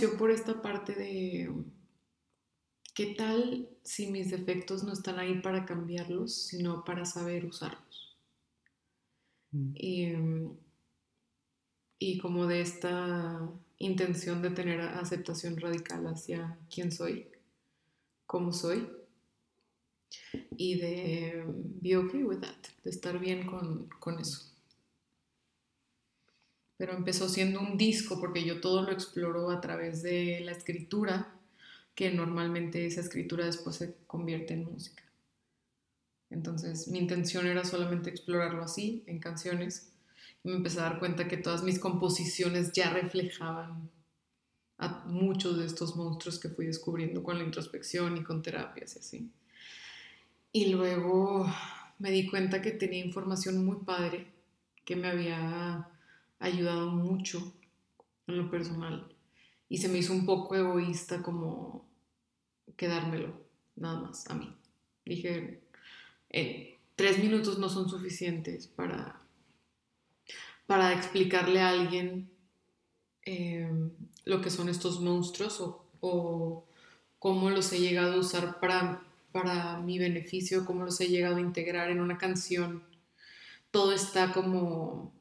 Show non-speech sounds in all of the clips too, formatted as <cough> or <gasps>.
nació por esta parte de, ¿qué tal si mis defectos no están ahí para cambiarlos, sino para saber usarlos? Mm. Y, y como de esta intención de tener aceptación radical hacia quién soy, cómo soy, y de be okay with that, de estar bien con, con eso. Pero empezó siendo un disco porque yo todo lo exploro a través de la escritura, que normalmente esa escritura después se convierte en música. Entonces mi intención era solamente explorarlo así, en canciones, y me empecé a dar cuenta que todas mis composiciones ya reflejaban a muchos de estos monstruos que fui descubriendo con la introspección y con terapias y así. Y luego me di cuenta que tenía información muy padre que me había ayudado mucho en lo personal. Y se me hizo un poco egoísta como quedármelo, nada más, a mí. Dije, eh, tres minutos no son suficientes para, para explicarle a alguien eh, lo que son estos monstruos o, o, cómo los he llegado a usar para, para mi beneficio, cómo los he llegado a integrar en una canción. Todo está como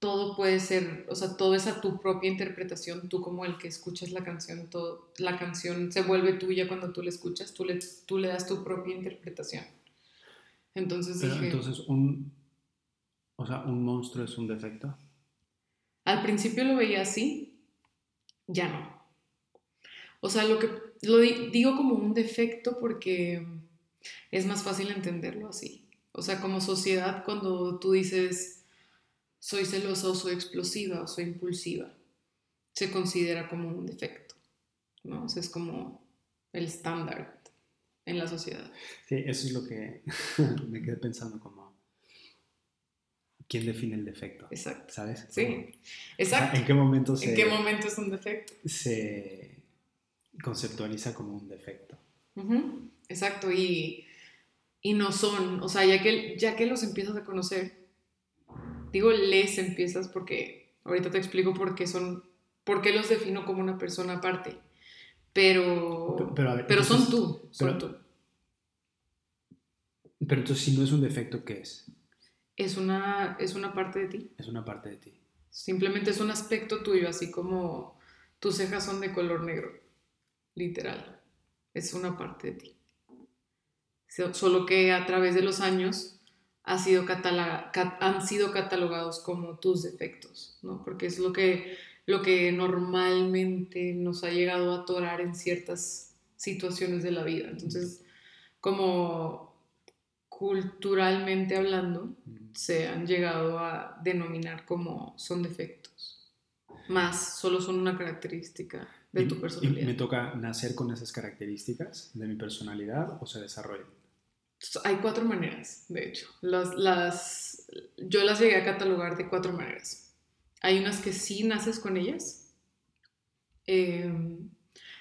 todo puede ser, o sea, todo es a tu propia interpretación, tú como el que escuchas la canción, todo, la canción se vuelve tuya cuando tú la escuchas, tú le, tú le das tu propia interpretación. Entonces Pero dije... entonces un, o sea, un monstruo es un defecto. Al principio lo veía así, ya no. O sea, lo que lo di- digo como un defecto porque es más fácil entenderlo así. O sea, como sociedad, cuando tú dices soy celosa o soy explosiva o soy impulsiva, se considera como un defecto. ¿no? O sea, es como el estándar en la sociedad. Sí, eso es lo que <laughs> me quedé pensando como, ¿quién define el defecto? Exacto. ¿Sabes? Sí, exacto. ¿En qué momento se, ¿En qué momento es un defecto? se conceptualiza como un defecto? Exacto, y, y no son, o sea, ya que, ya que los empiezas a conocer, digo les empiezas porque ahorita te explico por qué son, por qué los defino como una persona aparte, pero, Pe- pero a ver, pero son tú, son pero- tú. Pero entonces, si no es un defecto, ¿qué es? Es una, es una parte de ti, Es una parte de ti. simplemente es un aspecto tuyo, así como tus cejas son de color negro, literal, es una parte de ti. So- Solo que a través de los años ha sido cat- han sido catalogados como tus defectos, ¿no? Porque es lo que, lo que normalmente nos ha llegado a atorar en ciertas situaciones de la vida. Entonces, como culturalmente hablando, se han llegado a denominar como son defectos. Más, solo son una característica de Y- tu y personalidad. me toca nacer con esas características de mi personalidad o se desarrollan. Hay cuatro maneras, de hecho. Las, las, yo las llegué a catalogar de cuatro maneras. Hay unas que sí naces con ellas, eh,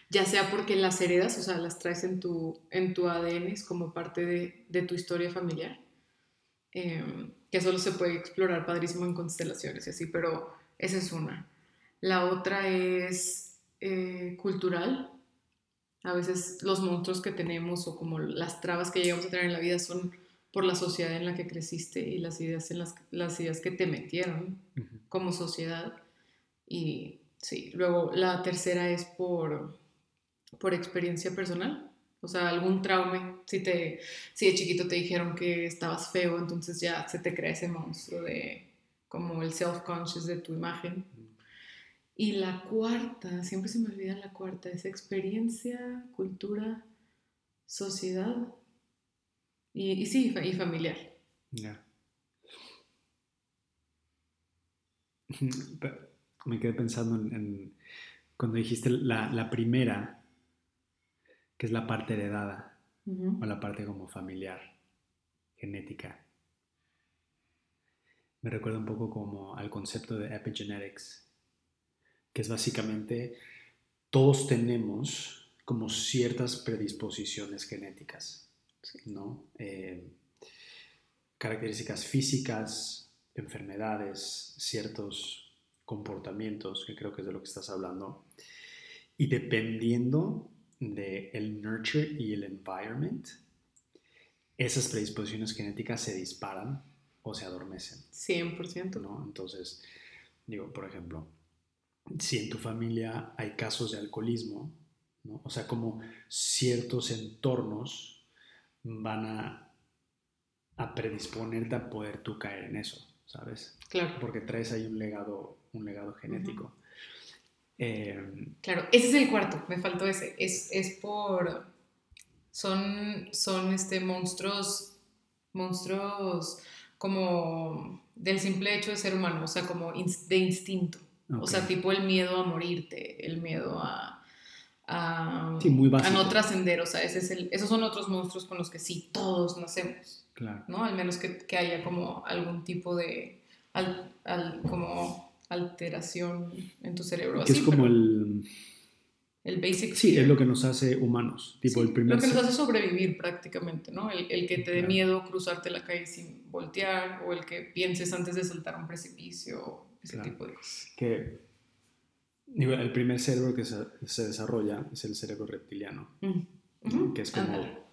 ya sea porque las heredas, o sea, las traes en tu, en tu ADN, como parte de, de tu historia familiar, eh, que solo se puede explorar padrísimo en constelaciones y así, pero esa es una. La otra es eh, cultural, a veces los monstruos que tenemos o como las trabas que llegamos a tener en la vida son por la sociedad en la que creciste y las ideas, en las, las ideas que te metieron Ujú. como sociedad. Y sí, luego la tercera es por, por experiencia personal. O sea, algún trauma, si, te, si de chiquito te dijeron que estabas feo, entonces ya se te crea ese monstruo de como el self-conscious de tu imagen. Y la cuarta, siempre se me olvida la cuarta, es experiencia, cultura, sociedad y, y sí, y familiar. Ya. <laughs> Me quedé pensando en, en cuando dijiste la, la primera, que es la parte heredada, Ujú. o la parte como familiar, genética. Me recuerda un poco como al concepto de epigenetics, que es básicamente todos tenemos como ciertas predisposiciones genéticas, ¿no? Eh, características físicas, enfermedades, ciertos comportamientos, que creo que es de lo que estás hablando, y dependiendo del el nurture y el environment, esas predisposiciones genéticas se disparan o se adormecen. 100%. ¿no? Entonces, digo, por ejemplo, si en tu familia hay casos de alcoholismo, ¿no? o sea, como ciertos entornos van a, a predisponerte a poder tú caer en eso, ¿sabes? Claro. Porque traes ahí un legado, un legado genético. Eh, claro, ese es el cuarto, me faltó ese. Es, es por. Son, son este, monstruos. Monstruos como del simple hecho de ser humano, o sea, como de instinto. O sea, tipo el miedo a morirte, el miedo a, a, no trascender. O sea, ese es el, esos son otros monstruos con los que sí todos nacemos. Claro. ¿no? Al menos que, que haya como algún tipo de al, como alteración en tu cerebro. Que es como el... El basic Sí, es lo que nos hace humanos. Tipo el primer lo que nos hace sobrevivir prácticamente, ¿no? El, el que te dé miedo cruzarte la calle sin voltear o el que pienses antes de saltar un precipicio, ese tipo de cosas. Que digo, el primer cerebro que se, se, desarrolla es el cerebro reptiliano, mm. que es como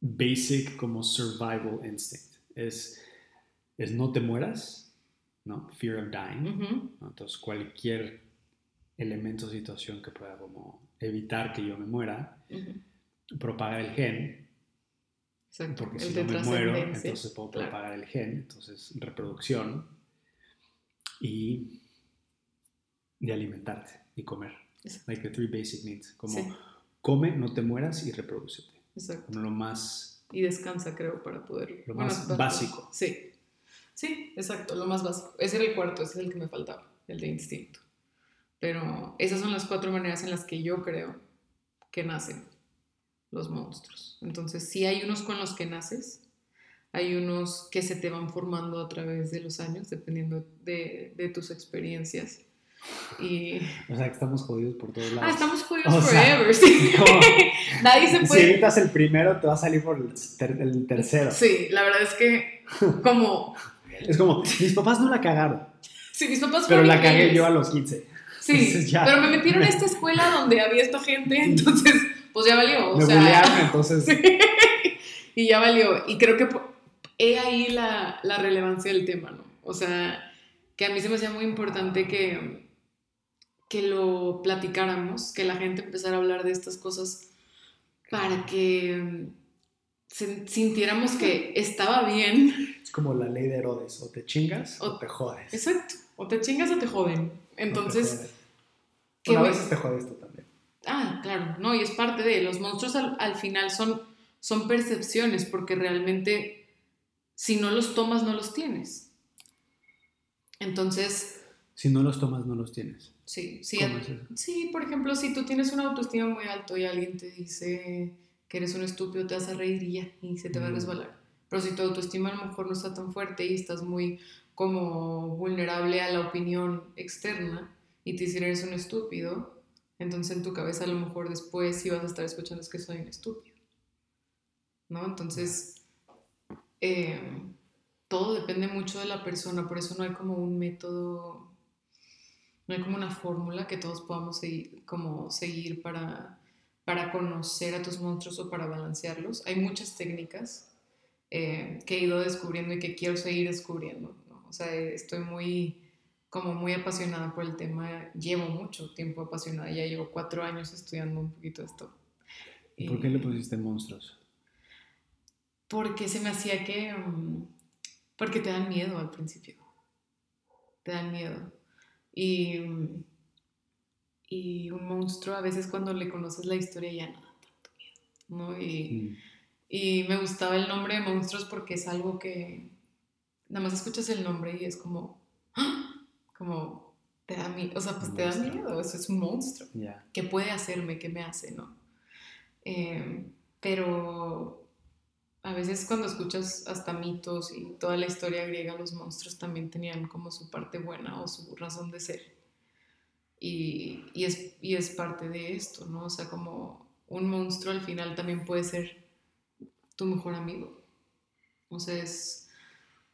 basic como survival instinct. Es, es no te mueras, ¿no? Fear of dying. Entonces cualquier elemento o situación que pueda como evitar que yo me muera, propaga el gen. Exacto. Porque si no me muero, entonces puedo propagar el gen, entonces reproducción y de alimentarte y comer. Like the three basic needs. Como come, no te mueras y reproducete. Exacto. Como lo más... Y descansa, creo, para poder... Lo más básico. Sí. Sí, exacto, lo más básico. Ese era el cuarto, ese es el que me faltaba, el de instinto. Pero esas son las cuatro maneras en las que yo creo que nacen los monstruos. Entonces, sí hay unos con los que naces, hay unos que se te van formando a través de los años, dependiendo de, de tus experiencias. Y... <laughs> O sea, que estamos jodidos por todos lados. Ah, estamos jodidos forever, <laughs> sí. <laughs> Nadie se puede... Si evitas el primero, te va a salir por el, tercero. Sí, la verdad es que como... es como, mis papás no la cagaron. Sí, mis papás Pero la cagué yo a los 15. Sí, pero me metieron a esta escuela donde había esta gente, entonces, pues ya valió. O me sea, entonces. y ya valió. Y creo que he ahí la, la, relevancia del tema, ¿no? O sea, que a mí se me hacía muy importante que, que lo platicáramos, que la gente empezara a hablar de estas cosas para que sintiéramos que <laughs> estaba bien. Es como la ley de Herodes, o te chingas o, o te jodes. Exacto, o te chingas o te joden. Entonces... a veces te jodes tú también. Ah, claro, no, y es parte de... Los monstruos al, final son, son percepciones, porque realmente si no los tomas, no los tienes. Entonces... Si no los tomas, no los tienes. Sí, sí. Sí, por ejemplo, si tú tienes una autoestima muy alto y alguien te dice que eres un estúpido, te vas a reír y ya, y se te va a resbalar. Pero si tu autoestima a lo mejor no está tan fuerte y estás muy como vulnerable a la opinión externa y te dicen eres un estúpido, entonces en tu cabeza a lo mejor después sí vas a estar escuchando es que soy un estúpido. ¿No? Entonces, eh, todo depende mucho de la persona, por eso no hay como un método, no hay como una fórmula que todos podamos seguir, como seguir para, para conocer a tus monstruos o para balancearlos. Hay muchas técnicas eh, que he ido descubriendo y que quiero seguir descubriendo. O sea, estoy muy, como muy apasionada por el tema. Llevo mucho tiempo apasionada, ya llevo cuatro años estudiando un poquito esto. ¿Y por qué le pusiste monstruos? Porque se me hacía que... Mm, porque te dan miedo al principio. Te dan miedo. Y, y un monstruo, a veces cuando le conoces la historia ya no da tanto miedo. ¿no? Y, mm. y me gustaba el nombre de monstruos porque es algo que, nada más escuchas el nombre y es como, ¡ah! <gasps> como, te da miedo, o sea, pues te da miedo, eso es un monstruo. ¿Qué puede hacerme? ¿Qué me hace? ¿No? Em, pero a veces cuando escuchas hasta mitos y toda la historia griega, los monstruos también tenían como su parte buena o su razón de ser. Y, es parte de esto, ¿no? O sea, como un monstruo al final también puede ser tu mejor amigo. O sea, es,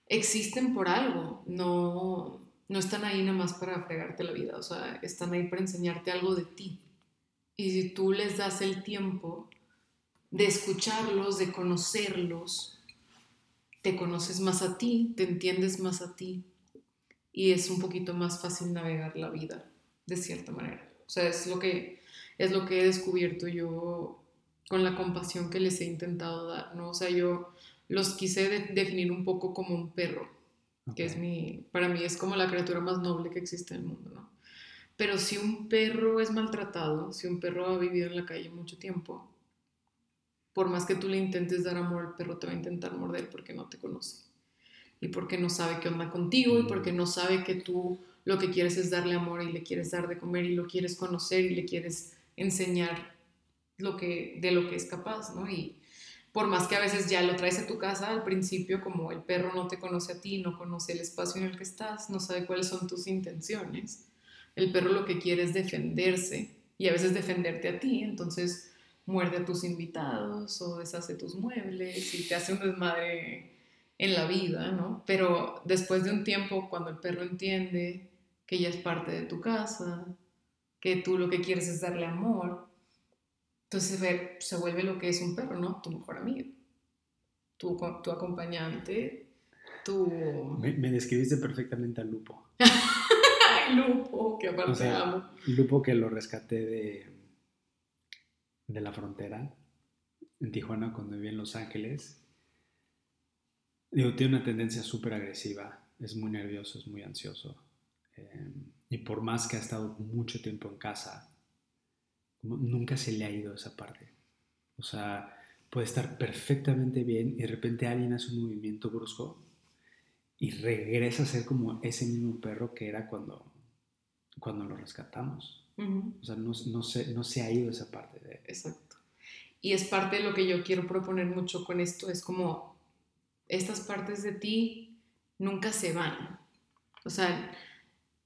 existen por algo, no, no están ahí nada más para fregarte la vida, o sea, están ahí para enseñarte algo de ti. Y si tú les das el tiempo de escucharlos, de conocerlos, te conoces más a ti, te entiendes más a ti y es un poquito más fácil navegar la vida de cierta manera. O sea, es lo que es lo que he descubierto yo con la compasión que les he intentado dar, ¿no? O sea, yo los quise definir un poco como un perro, que es mi, para mí es como la criatura más noble que existe en el mundo, ¿no? Pero si un perro es maltratado, si un perro ha vivido en la calle mucho tiempo, por más que tú le intentes dar amor, el perro te va a intentar morder porque no te conoce. Y porque no sabe qué onda contigo y porque no sabe que tú lo que quieres es darle amor y le quieres dar de comer y lo quieres conocer y le quieres enseñar lo que, de lo que es capaz, ¿no? Y por más que a veces ya lo traes a tu casa, al principio como el perro no te conoce a ti, no conoce el espacio en el que estás, no sabe cuáles son tus intenciones, el perro lo que quiere es defenderse y a veces defenderte a ti, entonces muerde a tus invitados o deshace tus muebles y te hace un desmadre en la vida, ¿no? Pero después de un tiempo, cuando el perro entiende que ya es parte de tu casa, que tú lo que quieres es darle amor, entonces se vuelve lo que es un perro, ¿no? Tu mejor amigo, tu, tu acompañante, tu... Me, describiste perfectamente al Lupo. <laughs> Lupo, que aparte amo. Lupo que lo rescaté de, de la frontera, en Tijuana, cuando vivía en Los Ángeles. Digo, tiene una tendencia súper agresiva, es muy nervioso, es muy ansioso. Eh, y por más que ha estado mucho tiempo en casa, nunca se le ha ido esa parte. O sea, puede estar perfectamente bien y de repente alguien hace un movimiento brusco y regresa a ser como ese mismo perro que era cuando, cuando lo rescatamos. O sea, no, no, se, no se ha ido esa parte de... Exacto. Y es parte de lo que yo quiero proponer mucho con esto, es como estas partes de ti nunca se van. O sea,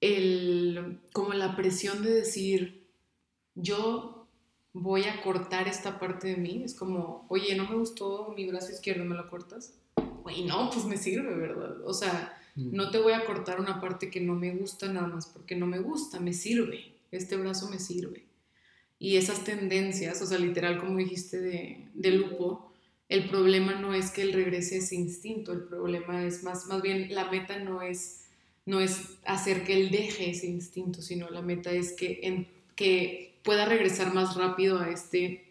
el, como la presión de decir, yo voy a cortar esta parte de mí, es como, oye, no me gustó mi brazo izquierdo, ¿me lo cortas? Güey, no, pues me sirve, ¿verdad? O sea, mm. no te voy a cortar una parte que no me gusta nada más porque no me gusta, me sirve, este brazo me sirve. Y esas tendencias, o sea, literal, como dijiste de, de lupo, el problema no es que él regrese ese instinto, el problema es más, más bien la meta no es, no es hacer que él deje ese instinto, sino la meta es que, en, que pueda regresar más rápido a este,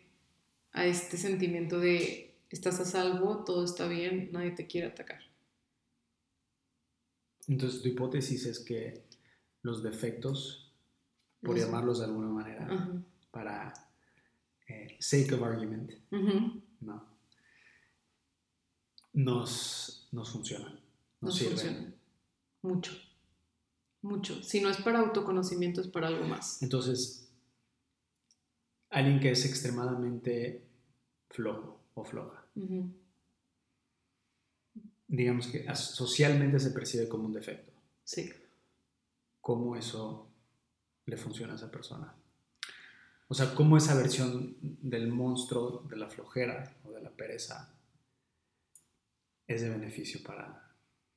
a este sentimiento de estás a salvo, todo está bien, nadie te quiere atacar. Entonces tu hipótesis es que los defectos, por llamarlos de alguna manera, para eh, sake of argument, ¿no? nos, nos funcionan. Nos, funcionan. Mucho. Mucho. Si no es para autoconocimiento, es para algo más. Entonces, alguien que es extremadamente flojo o floja, digamos que socialmente se percibe como un defecto. Sí. ¿Cómo eso le funciona a esa persona? O sea, ¿cómo esa versión del monstruo de la flojera o de la pereza es de beneficio para,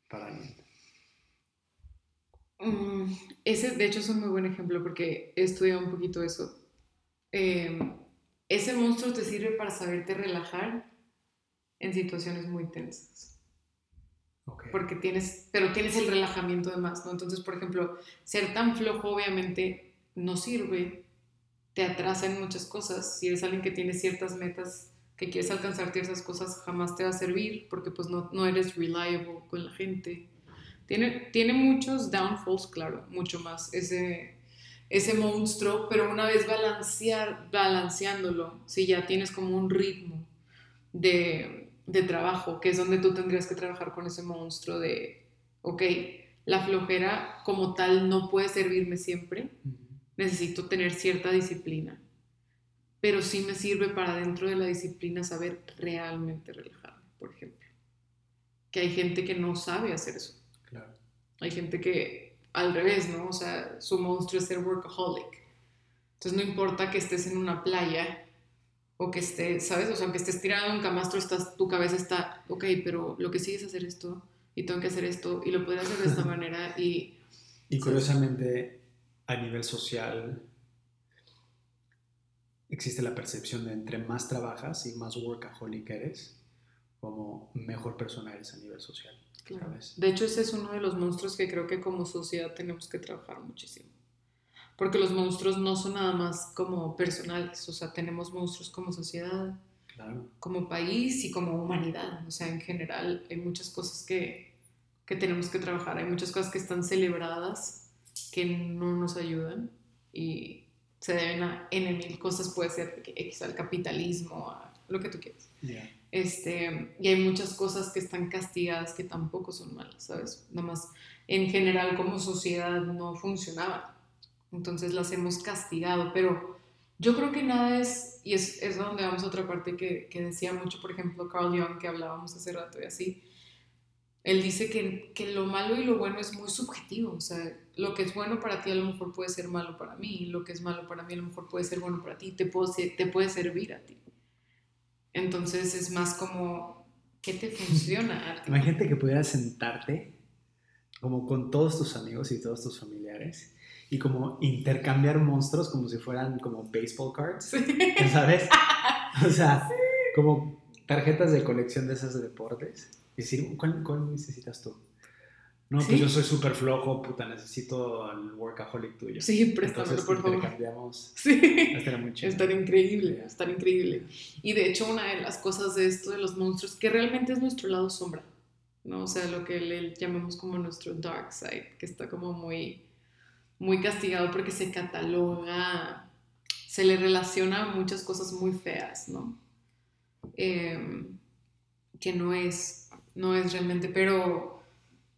para alguien. Mm, ese, de hecho, es un muy buen ejemplo porque he estudiado un poquito eso. Em, ese monstruo te sirve para saberte relajar en situaciones muy tensas. Porque tienes, pero tienes el relajamiento de más, ¿no? Entonces, por ejemplo, ser tan flojo obviamente no sirve, te atrasa en muchas cosas. Si eres alguien que tiene ciertas metas que quieres alcanzarte esas cosas jamás te va a servir porque pues no, no eres reliable con la gente. Tiene, tiene muchos downfalls, claro, mucho más ese, ese monstruo, pero una vez balancear, balanceándolo, si ya tienes como un ritmo de, de trabajo, que es donde tú tendrías que trabajar con ese monstruo de, ok, la flojera como tal no puede servirme siempre, necesito tener cierta disciplina pero sí me sirve para dentro de la disciplina saber realmente relajarme, por ejemplo. Que hay gente que no sabe hacer eso. Claro. Hay gente que al revés, ¿no? O sea, su monstruo es ser workaholic. Entonces no importa que estés en una playa o que estés, ¿sabes? O sea, que estés tirado en un camastro, estás, tu cabeza está, ok, pero lo que sigue es hacer esto y tengo que hacer esto y lo puedo hacer de esta <laughs> manera y Y curiosamente, a nivel social, existe la percepción de entre más trabajas y más workaholic eres, como mejor persona eres a nivel social. De hecho, ese es uno de los monstruos que creo que como sociedad tenemos que trabajar muchísimo. Porque los monstruos no son nada más como personales, o sea, tenemos monstruos como sociedad, como país y como humanidad. O sea, en general hay muchas cosas que, que tenemos que trabajar, hay muchas cosas que están celebradas que no nos ayudan y se deben a N mil cosas, puede ser X al capitalismo, a lo que tú quieras. Este, y hay muchas cosas que están castigadas que tampoco son malas, ¿sabes? Nada más en general como sociedad no funcionaban. Entonces las hemos castigado, pero yo creo que nada es, y es, es donde vamos a otra parte que, que, decía mucho, por ejemplo, Carl Jung, que hablábamos hace rato y así, él dice que, que, lo malo y lo bueno es muy subjetivo, o sea, lo que es bueno para ti a lo mejor puede ser malo para mí, lo que es malo para mí a lo mejor puede ser bueno para ti, te, puede, te puede servir a ti. Entonces es más como, ¿qué te funciona? <laughs> Imagínate que pudieras sentarte como con todos tus amigos y todos tus familiares y como intercambiar monstruos como si fueran como baseball cards, ¿sabes? <laughs> O sea, como tarjetas de colección de esas de deportes. Y decir, ¿cuál, cuál necesitas tú? No, pues yo soy súper flojo, puta, necesito el workaholic tuyo. Sí, préstamelo, por favor. intercambiamos. Sí. Estará muy chido. Estar increíble, estar increíble. Y de hecho, una de las cosas de esto de los monstruos, que realmente es nuestro lado sombra, ¿no? O sea, lo que le llamamos como nuestro dark side, que está como muy, muy castigado porque se cataloga, se le relaciona muchas cosas muy feas, ¿no? Em, que no es, no es realmente, pero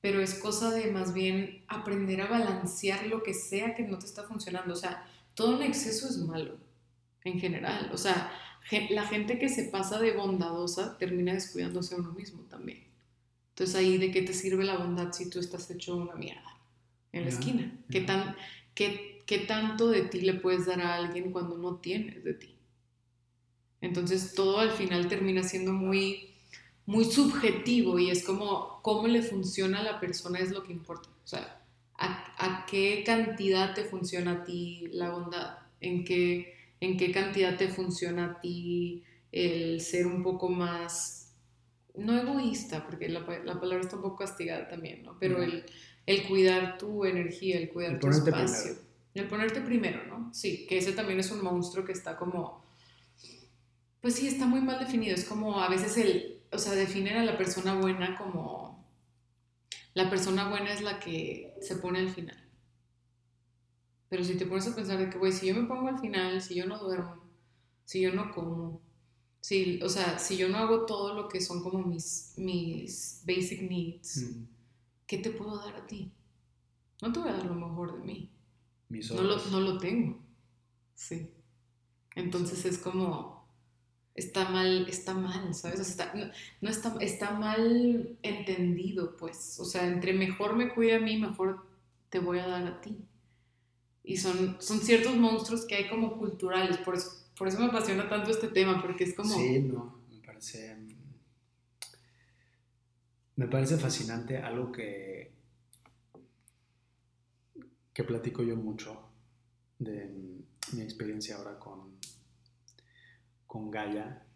pero es cosa de más bien aprender a balancear lo que sea que no te está funcionando. O sea, todo en exceso es malo, en general. O sea, la gente que se pasa de bondadosa termina descuidándose a uno mismo también. Entonces ahí de qué te sirve la bondad si tú estás hecho una mierda en la esquina. ¿Qué, tan, qué, ¿Qué tanto de ti le puedes dar a alguien cuando no tienes de ti? Entonces todo al final termina siendo muy muy subjetivo y es como cómo le funciona a la persona es lo que importa. O sea, a, qué cantidad te funciona a ti la bondad, en qué, en qué cantidad te funciona a ti el ser un poco más, no egoísta, porque la, la palabra está un poco castigada también, ¿no? Pero el, el, cuidar tu energía, el cuidar tu espacio. El ponerte primero, ¿no? Sí, que ese también es un monstruo que está como, pues sí, está muy mal definido. Es como a veces el, o sea, definen a la persona buena como la persona buena es la que se pone al final. Pero si te pones a pensar de que, güey, si yo me pongo al final, si yo no duermo, si yo no como, si, o sea, si yo no hago todo lo que son como mis, mis basic needs, mm. ¿Qué te puedo dar a ti? No te voy a dar lo mejor de mí. no, lo, no lo tengo. Sí. Entonces es como, está mal, está mal, ¿sabes? está, no, está, está mal entendido, pues. O sea, entre mejor me cuide a mí, mejor te voy a dar a ti. Y son, son ciertos monstruos que hay como culturales, por eso, por eso me apasiona tanto este tema, porque es como... Sí, no, me parece... Me parece fascinante algo que, que platico yo mucho de mi experiencia ahora con con Gaia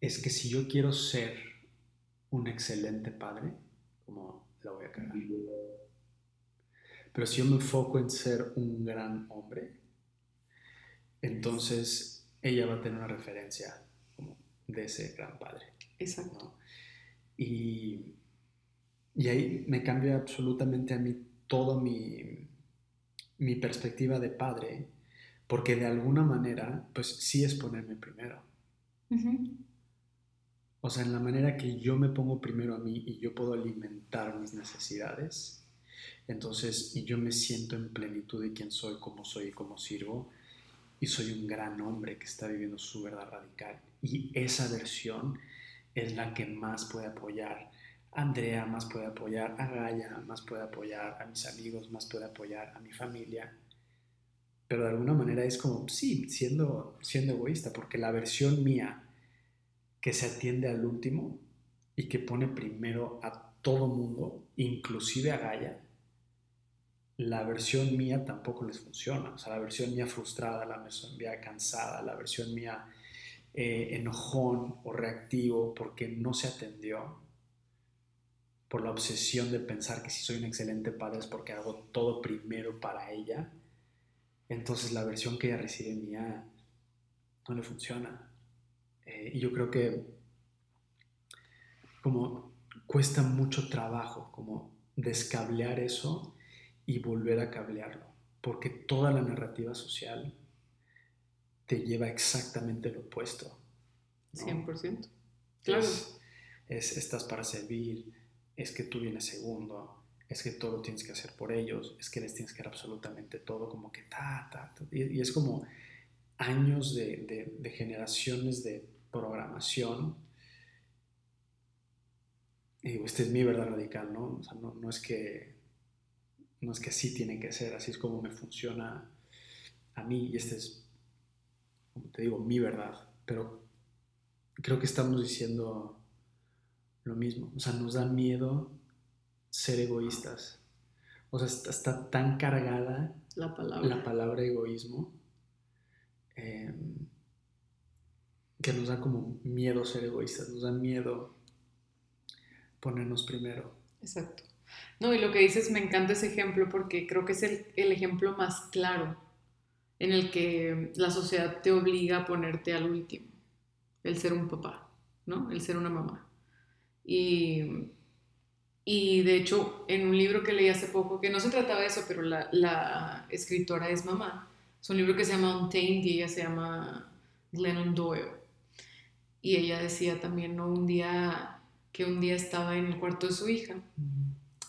es que si yo quiero ser un excelente padre, como la voy a cagar. Pero si yo me enfoco en ser un gran hombre, entonces ella va a tener una referencia de ese gran padre. Exacto. Y, y, ahí me cambia absolutamente a mí toda mi, mi perspectiva de padre porque de alguna manera, pues sí es ponerme primero. O sea, en la manera que yo me pongo primero a mí y yo puedo alimentar mis necesidades, entonces, y yo me siento en plenitud de quién soy, cómo soy y cómo sirvo, y soy un gran hombre que está viviendo su verdad radical. Y esa versión es la que más puede apoyar a Andrea, más puede apoyar a Gaia, más puede apoyar a mis amigos, más puede apoyar a mi familia pero de alguna manera es como, sí, siendo, siendo egoísta, porque la versión mía que se atiende al último y que pone primero a todo mundo, inclusive a Gaia, la versión mía tampoco les funciona. O sea, la versión mía frustrada, la versión mía cansada, la versión mía eh, enojón o reactivo porque no se atendió, por la obsesión de pensar que si soy un excelente padre es porque hago todo primero para ella, entonces la versión que ella recibe mía no le funciona. Eh, y yo creo que como cuesta mucho trabajo como descablear eso y volver a cablearlo, porque toda la narrativa social te lleva exactamente lo opuesto. 100%. Claro. Es, estás para servir, es que tú vienes segundo, es que todo lo tienes que hacer por ellos, es que les tienes que dar absolutamente todo, como que ta, ta, ta. Y, es como años de, de, generaciones de programación. Y digo, esta es mi verdad radical, ¿no? O sea, no, no es que no es que así tiene que ser, así es como me funciona a mí y esta es, como te digo, mi verdad. Pero creo que estamos diciendo lo mismo. O sea, nos da miedo ser egoístas. O sea, está, tan cargada la palabra, la palabra egoísmo em, que nos da como miedo ser egoístas, nos da miedo ponernos primero. Exacto. No, y lo que dices, me encanta ese ejemplo porque creo que es el, el ejemplo más claro en el que la sociedad te obliga a ponerte al último, el ser un papá, ¿no? El ser una mamá. Y, y de hecho, en un libro que leí hace poco, que no se trataba de eso, pero la, la escritora es mamá, es un libro que se llama Untamed y ella se llama Glennon Doyle. Y ella decía también, ¿no? Un día, que un día estaba en el cuarto de su hija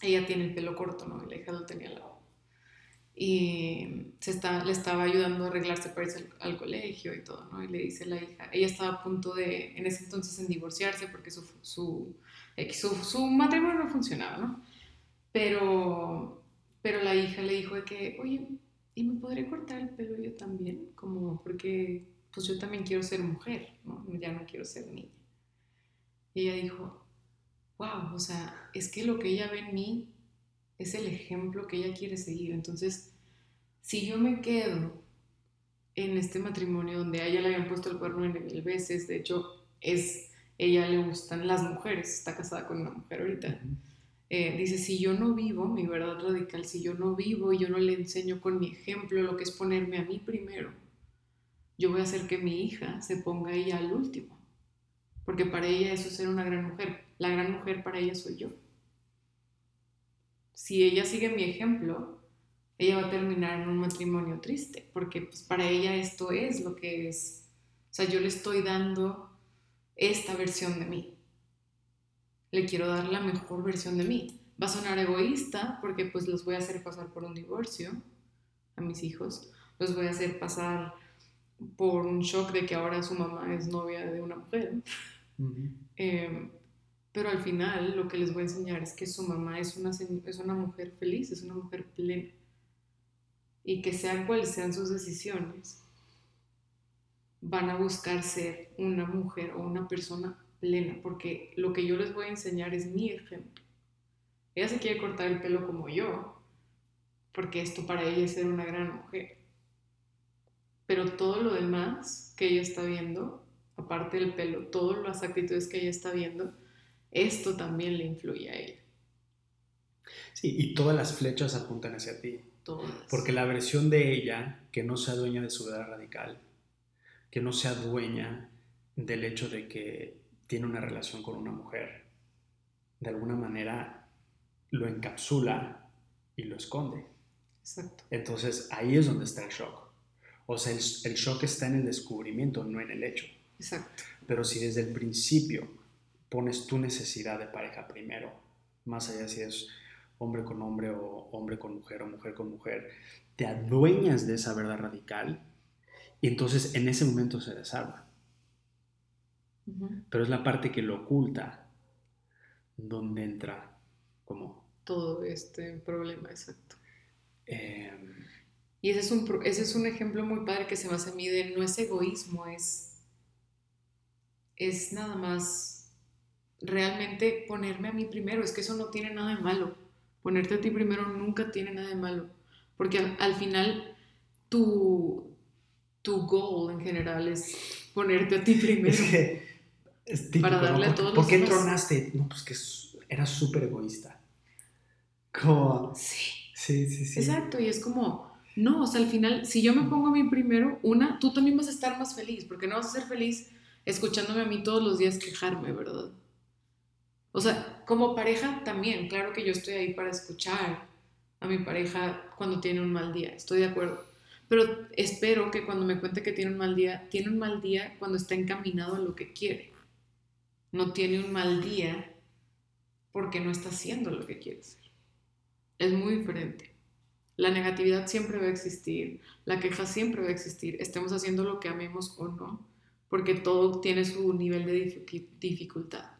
ella tiene el pelo corto, ¿no? Y la hija lo tenía lado. Y se está, le estaba ayudando a arreglarse para irse al, colegio y todo, ¿no? Y le dice la hija, ella estaba a punto de, en ese entonces, en divorciarse porque su, su, su, matrimonio no funcionaba, ¿no? Pero, pero la hija le dijo de que, oye, ¿y me podré cortar el pelo yo también? Como, porque pues yo también quiero ser mujer, ¿no? Ya no quiero ser niña. Y ella dijo, wow, o sea, es que lo que ella ve en mí es el ejemplo que ella quiere seguir. Entonces, si yo me quedo en este matrimonio donde a ella le habían puesto el cuerno en mil veces, de hecho, es, ella le gustan las mujeres, está casada con una mujer ahorita. Eh, dice, si yo no vivo, mi verdad radical, si yo no vivo y yo no le enseño con mi ejemplo lo que es ponerme a mí primero, yo voy a hacer que mi hija se ponga ella al último. Porque para ella eso es ser una gran mujer la gran mujer para ella soy yo. Si ella sigue mi ejemplo, ella va a terminar en un matrimonio triste, porque pues, para ella esto es lo que es. O sea, yo le estoy dando esta versión de mí. Le quiero dar la mejor versión de mí. Va a sonar egoísta porque pues los voy a hacer pasar por un divorcio a mis hijos. Los voy a hacer pasar por un shock de que ahora su mamá es novia de una mujer. Pero al final lo que les voy a enseñar es que su mamá es una, es una mujer feliz, es una mujer plena. Y que sean cuales sean sus decisiones, van a buscar ser una mujer o una persona plena, porque lo que yo les voy a enseñar es mi ejemplo. Ella se quiere cortar el pelo como yo, porque esto para ella es ser una gran mujer. Pero todo lo demás que ella está viendo, aparte del pelo, todas las actitudes que ella está viendo, esto también le influye a ella. Sí, y todas las flechas apuntan hacia ti. Todas. Porque la versión de ella, que no sea dueña de su vida radical, que no sea dueña del hecho de que tiene una relación con una mujer, de alguna manera lo encapsula y lo esconde. Exacto. Entonces ahí es donde está el shock. O sea, el, el shock está en el descubrimiento, no en el hecho. Exacto. Pero si desde el principio pones tu necesidad de pareja primero, más allá si es hombre con hombre o hombre con mujer o mujer con mujer, te adueñas de esa verdad radical y entonces en ese momento se desarma. Pero es la parte que lo oculta donde entra como... Todo este problema, exacto. Em, y ese es, un, ese es un ejemplo muy padre que se me hace a mí de no es egoísmo, es, es nada más realmente ponerme a mí primero. Es que eso no tiene nada de malo. Ponerte a ti primero nunca tiene nada de malo. Porque al, final tu, tu goal en general es ponerte a ti primero. Es típico, para darle a todos ¿Por qué tronaste? No, pues que era súper egoísta. Como... Sí. Sí, sí, sí. Exacto, y es como, no, o sea, al final, si yo me pongo a mí primero, una, tú también vas a estar más feliz, porque no vas a ser feliz escuchándome a mí todos los días quejarme, ¿verdad? O sea, como pareja también, claro que yo estoy ahí para escuchar a mi pareja cuando tiene un mal día, estoy de acuerdo. Pero espero que cuando me cuente que tiene un mal día, tiene un mal día cuando está encaminado a lo que quiere. No tiene un mal día porque no está haciendo lo que quiere hacer. Es muy diferente. La negatividad siempre va a existir, la queja siempre va a existir, estemos haciendo lo que amemos o no, porque todo tiene su nivel de dificultad.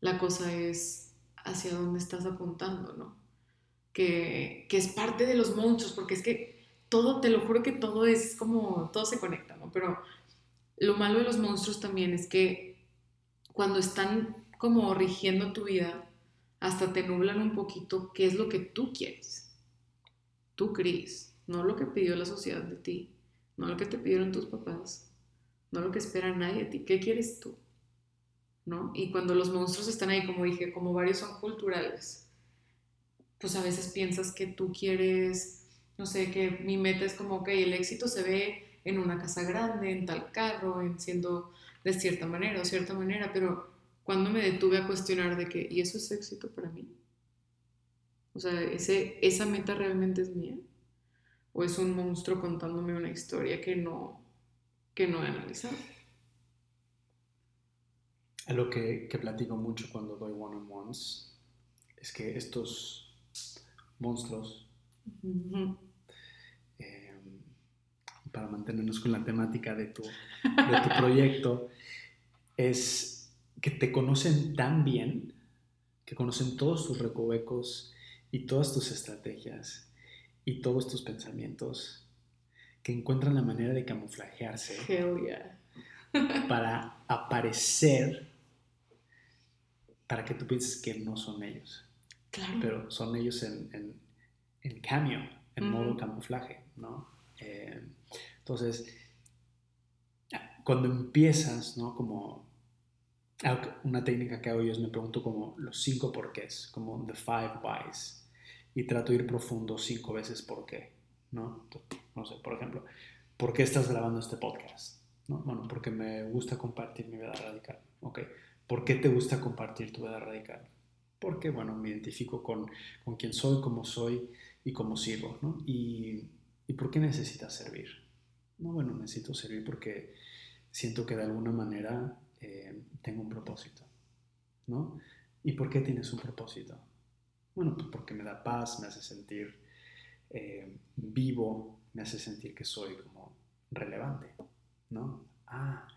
La cosa es hacia dónde estás apuntando, ¿no? Que, que es parte de los monstruos, porque es que todo, te lo juro que todo es como, todo se conecta, ¿no? Pero lo malo de los monstruos también es que cuando están como rigiendo tu vida, hasta te nublan un poquito qué es lo que tú quieres. Tú crees, no lo que pidió la sociedad de ti, no lo que te pidieron tus papás, no lo que espera nadie de ti. ¿Qué quieres tú? Y cuando los monstruos están ahí, como dije, como varios son culturales, pues a veces piensas que tú quieres, no sé, que mi meta es como, ok, el éxito se ve en una casa grande, en tal carro, en siendo de cierta manera o cierta manera, pero cuando me detuve a cuestionar de que, ¿y eso es éxito para mí? O sea, ese, ¿esa meta realmente es mía? ¿O es un monstruo contándome una historia que no, que no he analizado? Lo que, que platico mucho cuando doy one-on-ones es que estos monstruos, eh, para mantenernos con la temática de tu, de tu proyecto, <laughs> es que te conocen tan bien, que conocen todos tus recovecos y todas tus estrategias y todos tus pensamientos, que encuentran la manera de camuflajearse <laughs> para aparecer, para que tú pienses que no son ellos. Claro. Pero son ellos en, en, cameo, en modo camuflaje, ¿no? Eh, entonces, cuando empiezas, ¿no? Como una técnica que hago yo es me pregunto como los cinco porqués, como the five whys, y trato de ir profundo cinco veces por qué, ¿no? No sé, por ejemplo, ¿por qué estás grabando este podcast? ¿No? Bueno, porque me gusta compartir mi vida radical, ¿ok? ¿Por qué te gusta compartir tu vida radical? Porque, bueno, me identifico con, con quién soy, cómo soy y cómo sirvo, ¿no? Y, ¿Y por qué necesitas servir? No, bueno, necesito servir porque siento que de alguna manera eh, tengo un propósito, ¿no? ¿Y por qué tienes un propósito? Bueno, pues porque me da paz, me hace sentir eh, vivo, me hace sentir que soy como relevante, ¿no? Ah,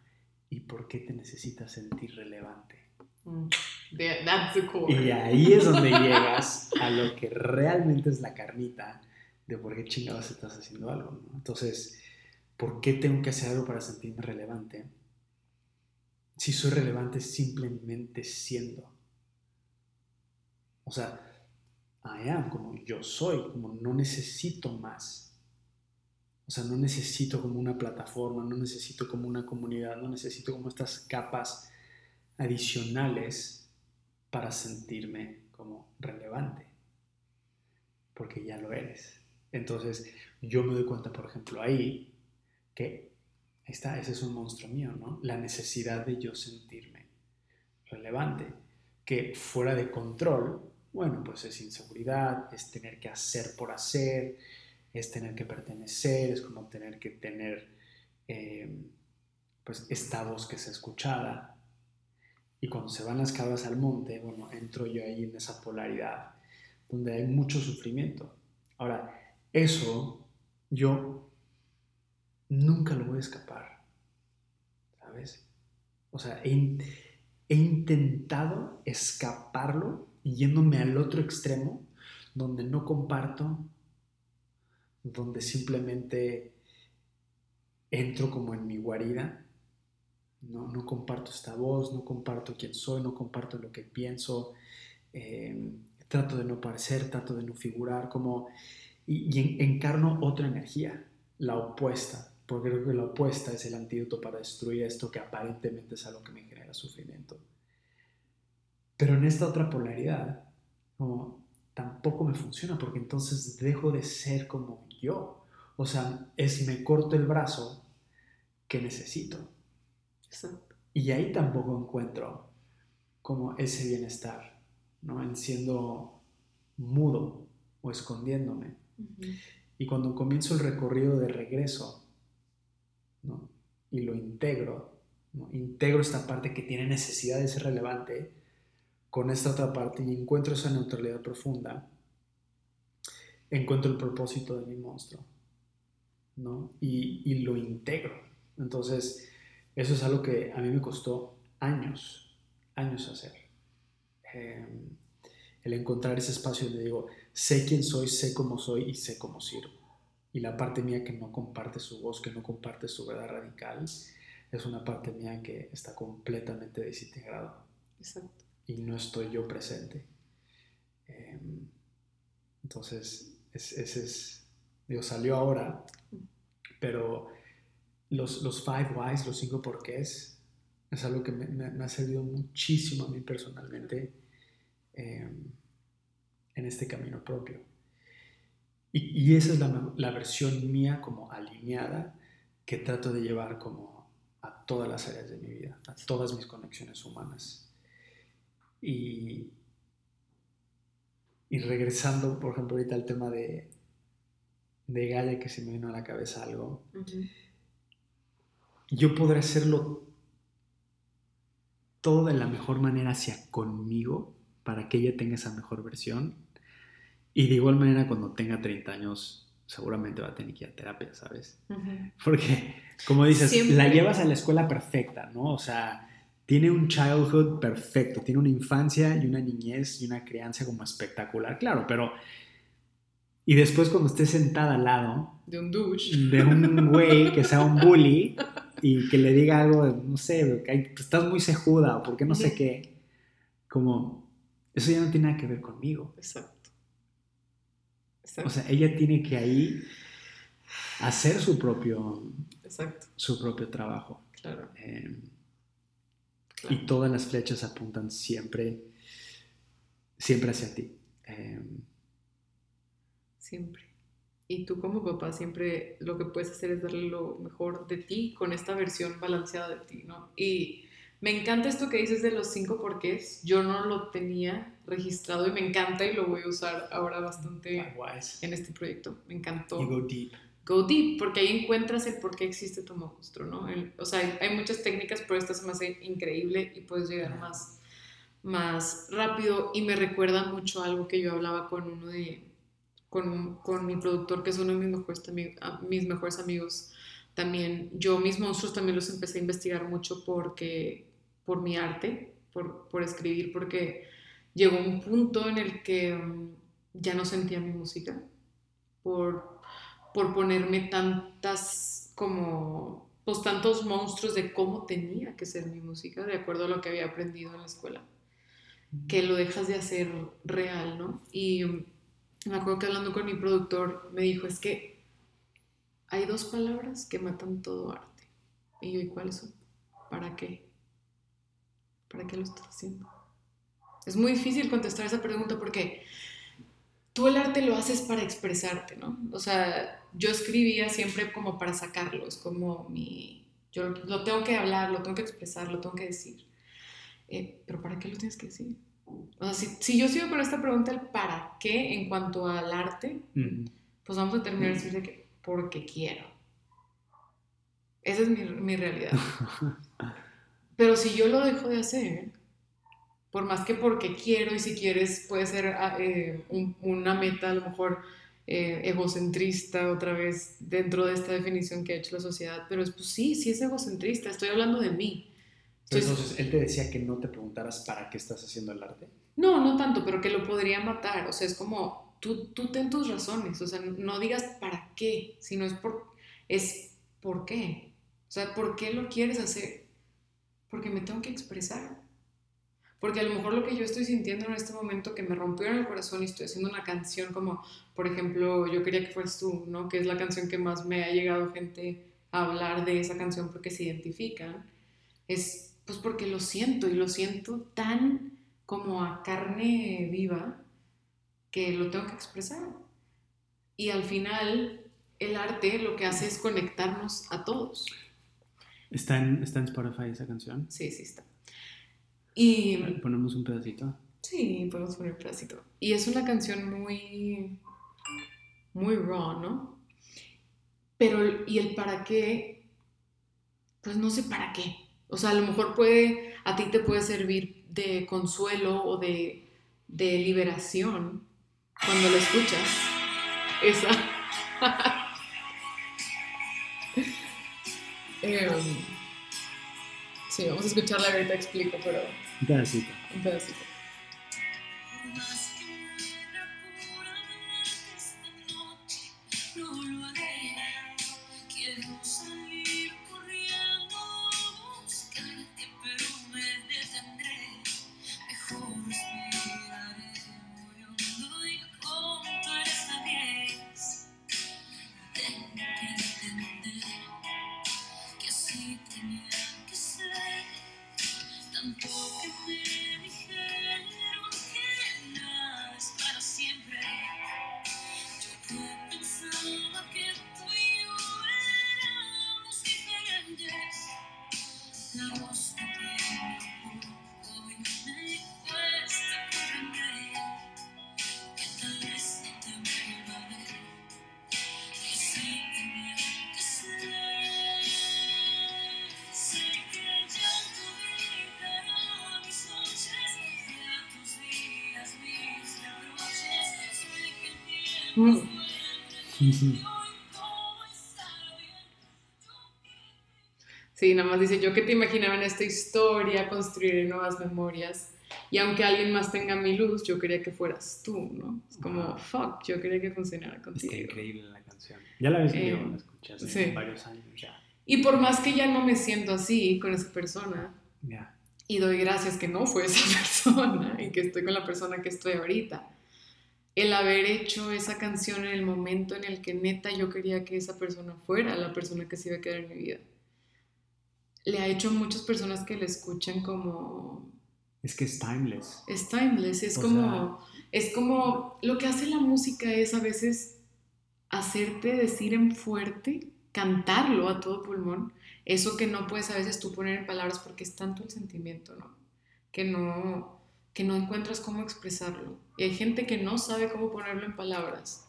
¿y por qué te necesitas sentir relevante? Mm, that's the core. Y ahí es donde llegas a lo que realmente es la carnita de por qué chingados estás haciendo algo, ¿no? Entonces, ¿por qué tengo que hacer algo para sentirme relevante? si soy relevante simplemente siendo. O sea, I am como yo soy, como no necesito más. O sea, no necesito como una plataforma, no necesito como una comunidad, no necesito como estas capas adicionales para sentirme como relevante. Porque ya lo eres. Entonces, yo me doy cuenta, por ejemplo, ahí, que está, ese es un monstruo mío, ¿no? La necesidad de yo sentirme relevante, que fuera de control, bueno, pues es inseguridad, es tener que hacer por hacer, es tener que pertenecer, es como tener que tener, eh, pues, esta voz que se escuchada. Y cuando se van las cabras al monte, bueno, entro yo ahí en esa polaridad, donde hay mucho sufrimiento. Ahora, eso yo nunca lo voy a escapar. ¿Sabes? O sea, he, intentado escaparlo yéndome al otro extremo, donde no comparto, donde simplemente entro como en mi guarida no, no comparto esta voz, no comparto quién soy, no comparto lo que pienso, eh, trato de no parecer, trato de no figurar, como, y, encarno otra energía, la opuesta, porque creo que la opuesta es el antídoto para destruir esto que aparentemente es algo que me genera sufrimiento. Pero en esta otra polaridad, como, tampoco me funciona, porque entonces dejo de ser como yo. O sea, es me corto el brazo que necesito. Y ahí tampoco encuentro como ese bienestar, ¿no? En siendo mudo o escondiéndome. Y cuando comienzo el recorrido de regreso, ¿no? Y lo integro, ¿no? integro esta parte que tiene necesidad de ser relevante con esta otra parte y encuentro esa neutralidad profunda, encuentro el propósito de mi monstruo, ¿no? Y, y lo integro. Entonces, eso es algo que a mí me costó años, años hacer. Em, el encontrar ese espacio donde digo, sé quién soy, sé cómo soy y sé cómo sirvo. Y la parte mía que no comparte su voz, que no comparte su verdad radical, es una parte mía que está completamente desintegrada. Exacto. Y no estoy yo presente. Em, entonces, ese es, digo, salió ahora, pero los, los five whys, los cinco porqués, es algo que me, ha servido muchísimo a mí personalmente em, en este camino propio. Y, esa es la, la, versión mía como alineada que trato de llevar como a todas las áreas de mi vida, a todas mis conexiones humanas. Y, y regresando, por ejemplo, ahorita al tema de, de Gaia, que se me vino a la cabeza algo yo podré hacerlo todo de la mejor manera hacia conmigo para que ella tenga esa mejor versión. Y de igual manera cuando tenga 30 años seguramente va a tener que ir a terapia, ¿sabes? Porque, como dices, la llevas a la escuela perfecta, ¿no? O sea, tiene un childhood perfecto, tiene una infancia y una niñez y una crianza como espectacular, claro, pero... Y después cuando esté sentada al lado... De un douche. De un güey que sea un bully, y que le diga algo, no sé, que estás muy cejuda o porque no sé qué, como, eso ya no tiene nada que ver conmigo. Exacto. O sea, ella tiene que ahí hacer su propio, Exacto. Su propio trabajo. Claro. Claro. Y todas las flechas apuntan siempre, siempre hacia ti. Em, siempre. Y tú como papá siempre lo que puedes hacer es darle lo mejor de ti con esta versión balanceada de ti, ¿no? Y me encanta esto que dices de los cinco porqués. Yo no lo tenía registrado y me encanta y lo voy a usar ahora bastante en este proyecto. Me encantó. Y go deep. Go deep, porque ahí encuentras el por qué existe tu monstruo, ¿no? o sea, hay, muchas técnicas, pero esta se me hace increíble y puedes llegar más, más rápido y me recuerda mucho algo que yo hablaba con uno de con, con, mi productor, que es uno de mis mejores, mis mejores amigos también. Yo mis monstruos también los empecé a investigar mucho porque, por mi arte, por, por escribir, porque llegó un punto en el que mm, ya no sentía mi música, por, por ponerme tantas como, pues tantos monstruos de cómo tenía que ser mi música, de acuerdo a lo que había aprendido en la escuela, que lo dejas de hacer real, ¿no? Y me acuerdo que hablando con mi productor me dijo, es que hay dos palabras que matan todo arte. Y yo, ¿y cuáles son? ¿Para qué? ¿Para qué lo estás haciendo? Es muy difícil contestar esa pregunta porque tú el arte lo haces para expresarte, ¿no? O sea, yo escribía siempre como para sacarlo, es como mi... Yo lo tengo que hablar, lo tengo que expresar, lo tengo que decir. Eh, pero ¿para qué lo tienes que decir? O sea, si, yo sigo con esta pregunta, el para qué en cuanto al arte, pues vamos a terminar diciendo decir que porque quiero. Esa es mi, mi realidad. <laughs> Pero si yo lo dejo de hacer, por más que porque quiero, y si quieres, puede ser ah, eh, una meta a lo mejor eh, egocentrista otra vez dentro de esta definición que ha hecho la sociedad, pero es, pues sí, sí es egocentrista, estoy hablando de mí. Entonces, él te decía que no te preguntaras para qué estás haciendo el arte. No, no tanto, pero que lo podría matar. O sea, es como, tú, tú ten tus razones. O sea, no digas para qué, sino es por, es por qué. O sea, ¿por qué lo quieres hacer? Porque me tengo que expresar. Porque a lo mejor lo que yo estoy sintiendo en este momento que me rompió en el corazón y estoy haciendo una canción como, por ejemplo, Yo quería que fueras tú, ¿no? Que es la canción que más me ha llegado gente a hablar de esa canción porque se identifican. Es pues porque lo siento y lo siento tan como a carne viva que lo tengo que expresar. Y al final el arte lo que hace es conectarnos a todos. ¿Está en, ¿Está en Spotify esa canción? Sí, sí está. Y... ¿Ponemos un pedacito? Sí, podemos poner un pedacito. Y es una canción muy... muy raw, ¿no? Pero, ¿y el para qué? Pues no sé para qué. O sea, a lo mejor puede, a ti te puede servir de consuelo o de, de liberación cuando lo escuchas. Esa. <laughs> Em, sí, vamos a escucharla ahorita explico, pero... Un pedacito. Un pedacito. Sí, nada más dice, yo que te imaginaba en esta historia, construir nuevas memorias. Y aunque alguien más tenga mi luz, yo quería que fueras tú, ¿no? Es como, fuck, yo quería que funcionara contigo. Está increíble la canción. Ya la ves que yo la escuché hace varios años ya. Y por más que ya no me siento así con esa persona, y doy gracias que no fue esa <laughs> persona y que estoy con la persona que estoy ahorita, el haber hecho esa canción en el momento en el que neta yo quería que esa persona fuera la persona que se iba a quedar en mi vida. Le ha hecho a muchas personas que le escuchan como... Es que es timeless. Es timeless, es como... Es como... Lo que hace la música es a veces hacerte decir en fuerte, cantarlo a todo pulmón, eso que no puedes a veces tú poner en palabras porque es tanto el sentimiento, ¿no? Que no que no encuentras cómo expresarlo. Y hay gente que no sabe cómo ponerlo en palabras.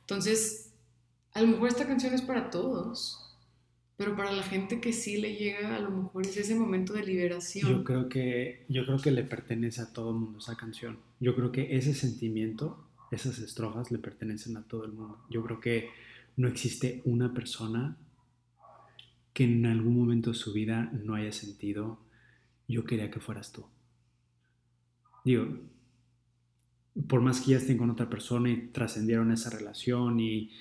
Entonces, a lo mejor esta canción es para todos, pero para la gente que sí le llega, a lo mejor es ese momento de liberación. Yo creo que, yo creo que le pertenece a todo el mundo esa canción. Yo creo que ese sentimiento, esas estrofas le pertenecen a todo el mundo. Yo creo que no existe una persona que en algún momento de su vida no haya sentido, yo quería que fueras tú digo, por más que ya estén con otra persona y trascendieron esa relación y,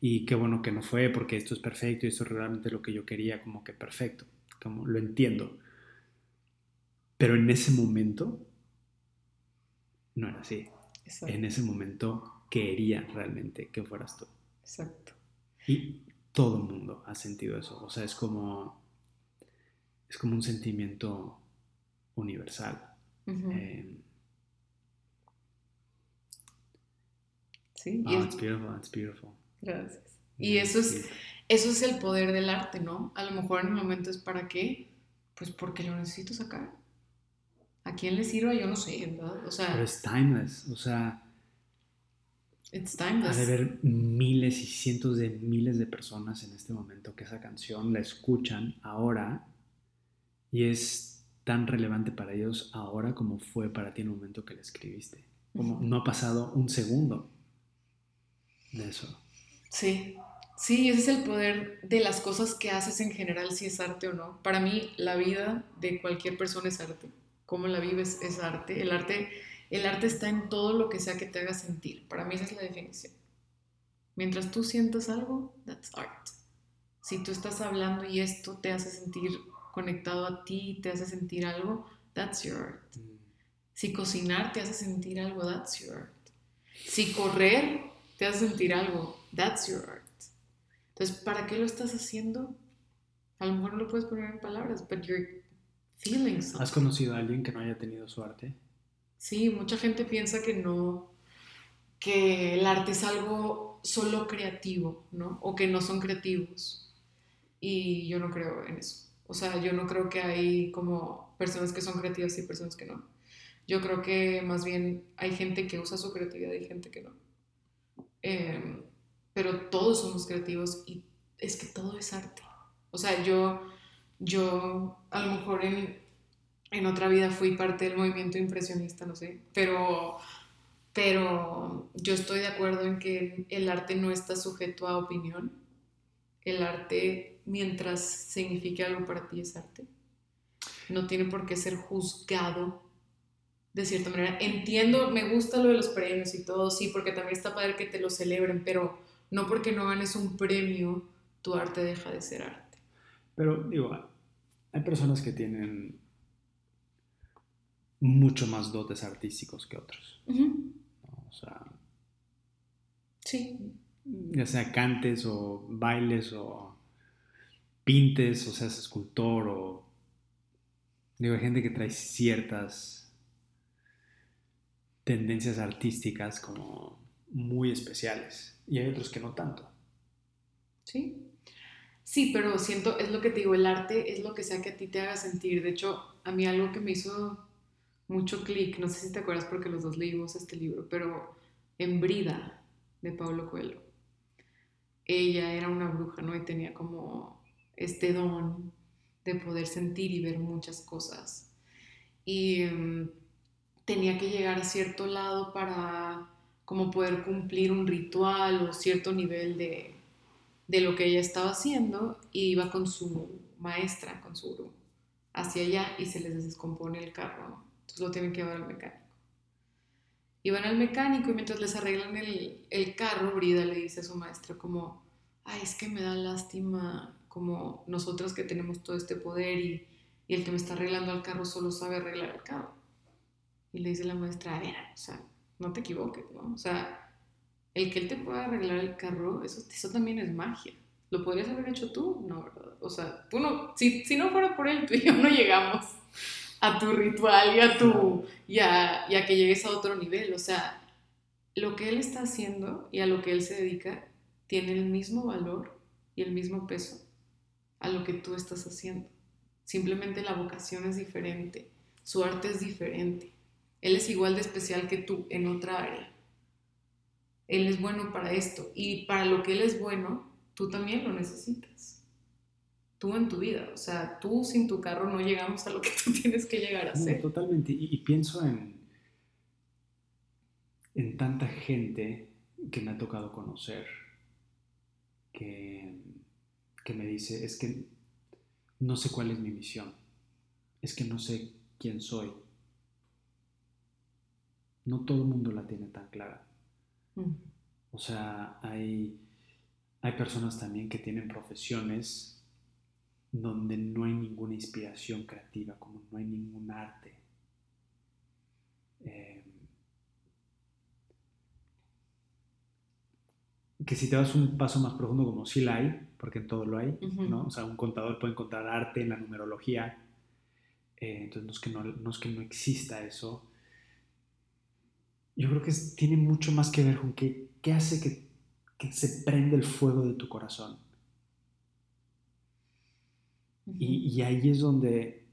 y qué bueno que no fue porque esto es perfecto y esto es realmente lo que yo quería, como que perfecto, como lo entiendo. Pero en ese momento no era así. En ese momento quería realmente que fueras tú. Exacto. Y todo el mundo ha sentido eso. O sea, es como, es como un sentimiento universal. Sí. Oh, it's beautiful, it's beautiful. Gracias. Y eso es, eso es el poder del arte, ¿no? A lo mejor en el momento es para qué, pues porque lo necesito sacar. ¿A quién le sirva? Yo no sé, ¿verdad? O sea, Pero es timeless, o sea... It's timeless. Ha de haber miles y cientos de miles de personas en este momento que esa canción la escuchan ahora y es tan relevante para ellos ahora como fue para ti en el momento que la escribiste. Como no ha pasado un segundo de eso. Sí, sí, ese es el poder de las cosas que haces en general, si es arte o no. Para mí, la vida de cualquier persona es arte. Cómo la vives es arte. El arte, el arte está en todo lo que sea que te haga sentir. Para mí esa es la definición. Mientras tú sientas algo, that's art. Si tú estás hablando y esto te hace sentir conectado a ti te hace sentir algo, that's your art. Mm. Si cocinar te hace sentir algo, that's your art. Si correr te hace sentir algo, that's your art. Entonces, ¿para qué lo estás haciendo? A lo mejor no lo puedes poner en palabras, but you're feeling something. ¿Has conocido a alguien que no haya tenido su arte? Sí, mucha gente piensa que no, que el arte es algo solo creativo, ¿no? O que no son creativos. Y yo no creo en eso. O sea, yo no creo que hay como personas que son creativas y personas que no. Yo creo que más bien hay gente que usa su creatividad y gente que no. Em, pero todos somos creativos y es que todo es arte. O sea, yo, yo a lo mejor en, en otra vida fui parte del movimiento impresionista, no sé, pero, pero yo estoy de acuerdo en que el arte no está sujeto a opinión. El arte, mientras signifique algo para ti, es arte. No tiene por qué ser juzgado de cierta manera. Entiendo, me gusta lo de los premios y todo, sí, porque también está padre que te lo celebren, pero no porque no ganes un premio, tu arte deja de ser arte. Pero digo, hay personas que tienen mucho más dotes artísticos que otros. O sea, sí. Ya sea cantes o bailes o pintes o seas escultor o... Digo, hay gente que trae ciertas tendencias artísticas como muy especiales y hay otros que no tanto. Sí. Sí, pero siento, es lo que te digo, el arte es lo que sea que a ti te haga sentir. De hecho, a mí algo que me hizo mucho clic, no sé si te acuerdas porque los dos leímos este libro, pero en Brida, de Pablo Coelho. Ella era una bruja, ¿no? Y tenía como este don de poder sentir y ver muchas cosas. Y mm, tenía que llegar a cierto lado para como poder cumplir un ritual o cierto nivel de, de lo que ella estaba haciendo y iba con su maestra, con su gurú, hacia allá y se les descompone el carro, entonces lo tienen que llevar al mecánico. Iban al mecánico y mientras les arreglan el, el carro, Brida le dice a su maestra como, ay, es que me da lástima como nosotros que tenemos todo este poder y, y el que me está arreglando el carro solo sabe arreglar el carro. Y le dice la maestra, a ver, o sea, no te equivoques, ¿no? O sea, el que él te pueda arreglar el carro, eso, eso también es magia. ¿Lo podrías haber hecho tú? No, ¿verdad? O sea, tú no, si, si no fuera por él, tú y yo no llegamos a tu ritual y a tu, y a, y a que llegues a otro nivel. O sea, lo que él está haciendo y a lo que él se dedica tiene el mismo valor y el mismo peso a lo que tú estás haciendo. Simplemente la vocación es diferente, su arte es diferente. Él es igual de especial que tú en otra área. Él es bueno para esto y para lo que Él es bueno, tú también lo necesitas. Tú en tu vida, o sea, tú sin tu carro no llegamos a lo que <laughs> tú tienes que llegar a ser. Totalmente, y, pienso en, en tanta gente que me ha tocado conocer, que, que me dice, es que no sé cuál es mi misión, es que no sé quién soy, no todo el mundo la tiene tan clara. Mm. O sea, hay, hay personas también que tienen profesiones donde no hay ninguna inspiración creativa, como no hay ningún arte. Eh, que si te das un paso más profundo, como sí la hay, porque en todo lo hay, ¿no? O sea, un contador puede encontrar arte en la numerología, eh, entonces no es, que no, no es que no exista eso, yo creo que tiene mucho más que ver con qué, qué hace que, que, se prende el fuego de tu corazón. y, y, ahí es donde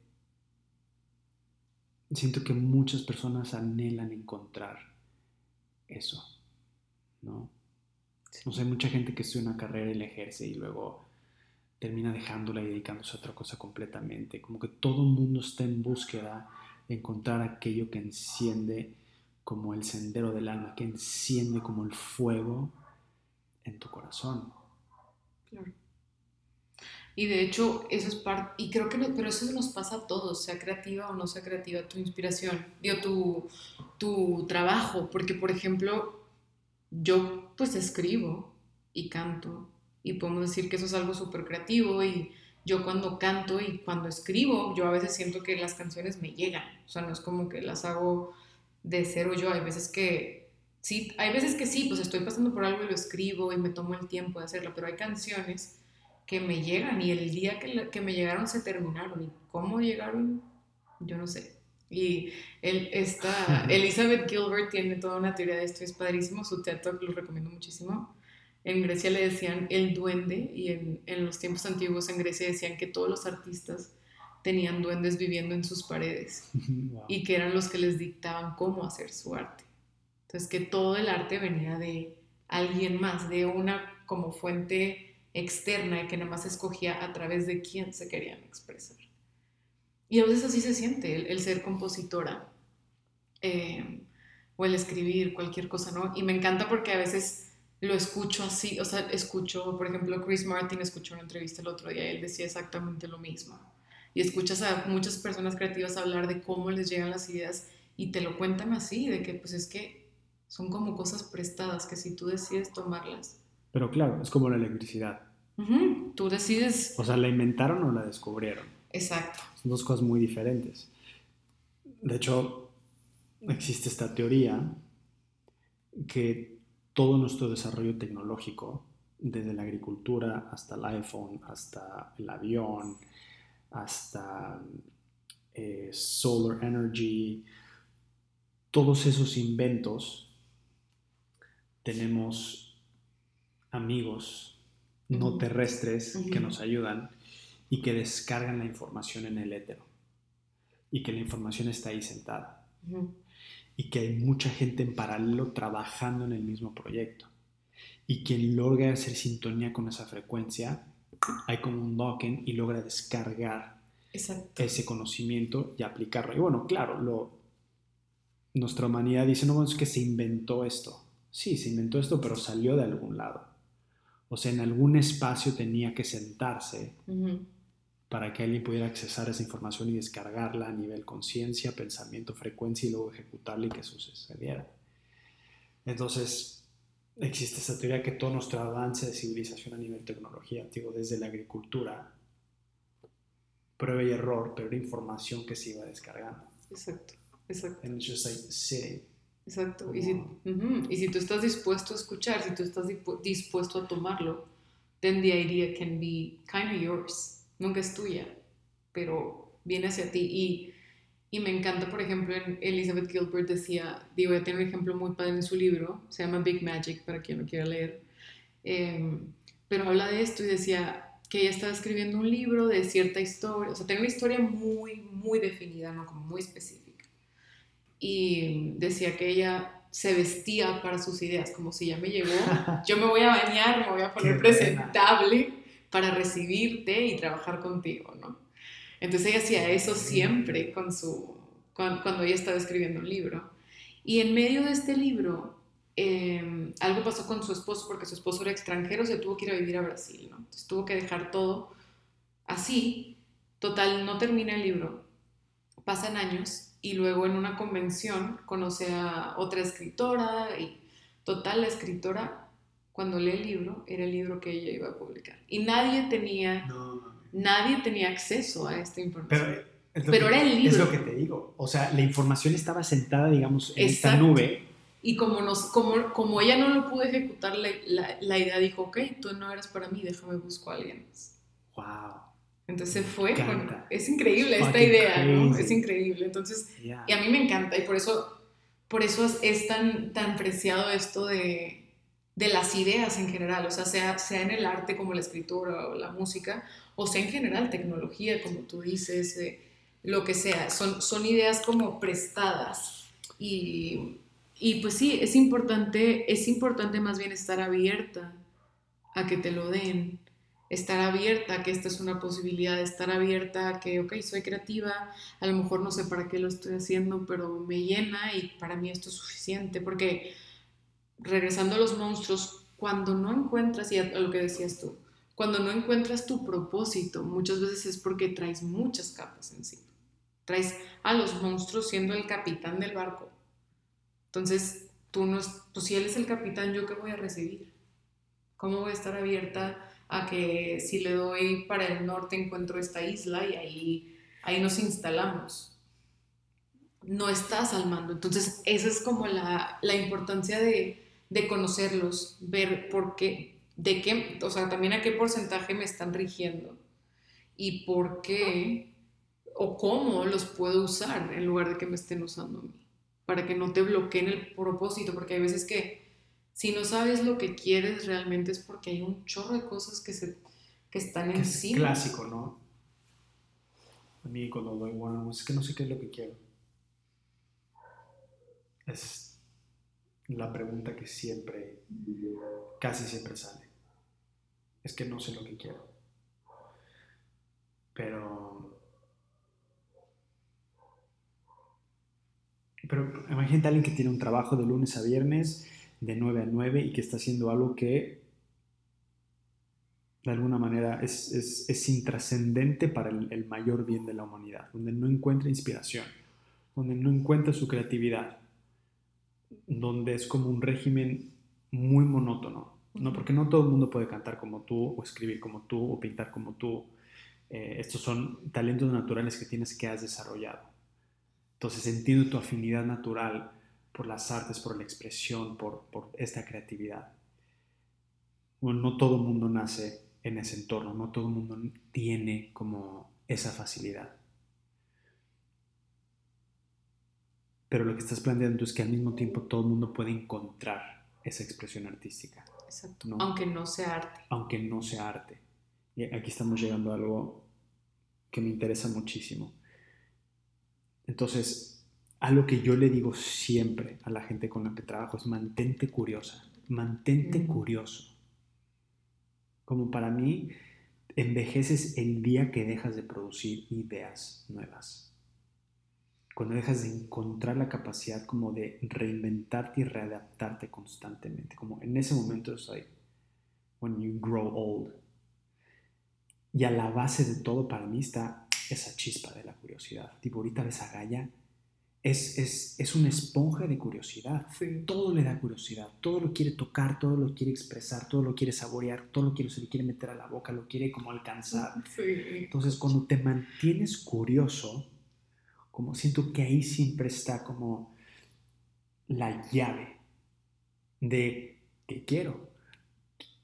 siento que muchas personas anhelan encontrar eso, ¿no? No sé, mucha gente que estudia una carrera y la ejerce y luego termina dejándola y dedicándose a otra cosa completamente. Como que todo el mundo está en búsqueda de encontrar aquello que enciende como el sendero del alma, que enciende como el fuego en tu corazón. Claro. Y de hecho, eso es parte, y creo que, pero eso nos pasa a todos, sea creativa o no sea creativa, tu inspiración, digo, tu, tu trabajo, porque por ejemplo, yo pues escribo y canto, y podemos decir que eso es algo súper creativo, y yo cuando canto y cuando escribo, yo a veces siento que las canciones me llegan, o sea, no es como que las hago de cero yo, hay veces que sí, hay veces que sí, pues estoy pasando por algo y lo escribo y me tomo el tiempo de hacerlo, pero hay canciones que me llegan y el día que, que me llegaron se terminaron y cómo llegaron, yo no sé. Y él, esta, <laughs> Elizabeth Gilbert tiene toda una teoría de esto, es padrísimo, su TED Talk lo recomiendo muchísimo. En Grecia le decían el duende y en, en los tiempos antiguos en Grecia decían que todos los artistas tenían duendes viviendo en sus paredes <laughs> y que eran los que les dictaban cómo hacer su arte. Entonces que todo el arte venía de alguien más, de una como fuente externa y que nada más escogía a través de quién se querían expresar. Y a veces así se siente el, ser compositora eh, o el escribir cualquier cosa, ¿no? Y me encanta porque a veces lo escucho así, o sea, escucho, por ejemplo, Chris Martin escuchó una entrevista el otro día y él decía exactamente lo mismo. Y escuchas a muchas personas creativas hablar de cómo les llegan las ideas y te lo cuentan así, de que pues es que son como cosas prestadas, que si tú decides tomarlas. Pero claro, es como la electricidad. Tú decides... O sea, ¿la inventaron o la descubrieron? Exacto. Son dos cosas muy diferentes. De hecho, existe esta teoría que todo nuestro desarrollo tecnológico, desde la agricultura hasta el iPhone, hasta el avión, hasta eh, solar energy, todos esos inventos, tenemos amigos no terrestres que nos ayudan y que descargan la información en el éter y que la información está ahí sentada. Y que hay mucha gente en paralelo trabajando en el mismo proyecto. Y quien logra hacer sintonía con esa frecuencia hay como un token y logra descargar ese conocimiento y aplicarlo. Y bueno claro lo nuestra humanidad dice no es que se inventó esto sí se inventó esto pero salió de algún lado. O sea en algún espacio tenía que sentarse para que alguien pudiera accesar esa información y descargarla a nivel conciencia, pensamiento, frecuencia y luego ejecutarla y que eso sucediera. Entonces, existe esta teoría que todo nuestro avance de civilización a nivel tecnología, digo, desde la agricultura, prueba y error, pero era información que se iba descargando. Exacto, exacto. And it's just like sitting. Exacto. Y si, y si tú estás dispuesto a escuchar, si tú estás dispuesto a tomarlo, then the idea can be kind of yours nunca es tuya, pero viene hacia ti. Y, y me encanta, por ejemplo, en Elizabeth Gilbert decía, digo, ya tiene un ejemplo muy padre en su libro, se llama Big Magic, para quien no quiera leer, em, pero habla de esto y decía que ella estaba escribiendo un libro de cierta historia, o sea, tiene una historia muy, muy definida, ¿no? Como muy específica. Y decía que ella se vestía para sus ideas, como si ya me llegó, yo me voy a bañar, me voy a poner <laughs> presentable para recibirte y trabajar contigo, ¿no? Entonces ella hacía eso siempre con su, cuando, ella estaba escribiendo un libro. Y en medio de este libro, em, algo pasó con su esposo, porque su esposo era extranjero, se tuvo que ir a vivir a Brasil, ¿no? Entonces tuvo que dejar todo así. Total, no termina el libro. Pasan años y luego en una convención conoce a otra escritora y total, la escritora cuando lee el libro, era el libro que ella iba a publicar. Y nadie tenía, nadie tenía acceso a esta información. Pero, era el libro. Es lo que te digo. O sea, la información estaba sentada, digamos, en esta nube. Y como, nos, como, como ella no lo pudo ejecutar, la, la, idea dijo, ok, tú no eras para mí, déjame buscar a alguien más. Wow. Entonces fue, es increíble esta idea, ¿no? Es increíble. Entonces, y a mí me encanta y por eso, por eso es tan, tan preciado esto de, de las ideas en general, o sea, sea, sea en el arte como la escritura o la música, o sea en general tecnología, como tú dices, eh, lo que sea, son, son ideas como prestadas. Y, y, pues sí, es importante, es importante más bien estar abierta a que te lo den, estar abierta a que esta es una posibilidad, estar abierta a que, ok, soy creativa, a lo mejor no sé para qué lo estoy haciendo, pero me llena y para mí esto es suficiente, porque regresando a los monstruos, cuando no encuentras, y a lo que decías tú, cuando no encuentras tu propósito, muchas veces es porque traes muchas capas encima. Traes a los monstruos siendo el capitán del barco. Entonces, tú no, pues si él es el capitán, ¿yo qué voy a recibir? ¿Cómo voy a estar abierta a que si le doy para el norte encuentro esta isla y ahí, ahí nos instalamos. No estás al mando. Entonces, esa es como la, la importancia de, de, conocerlos, ver por qué, de qué, o sea, también a qué porcentaje me están rigiendo y por qué o cómo los puedo usar en lugar de que me estén usando a mí, para que no te bloqueen el propósito, porque hay veces que si no sabes lo que quieres realmente es porque hay un chorro de cosas que, se, que están en encima. Es clásico, ¿no? A mí cuando doy bueno, es que no sé qué es lo que quiero. Es la pregunta que siempre, casi siempre sale. Es que no sé lo que quiero. Pero Pero imagínate a alguien que tiene un trabajo de lunes a viernes, de 9 a 9, y que está haciendo algo que de alguna manera es, es, es intrascendente para el, el, mayor bien de la humanidad, donde no encuentra inspiración, donde no encuentra su creatividad, donde es como un régimen muy monótono, ¿no? porque no todo el mundo puede cantar como tú, o escribir como tú, o pintar como tú. Eh, estos son talentos naturales que tienes que has desarrollado. Entonces entiendo tu afinidad natural por las artes, por la expresión, por, por esta creatividad. Bueno, no todo el mundo nace en ese entorno, no todo el mundo tiene como esa facilidad. Pero lo que estás planteando es que al mismo tiempo todo el mundo puede encontrar esa expresión artística. Exacto. Aunque no sea arte. Aunque no sea arte. Y aquí estamos llegando a algo que me interesa muchísimo. Entonces, algo que yo le digo siempre a la gente con la que trabajo es mantente curiosa, mantente curioso. Como para mí, envejeces el día que dejas de producir ideas nuevas. Cuando dejas de encontrar la capacidad como de reinventarte y readaptarte constantemente. Como en ese momento es like when you grow old. Y a la base de todo para mí está esa chispa de la curiosidad. Tipo, ahorita ves a Gaia, es, es, es una esponja de curiosidad. Todo le da curiosidad, todo lo quiere tocar, todo lo quiere expresar, todo lo quiere saborear, todo lo quiere, se lo quiere meter a la boca, lo quiere como alcanzar. Entonces, cuando te mantienes curioso, como siento que ahí siempre está como la llave de qué quiero,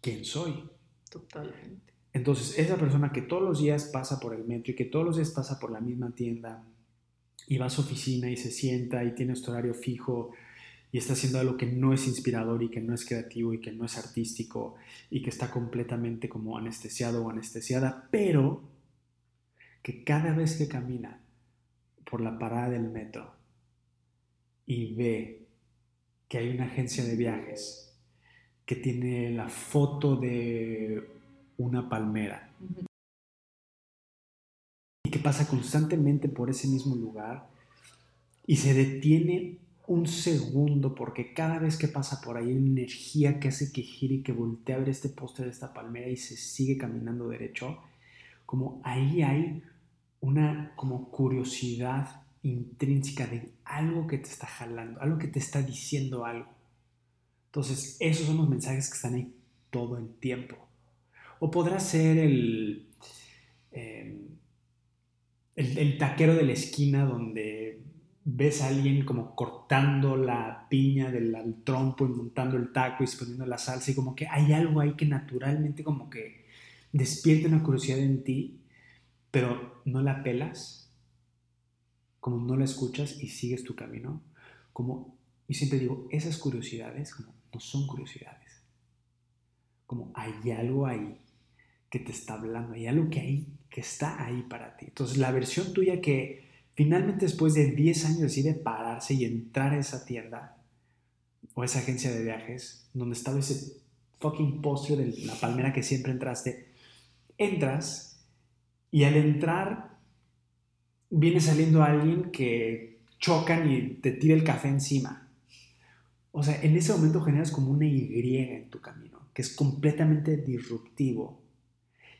quién soy. Totalmente. Entonces, esa persona que todos los días pasa por el metro y que todos los días pasa por la misma tienda y va a su oficina y se sienta y tiene su horario fijo y está haciendo algo que no es inspirador y que no es creativo y que no es artístico y que está completamente como anestesiado o anestesiada, pero que cada vez que camina por la parada del metro y ve que hay una agencia de viajes que tiene la foto de una palmera. Y que pasa constantemente por ese mismo lugar y se detiene un segundo porque cada vez que pasa por ahí hay una energía que hace que gire y que voltee a ver este póster de esta palmera y se sigue caminando derecho. Como ahí hay una como curiosidad intrínseca de algo que te está jalando, algo que te está diciendo algo. Entonces, esos son los mensajes que están ahí todo el tiempo. O podrá ser el, em, el, taquero de la esquina donde ves a alguien como cortando la piña del trompo y montando el taco y poniendo la salsa y como que hay algo ahí que naturalmente como que despierta una curiosidad en ti, pero no la pelas, como no la escuchas y sigues tu camino. Como, y siempre digo, esas curiosidades como no son curiosidades. Como hay algo ahí que te está hablando, hay algo que, hay, que está ahí para ti. Entonces, la versión tuya que finalmente después de 10 años decide pararse y entrar a esa tienda o esa agencia de viajes donde estaba ese fucking postre de la palmera que siempre entraste, entras y al entrar viene saliendo alguien que chocan y te tira el café encima. O sea, en ese momento generas como una Y en tu camino, que es completamente disruptivo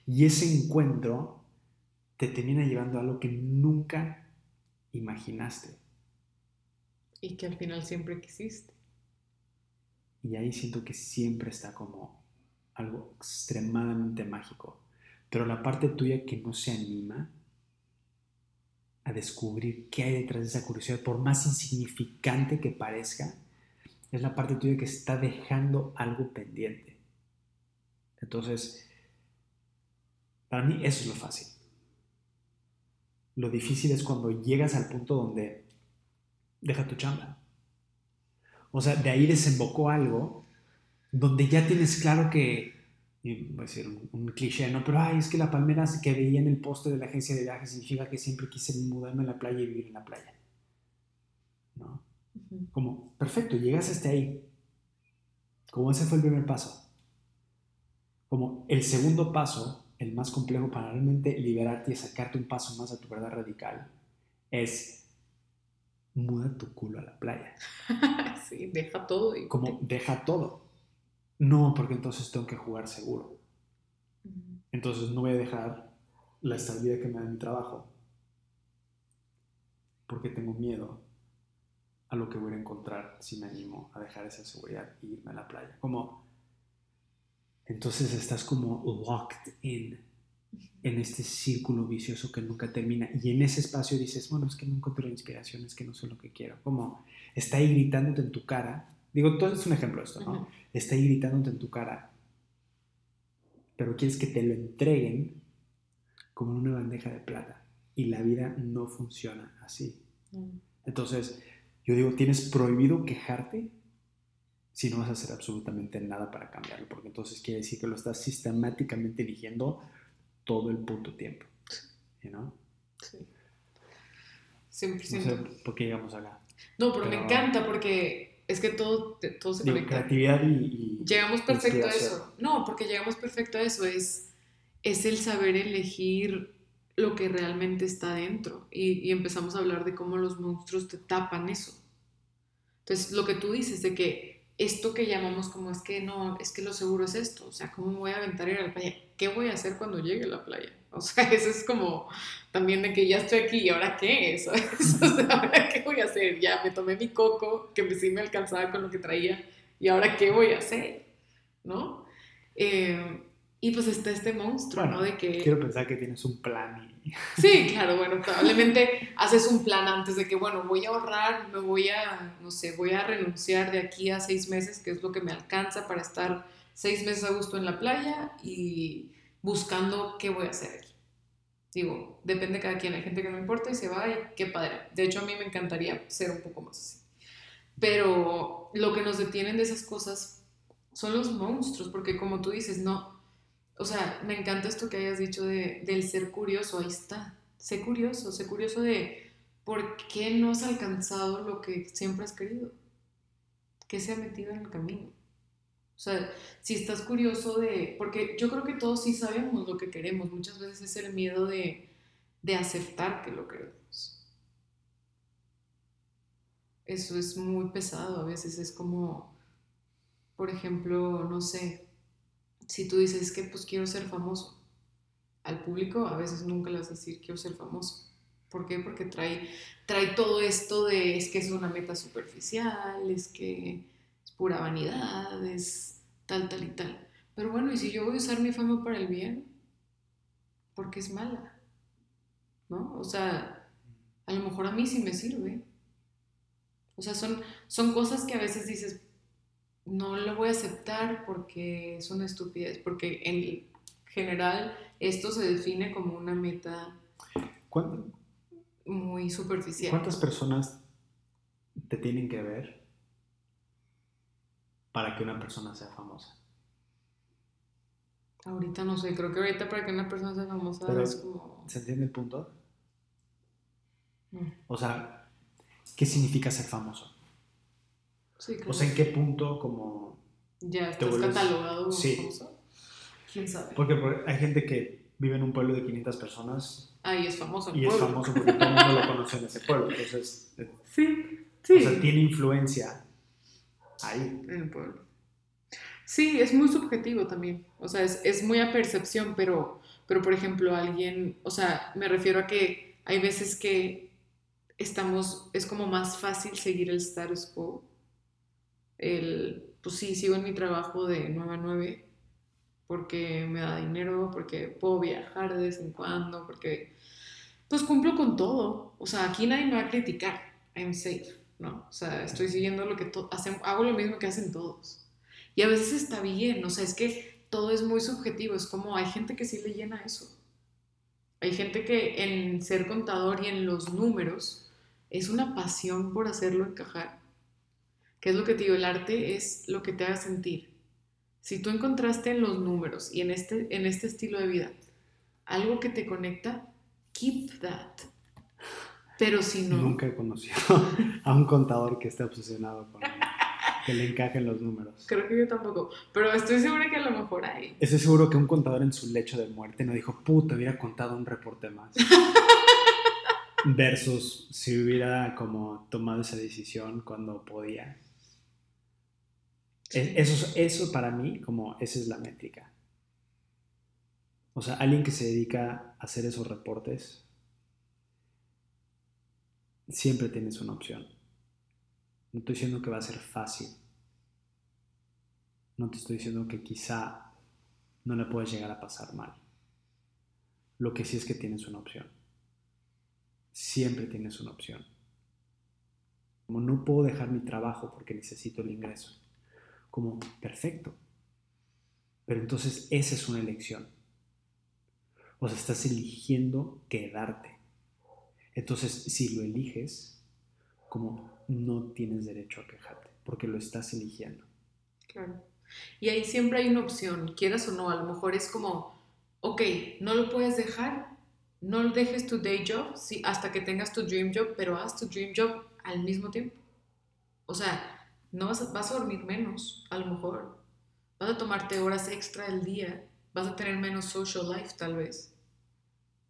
y ese encuentro te termina llevando a algo que nunca imaginaste. Y que al final siempre quisiste. Y ahí siento que siempre está como algo extremadamente mágico. Pero la parte tuya que no se anima a descubrir qué hay detrás de esa curiosidad, por más insignificante que parezca, es la parte tuya que está dejando algo pendiente. Entonces, para mí eso es lo fácil. Lo difícil es cuando llegas al punto donde deja tu chamba. O sea, de ahí desembocó algo donde ya tienes claro que, voy a decir un, cliché, ¿no? Pero, ay, es que la palmera que veía en el poste de la agencia de viajes significa que siempre quise mudarme a la playa y vivir en la playa. ¿No? Como, perfecto, llegas hasta ahí. Como ese fue el primer paso. Como el segundo paso, el más complejo para realmente liberarte y sacarte un paso más a tu verdad radical, es muda tu culo a la playa. <laughs> sí, deja todo. Y como, deja todo. No, porque entonces tengo que jugar seguro. Entonces no voy a dejar la estabilidad que me da mi trabajo porque tengo miedo a lo que voy a encontrar si me animo a dejar esa seguridad y irme a la playa. Como, entonces estás como locked in en este círculo vicioso que nunca termina. Y en ese espacio dices, bueno, es que no encuentro la inspiración, es que no sé lo que quiero. Como está ahí gritándote en tu cara. Digo, todo es un ejemplo de esto, ¿no? Está ahí gritándote en tu cara. Pero quieres que te lo entreguen como en una bandeja de plata. Y la vida no funciona así. Entonces, yo digo, tienes prohibido quejarte si no vas a hacer absolutamente nada para cambiarlo, porque entonces quiere decir que lo estás sistemáticamente eligiendo todo el puto tiempo. ¿no? Sí. 100%. No sé por qué llegamos acá. No, pero, me encanta porque es que todo, todo se conecta. Creatividad y, Llegamos perfecto a eso. No, porque llegamos perfecto a eso. Es, es el saber elegir lo que realmente está dentro. Y, y empezamos a hablar de cómo los monstruos te tapan eso. Entonces, lo que tú dices de que esto que llamamos como es que no, es que lo seguro es esto, o sea, ¿cómo me voy a aventar a ir a la playa? ¿Qué voy a hacer cuando llegue a la playa? O sea, <laughs> eso es como también de que ya estoy aquí y ahora qué, <laughs> eso, o sea, ahora qué voy a hacer, ya me tomé mi coco, que sí me alcanzaba con lo que traía, y ahora qué voy a hacer, ¿no? Eh, y pues está este monstruo, ¿no? De que... Quiero pensar que tienes un plan y <laughs> Sí, claro, bueno, probablemente haces un plan antes de que, bueno, voy a ahorrar, me voy a, no sé, voy a renunciar de aquí a seis meses, que es lo que me alcanza para estar seis meses a gusto en la playa y buscando qué voy a hacer aquí. Digo, depende de cada quien, hay gente que no importa y se va y qué padre. De hecho, a mí me encantaría ser un poco más así. Pero lo que nos detienen de esas cosas son los monstruos, porque como tú dices, no, o sea, me encanta esto que hayas dicho de, del ser curioso, ahí está. Sé curioso, sé curioso de por qué no has alcanzado lo que siempre has querido. ¿Qué se ha metido en el camino? O sea, si estás curioso de, porque yo creo que todos sí sabemos lo que queremos, muchas veces es el miedo de, de aceptar que lo queremos. Eso es muy pesado, a veces es como, por ejemplo, no sé, si tú dices que pues quiero ser famoso, al público a veces nunca le vas a decir quiero ser famoso. ¿Por qué? Porque trae, trae todo esto de es que es una meta superficial, es que es pura vanidad, es tal, tal y tal. Pero bueno, ¿y si yo voy a usar mi fama para el bien? Porque es mala. ¿No? O sea, a lo mejor a mí sí me sirve. O sea, son, son cosas que a veces dices, no lo voy a aceptar porque es una estupidez, porque en general esto se define como una meta muy superficial. ¿Cuántas personas te tienen que ver para que una persona sea famosa? Ahorita no sé, creo que ahorita para que una persona sea famosa es como... ¿Se entiende el punto? O sea, ¿qué significa ser famoso? O sea, ¿en qué punto como... Ya estás catalogado sí. ¿Quién sabe? Porque hay gente que vive en un pueblo de 500 personas. Ah, y es famoso. Y es famoso porque todo el mundo lo <laughs> conoce en ese pueblo. Entonces, eh, sí, sí. O sea, tiene influencia ahí. En el pueblo. Sí, es muy subjetivo también. O sea, es, es muy a percepción, pero, pero por ejemplo, alguien, o sea, me refiero a que hay veces que estamos, es como más fácil seguir el status quo el, pues sí, sigo en mi trabajo de 9 a 9 porque me da dinero, porque puedo viajar de vez en cuando, porque pues cumplo con todo. O sea, aquí nadie me va a criticar. I'm safe, ¿no? O sea, estoy siguiendo lo que hacen, hago lo mismo que hacen todos. Y a veces está bien, o sea, es que todo es muy subjetivo, es como hay gente que sí le llena eso. Hay gente que en ser contador y en los números es una pasión por hacerlo encajar. ¿Qué es lo que te digo? El arte es lo que te haga sentir. Si tú encontraste en los números y en este, en este estilo de vida algo que te conecta, keep that. Pero si no... Nunca he conocido <laughs> a un contador que esté obsesionado con que le encajen los números. Creo que yo tampoco, pero estoy segura que a lo mejor hay. Estoy seguro que un contador en su lecho de muerte no dijo, puta, hubiera contado un reporte más. <laughs> Versus si hubiera como tomado esa decisión cuando podía. Eso, eso para mí, como esa es la métrica. O sea, alguien que se dedica a hacer esos reportes, siempre tienes una opción. No estoy diciendo que va a ser fácil. No te estoy diciendo que quizá no le puedes llegar a pasar mal. Lo que sí es que tienes una opción. Siempre tienes una opción. Como no puedo dejar mi trabajo porque necesito el ingreso como perfecto. Pero entonces esa es una elección. O sea, estás eligiendo quedarte. Entonces, si lo eliges, como no tienes derecho a quejarte, porque lo estás eligiendo. Claro. Y ahí siempre hay una opción, quieras o no, a lo mejor es como, ok, no lo puedes dejar, no dejes tu day job hasta que tengas tu dream job, pero haz tu dream job al mismo tiempo. O sea, no vas a, vas a dormir menos, a lo mejor. Vas a tomarte horas extra al día, vas a tener menos social life tal vez.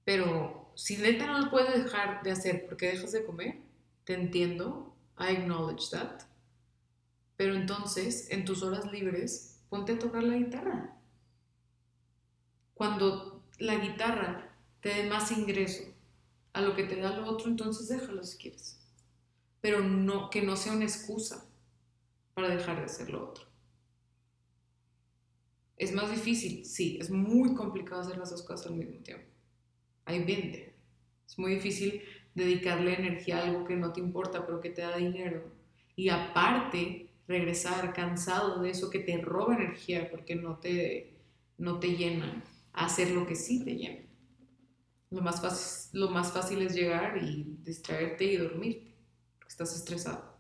Pero si neta no lo puedes dejar de hacer porque dejas de comer, te entiendo, I acknowledge that. Pero entonces, en tus horas libres, ponte a tocar la guitarra. Cuando la guitarra te dé más ingreso a lo que te da lo otro, entonces déjalo si quieres. Pero que no sea una excusa para dejar de hacer lo otro. Es más difícil, sí, es muy complicado hacer las dos cosas al mismo tiempo. Hay vende. Es muy difícil dedicarle energía a algo que no te importa, pero que te da dinero. Y aparte, regresar cansado de eso que te roba energía porque no te, no te llena, hacer lo que sí te llena. Lo más, fácil, lo más fácil es llegar y distraerte y dormirte, porque estás estresado.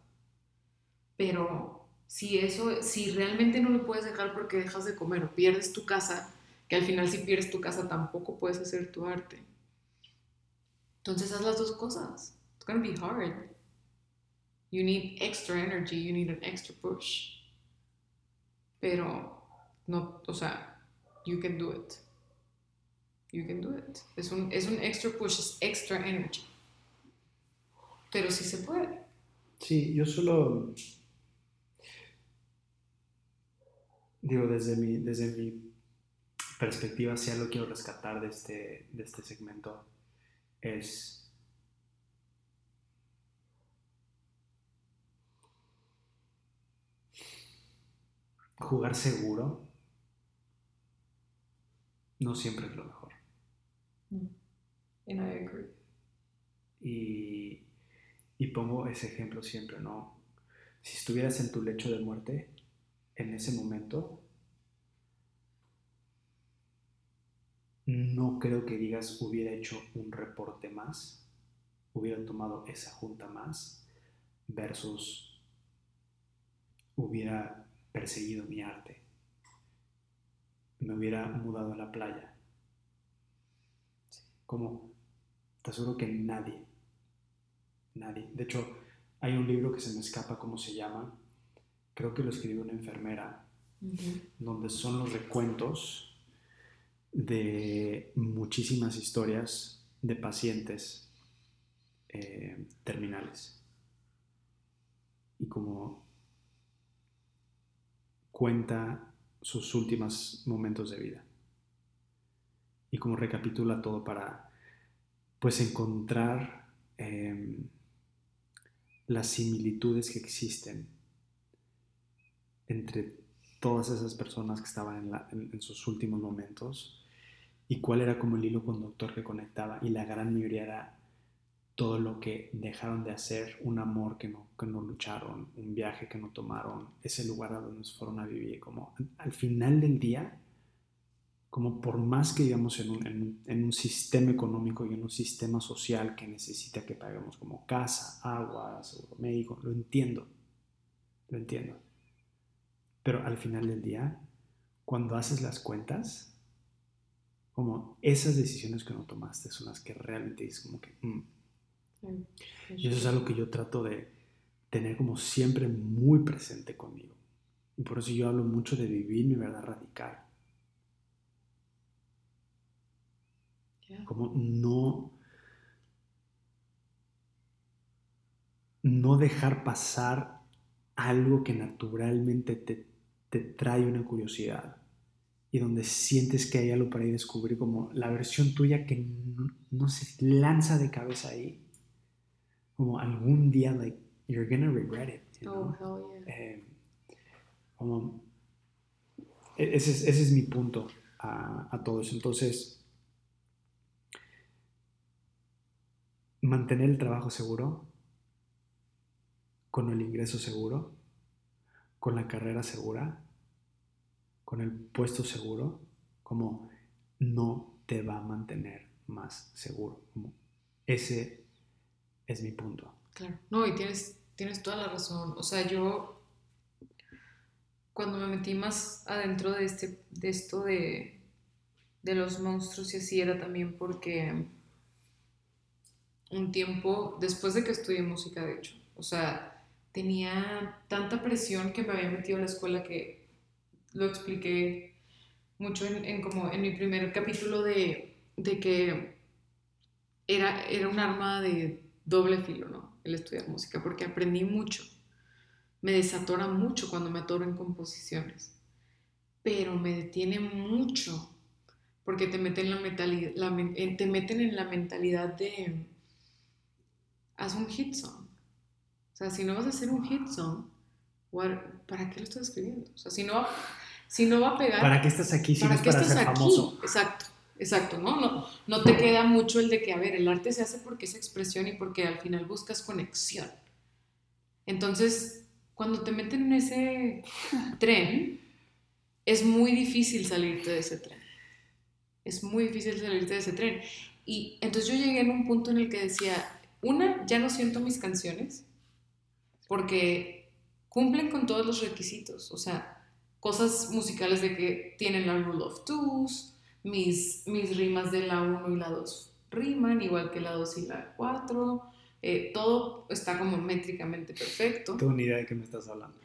Pero si eso, si realmente no lo puedes dejar porque dejas de comer o pierdes tu casa, que al final si pierdes tu casa tampoco puedes hacer tu arte. Entonces haz las dos cosas. It's gonna be hard. You need extra energy, you need an extra push. Pero no, o sea, you can do it. You can do it. Es un, es un extra push, es extra energy. Pero sí se puede. Sí, yo solo digo, desde mi, desde mi perspectiva, si algo quiero rescatar de este, de este segmento es jugar seguro no siempre es lo mejor. Mm. And I agree. Y, y pongo ese ejemplo siempre, ¿no? Si estuvieras en tu lecho de muerte, en ese momento, no creo que digas hubiera hecho un reporte más, hubiera tomado esa junta más, versus hubiera perseguido mi arte, me hubiera mudado a la playa. Como, te aseguro que nadie, nadie, de hecho, hay un libro que se me escapa cómo se llama, creo que lo escribió una enfermera, donde son los recuentos de muchísimas historias de pacientes eh, terminales. Y como cuenta sus últimos momentos de vida. Y como recapitula todo para pues encontrar em, las similitudes que existen entre todas esas personas que estaban en, sus últimos momentos y cuál era como el hilo conductor que conectaba y la gran mayoría era todo lo que dejaron de hacer, un amor que no, que no lucharon, un viaje que no tomaron, ese lugar a donde fueron a vivir, como al final del día, como por más que digamos en un, en, un, sistema económico y en un sistema social que necesita que paguemos como casa, agua, seguro médico, lo entiendo, lo entiendo. Pero al final del día, cuando haces las cuentas, como esas decisiones que no tomaste son las que realmente dices como que... Mm". Y eso es algo que yo trato de tener como siempre muy presente conmigo. Y por eso yo hablo mucho de vivir mi verdad radical. Como no, no dejar pasar algo que naturalmente te te trae una curiosidad y donde sientes que hay algo para ir descubrir, como la versión tuya que no, se lanza de cabeza ahí, como algún día, like, you're gonna regret it. Oh, hell yeah. Eh, como, e-, ese, es, ese es mi punto a, a todo eso. Entonces, mantener el trabajo seguro, con el ingreso seguro, con la carrera segura, con el puesto seguro, como no te va a mantener más seguro. ese es mi punto. Claro, no, y tienes, tienes toda la razón. O sea, yo cuando me metí más adentro de, este, de esto de, de los monstruos y así era también porque un tiempo, después de que estudié música, de hecho, o sea, tenía tanta presión que me había metido a la escuela que lo expliqué mucho en, como en mi primer capítulo de, de, que era, era un arma de doble filo, ¿no? El estudiar música, porque aprendí mucho. Me desatora mucho cuando me atoro en composiciones, pero me detiene mucho porque te meten, la la, te meten en la mentalidad de haz un hit song o sea, si no vas a hacer un hit song, ¿para qué lo estás escribiendo? O sea, si no, si no va a pegar... ¿Para qué estás aquí si no es para ser famoso? Exacto, exacto, ¿no? ¿no? No te queda mucho el de que, a ver, el arte se hace porque es expresión y porque al final buscas conexión. Entonces, cuando te meten en ese <laughs> tren, es muy difícil salirte de ese tren. Es muy difícil salirte de ese tren. Y entonces yo llegué en un punto en el que decía, una, ya no siento mis canciones, porque cumplen con todos los requisitos, o sea, cosas musicales de que tienen la rule of twos, mis, mis rimas de la 1 y la 2 riman, igual que la 2 y la 4, eh, todo está como métricamente perfecto. Tengo ni idea de qué me estás hablando.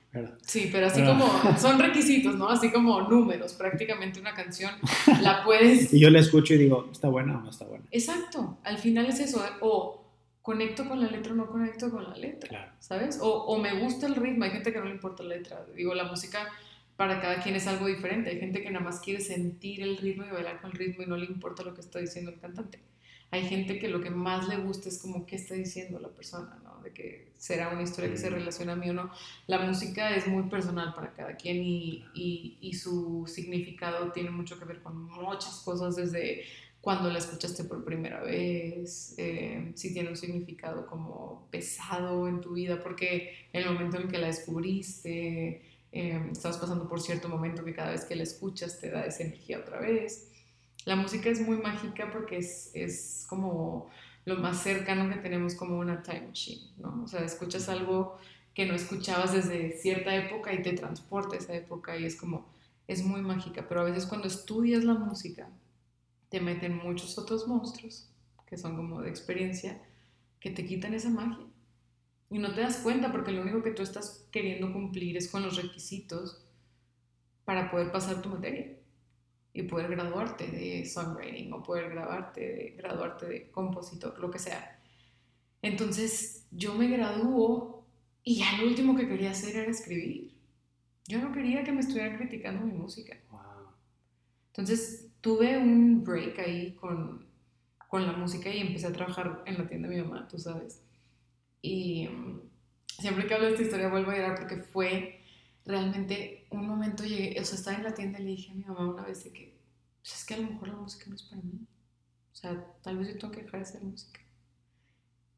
Sí, pero así como son requisitos, ¿no? Así como números, prácticamente una canción la <laughs> puedes... y yo la escucho y digo, ¿está buena o no está buena? Exacto, al final es eso, ¿eh? o conecto con la letra o no conecto con la letra, ¿sabes? O, o, me gusta el ritmo, hay gente que no le importa la letra, digo, la música para cada quien es algo diferente, hay gente que nada más quiere sentir el ritmo y bailar con el ritmo y no le importa lo que está diciendo el cantante. Hay gente que lo que más le gusta es como qué está diciendo la persona, ¿no? De que será una historia que se relaciona a mí o no. La música es muy personal para cada quien y, y, y su significado tiene mucho que ver con muchas cosas, desde cuando la escuchaste por primera vez, eh, si tiene un significado como pesado en tu vida, porque el momento en que la descubriste, eh, estabas pasando por cierto momento que cada vez que la escuchas te da esa energía otra vez. La música es muy mágica porque es, es como lo más cercano que tenemos como una time machine, ¿no? O sea, escuchas algo que no escuchabas desde cierta época y te transporta a esa época y es como, es muy mágica, pero a veces cuando estudias la música, te meten muchos otros monstruos, que son como de experiencia, que te quitan esa magia. Y no te das cuenta porque lo único que tú estás queriendo cumplir es con los requisitos para poder pasar tu materia y poder graduarte de songwriting o poder graduarte de, graduarte de compositor, lo que sea. Entonces yo me graduó y ya lo último que quería hacer era escribir. Yo no quería que me estuvieran criticando mi música. Entonces tuve un break ahí con, con, la música y empecé a trabajar en la tienda de mi mamá, tú sabes. Y mm, siempre que hablo de esta historia vuelvo a llorar porque fue realmente un momento llegué, o sea, estaba en la tienda y le dije a mi mamá una vez de que, pues es que a lo mejor la música no es para mí. O sea, tal vez yo tengo que dejar de hacer música.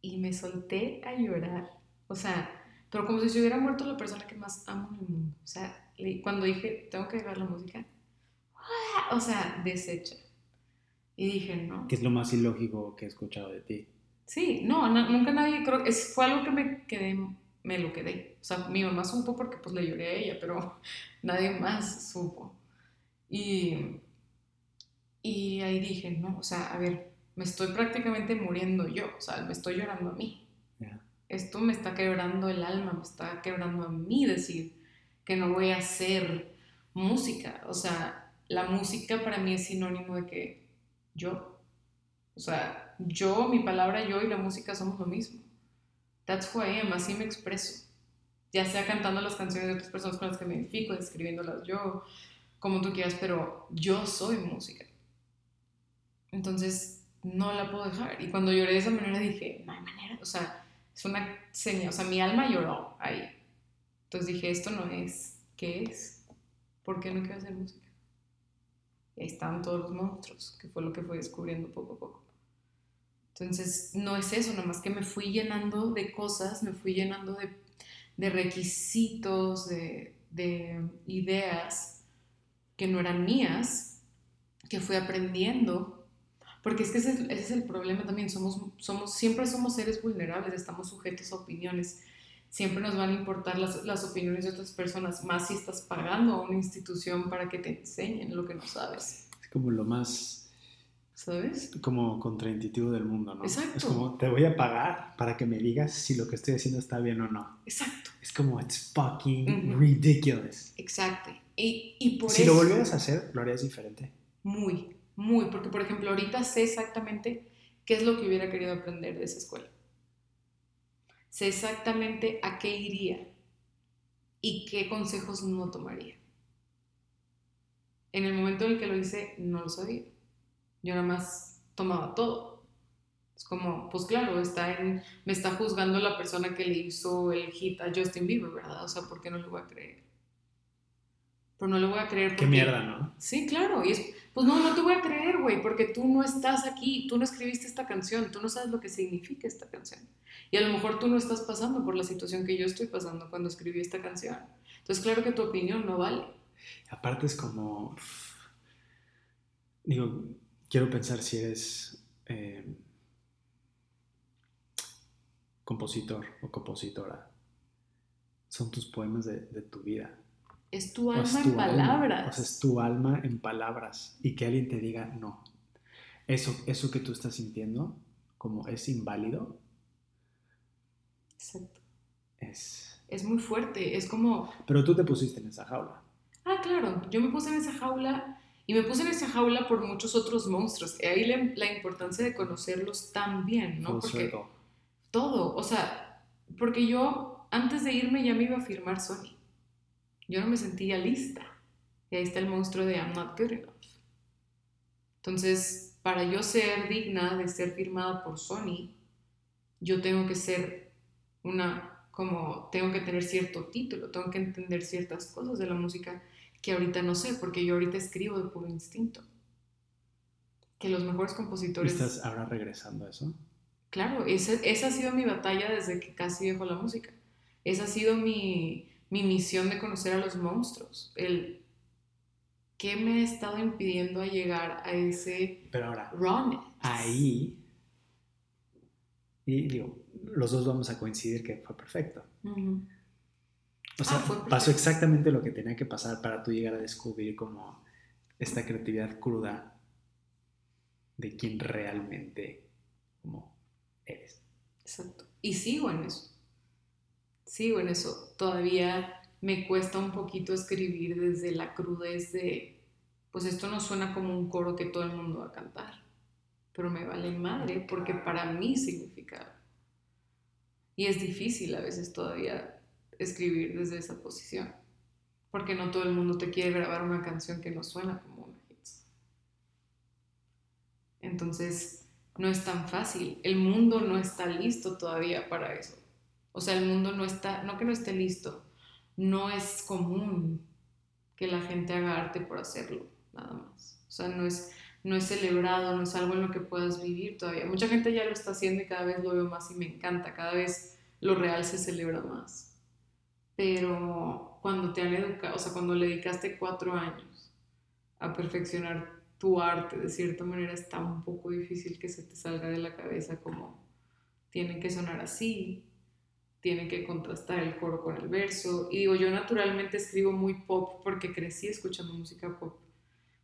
Y me solté a llorar. O sea, pero como si se hubiera muerto la persona que más amo en el mundo. O sea, cuando dije, tengo que dejar la música, o sea, deshecha. Y dije, no. ¿Qué es lo más ilógico que he escuchado de ti? Sí, no, nunca nadie, creo que fue algo que me quedé, me lo quedé. O sea, mi mamá supo porque pues le lloré a ella, pero <laughs> nadie más supo. Y, y ahí dije, no, o sea, a ver, me estoy prácticamente muriendo yo, o sea, me estoy llorando a mí. Esto me está quebrando el alma, me está quebrando a mí decir que no voy a hacer música. O sea, la música para mí es sinónimo de que yo, o sea, yo, mi palabra yo y la música somos lo mismo. That's who I am, así me expreso. Ya sea cantando las canciones de otras personas con las que me identifico, escribiéndolas yo, como tú quieras, pero yo soy música. Entonces, no la puedo dejar. Y cuando lloré de esa manera dije, no hay manera, o sea, es una señal, o sea, mi alma lloró ahí. Entonces dije, esto no es, ¿qué es? ¿Por qué no quiero hacer música? Y ahí estaban todos los monstruos, que fue lo que fui descubriendo poco a poco. Entonces, no es eso, nomás que me fui llenando de cosas, me fui llenando de, de requisitos, de, de, ideas que no eran mías, que fui aprendiendo. Porque es que ese, es el problema también, somos, somos, siempre somos seres vulnerables, estamos sujetos a opiniones siempre nos van a importar las, las, opiniones de otras personas, más si estás pagando a una institución para que te enseñen lo que no sabes. Es como lo más... ¿Sabes? Como contraintuitivo del mundo, ¿no? Exacto. Es como, te voy a pagar para que me digas si lo que estoy haciendo está bien o no. Exacto. Es como, it's fucking ridiculous. Exacto. Y, y por si lo volvieras a hacer, lo harías diferente. Muy, muy. Porque, por ejemplo, ahorita sé exactamente qué es lo que hubiera querido aprender de esa escuela sé exactamente a qué iría y qué consejos no tomaría. En el momento en el que lo hice, no lo sabía. Yo nada más tomaba todo. Es como, pues claro, está en, me está juzgando la persona que le hizo el hit a Justin Bieber, ¿verdad? O sea, ¿por qué no le voy a creer? Pero no le voy a creer porque... Qué mierda, ¿no? Sí, claro. Y es, pues no, no te voy a creer, güey, porque tú no estás aquí, tú no escribiste esta canción, tú no sabes lo que significa esta canción. Y a lo mejor tú no estás pasando por la situación que yo estoy pasando cuando escribí esta canción. Entonces, claro que tu opinión no vale. Aparte es como, digo, quiero pensar si eres eh, compositor o compositora. Son tus poemas de, tu vida. Es tu alma en palabras. o sea, es tu alma en palabras. Y que alguien te diga, no, eso, eso que tú estás sintiendo como es inválido, Exacto. Es... Es muy fuerte, es como... Pero tú te pusiste en esa jaula. Ah, claro, yo me puse en esa jaula y me puse en esa jaula por muchos otros monstruos. Y ahí la, la importancia de conocerlos también, ¿no? porque todo, o sea, porque yo antes de irme ya me iba a firmar Sony. Yo no me sentía lista. Y ahí está el monstruo de I'm not good enough. Entonces, para yo ser digna de ser firmada por Sony, yo tengo que ser una, como tengo que tener cierto título, tengo que entender ciertas cosas de la música que ahorita no sé, porque yo ahorita escribo de puro instinto. Que los mejores compositores... ¿Estás ahora regresando a eso? Claro, esa, esa ha sido mi batalla desde que casi dejo la música. Esa ha sido mi, mi misión de conocer a los monstruos. El qué me ha estado impidiendo a llegar a ese Pero ahora, rawness. ahí, y digo, los dos vamos a coincidir que fue perfecto. O sea, Ah, pasó exactamente lo que tenía que pasar para tú llegar a descubrir como esta creatividad cruda de quién realmente como eres. Exacto. Y sigo en eso. Sigo en eso. Todavía me cuesta un poquito escribir desde la crudez de, pues esto no suena como un coro que todo el mundo va a cantar, pero me vale madre porque para mí significa. Y es difícil a veces todavía escribir desde esa posición, porque no todo el mundo te quiere grabar una canción que no suena como una hit. Entonces, no es tan fácil. El mundo no está listo todavía para eso. O sea, el mundo no está, no que no esté listo, no es común que la gente haga arte por hacerlo, nada más. O sea, no es, no es celebrado, no es algo en lo que puedas vivir todavía. Mucha gente ya lo está haciendo y cada vez lo veo más y me encanta, cada vez lo real se celebra más. Pero cuando te han educado, o sea, cuando le dedicaste cuatro años a perfeccionar tu arte, de cierta manera está un poco difícil que se te salga de la cabeza como tiene que sonar así, tiene que contrastar el coro con el verso. Y digo, yo naturalmente escribo muy pop porque crecí escuchando música pop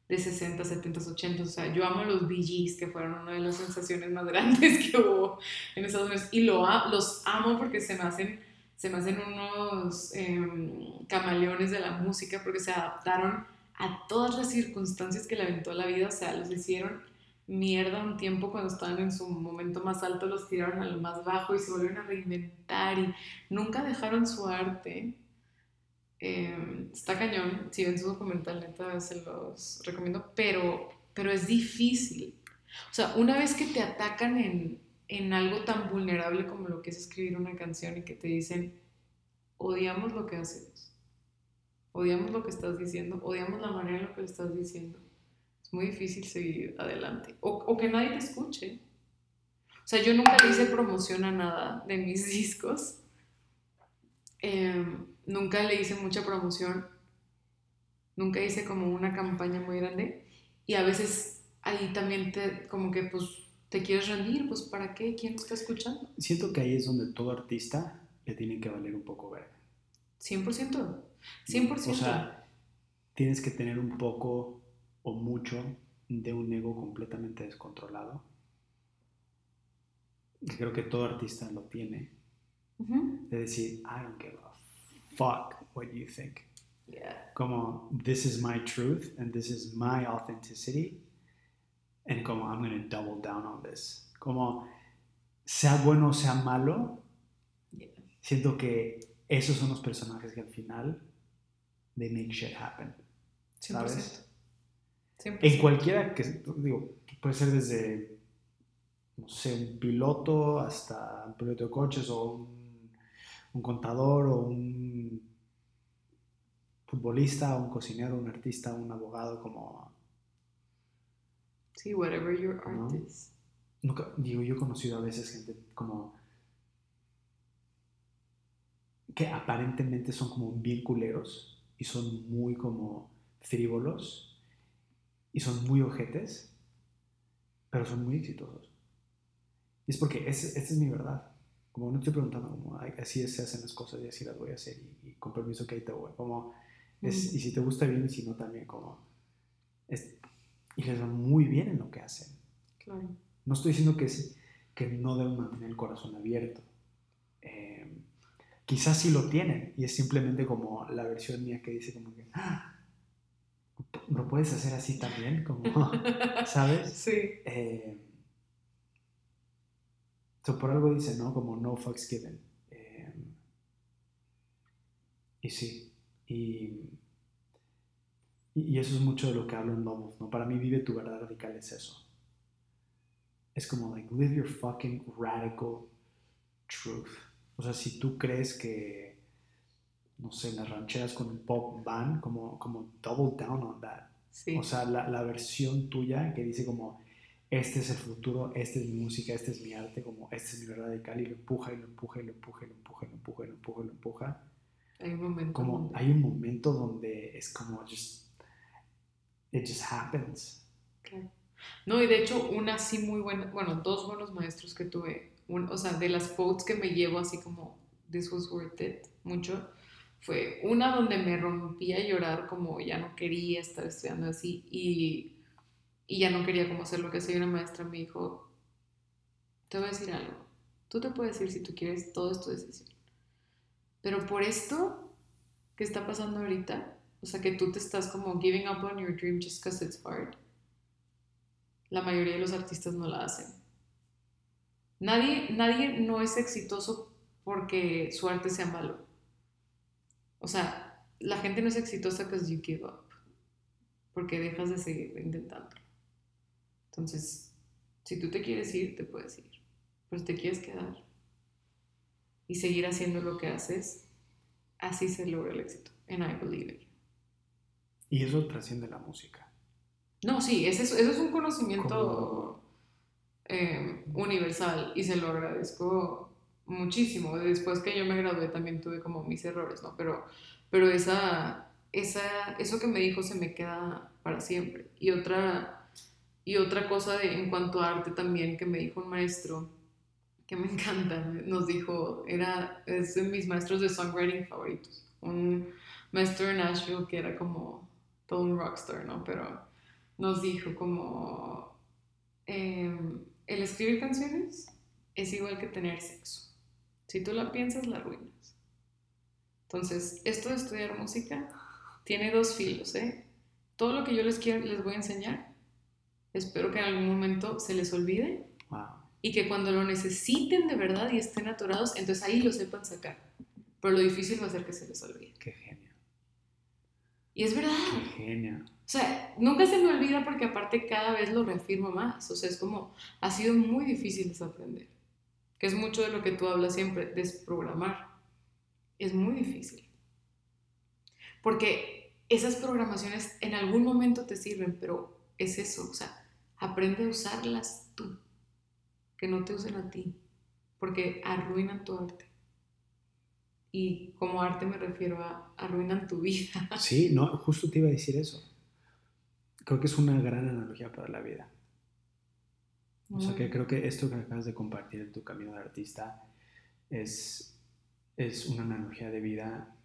de 60, 70, 80. O sea, yo amo los Bee que fueron una de las <laughs> sensaciones más grandes que hubo en Estados Unidos. Y lo, los amo porque se me hacen, se me hacen unos em, camaleones de la música porque se adaptaron a todas las circunstancias que le aventó la vida. O sea, los hicieron mierda un tiempo cuando estaban en su momento más alto, los tiraron al más bajo y se volvieron a reinventar y nunca dejaron su arte. Em, está cañón, si ven su documental, neta, se los recomiendo, pero, pero es difícil. O sea, una vez que te atacan en, en algo tan vulnerable como lo que es escribir una canción y que te dicen, odiamos lo que haces, odiamos lo que estás diciendo, odiamos la manera en la que lo estás diciendo es muy difícil seguir adelante. O, que nadie te escuche. O sea, yo nunca le hice promoción a nada de mis <laughs> discos. Em, nunca le hice mucha promoción. Nunca hice como una campaña muy grande. Y a veces ahí también te, como que pues te quieres rendir, pues ¿para qué? ¿Quién está escuchando? Siento que ahí es donde todo artista le tiene que valer un poco ver. 100%. 100%. O sea, tienes que tener un poco o mucho de un ego completamente descontrolado. Creo que todo artista lo tiene. De decir, I don't give a fuck what you think. Como, this is my truth and this is my authenticity. And como, I'm going to double down on this. Como, sea bueno o sea malo, siento que esos son los personajes que al final, they make shit happen. ¿Sabes? En cualquiera que, digo, puede ser desde, no sé, un piloto hasta un piloto de coches o un, un contador o un futbolista, un cocinero, un artista, un abogado, como... Sí, whatever your art is. Nunca, digo, yo he conocido a veces gente como que aparentemente son como bien culeros y son muy como frívolos y son muy ojetes, pero son muy exitosos. Y es porque esa es mi verdad. Como no estoy preguntando como así se hacen las cosas y así las voy a hacer y, con permiso que ahí te voy. Como es, Y si te gusta bien y si no también como... Es, y les va muy bien en lo que hacen. Claro. No estoy diciendo que, que no deben mantener el corazón abierto. Eh, quizás sí lo tienen y es simplemente como la versión mía que dice como que... ¡Ah! lo puedes hacer así también, como, <laughs> ¿sabes? Sí. Eh, por algo dice, ¿no? Como no fucks given. Eh, y sí, y, y, eso es mucho de lo que hablo en Lobos, ¿no? Para mí vive tu verdad radical es eso. Es como, like, live your fucking radical truth. O sea, si tú crees que no sé, las rancheras con el pop van, como, como double down on that. O sea, la, la, versión tuya que dice como, este es el futuro, esta es mi música, este es mi arte, como, este es mi verdad radical, y lo empuja, y lo empuja, y lo empuja, y lo empuja, y lo empuja, y lo empuja, y lo empuja. Hay un momento. Como, hay un momento donde es como, just, it just happens. No, y de hecho, una así muy buena, bueno, dos buenos maestros que tuve, o sea, de las quotes que me llevo así como, this was worth it, mucho fue una donde me rompí a llorar como ya no quería estar estudiando así y, y ya no quería como hacer lo que hacía una maestra me dijo, te voy a decir algo, tú te puedes decir si tú quieres, todo es tu decisión. Pero por esto que está pasando ahorita, o sea que tú te estás como giving up on your dream just because it's hard, la mayoría de los artistas no la hacen. Nadie, nadie no es exitoso porque su arte sea malo. O sea, la gente no es exitosa because you give up. Porque dejas de seguir intentándolo. Entonces, si tú te quieres ir, te puedes ir. Pero si te quieres quedar y seguir haciendo lo que haces, así se logra el éxito. And I believe it. Y eso trasciende la música. No, sí, eso es un conocimiento eh, universal y se lo agradezco muchísimo. Después que yo me gradué también tuve como mis errores, ¿no? Pero, pero esa, esa, eso que me dijo se me queda para siempre. Y otra, y otra cosa de, en cuanto a arte también que me dijo un maestro que me <laughs> encanta, nos dijo, era, es de mis maestros de songwriting favoritos. Un maestro de Nashville que era como todo un rockstar, ¿no? Pero nos dijo como, em, el escribir canciones es igual que tener sexo. Si tú la piensas, la arruinas. Entonces, esto de estudiar música tiene dos filos, ¿eh? Todo lo que yo les quiero, les voy a enseñar, espero que en algún momento se les olvide y que cuando lo necesiten de verdad y estén atorados, entonces ahí lo sepan sacar. Pero lo difícil va a ser que se les olvide. Qué genio. Y es verdad. Qué. O sea, nunca se me olvida porque aparte cada vez lo reafirmo más. O sea, es como, ha sido muy difícil desaprender. Que es mucho de lo que tú hablas siempre, desprogramar. Es muy difícil. Porque esas programaciones en algún momento te sirven, pero es eso. O sea, aprende a usarlas tú. Que no te usen a ti. Porque arruinan tu arte. Y como arte me refiero a arruinan tu vida. <laughs> Sí, no, justo te iba a decir eso creo que es una gran analogía para la vida. O sea, que creo que esto que acabas de compartir en tu camino de artista es, es una analogía de vida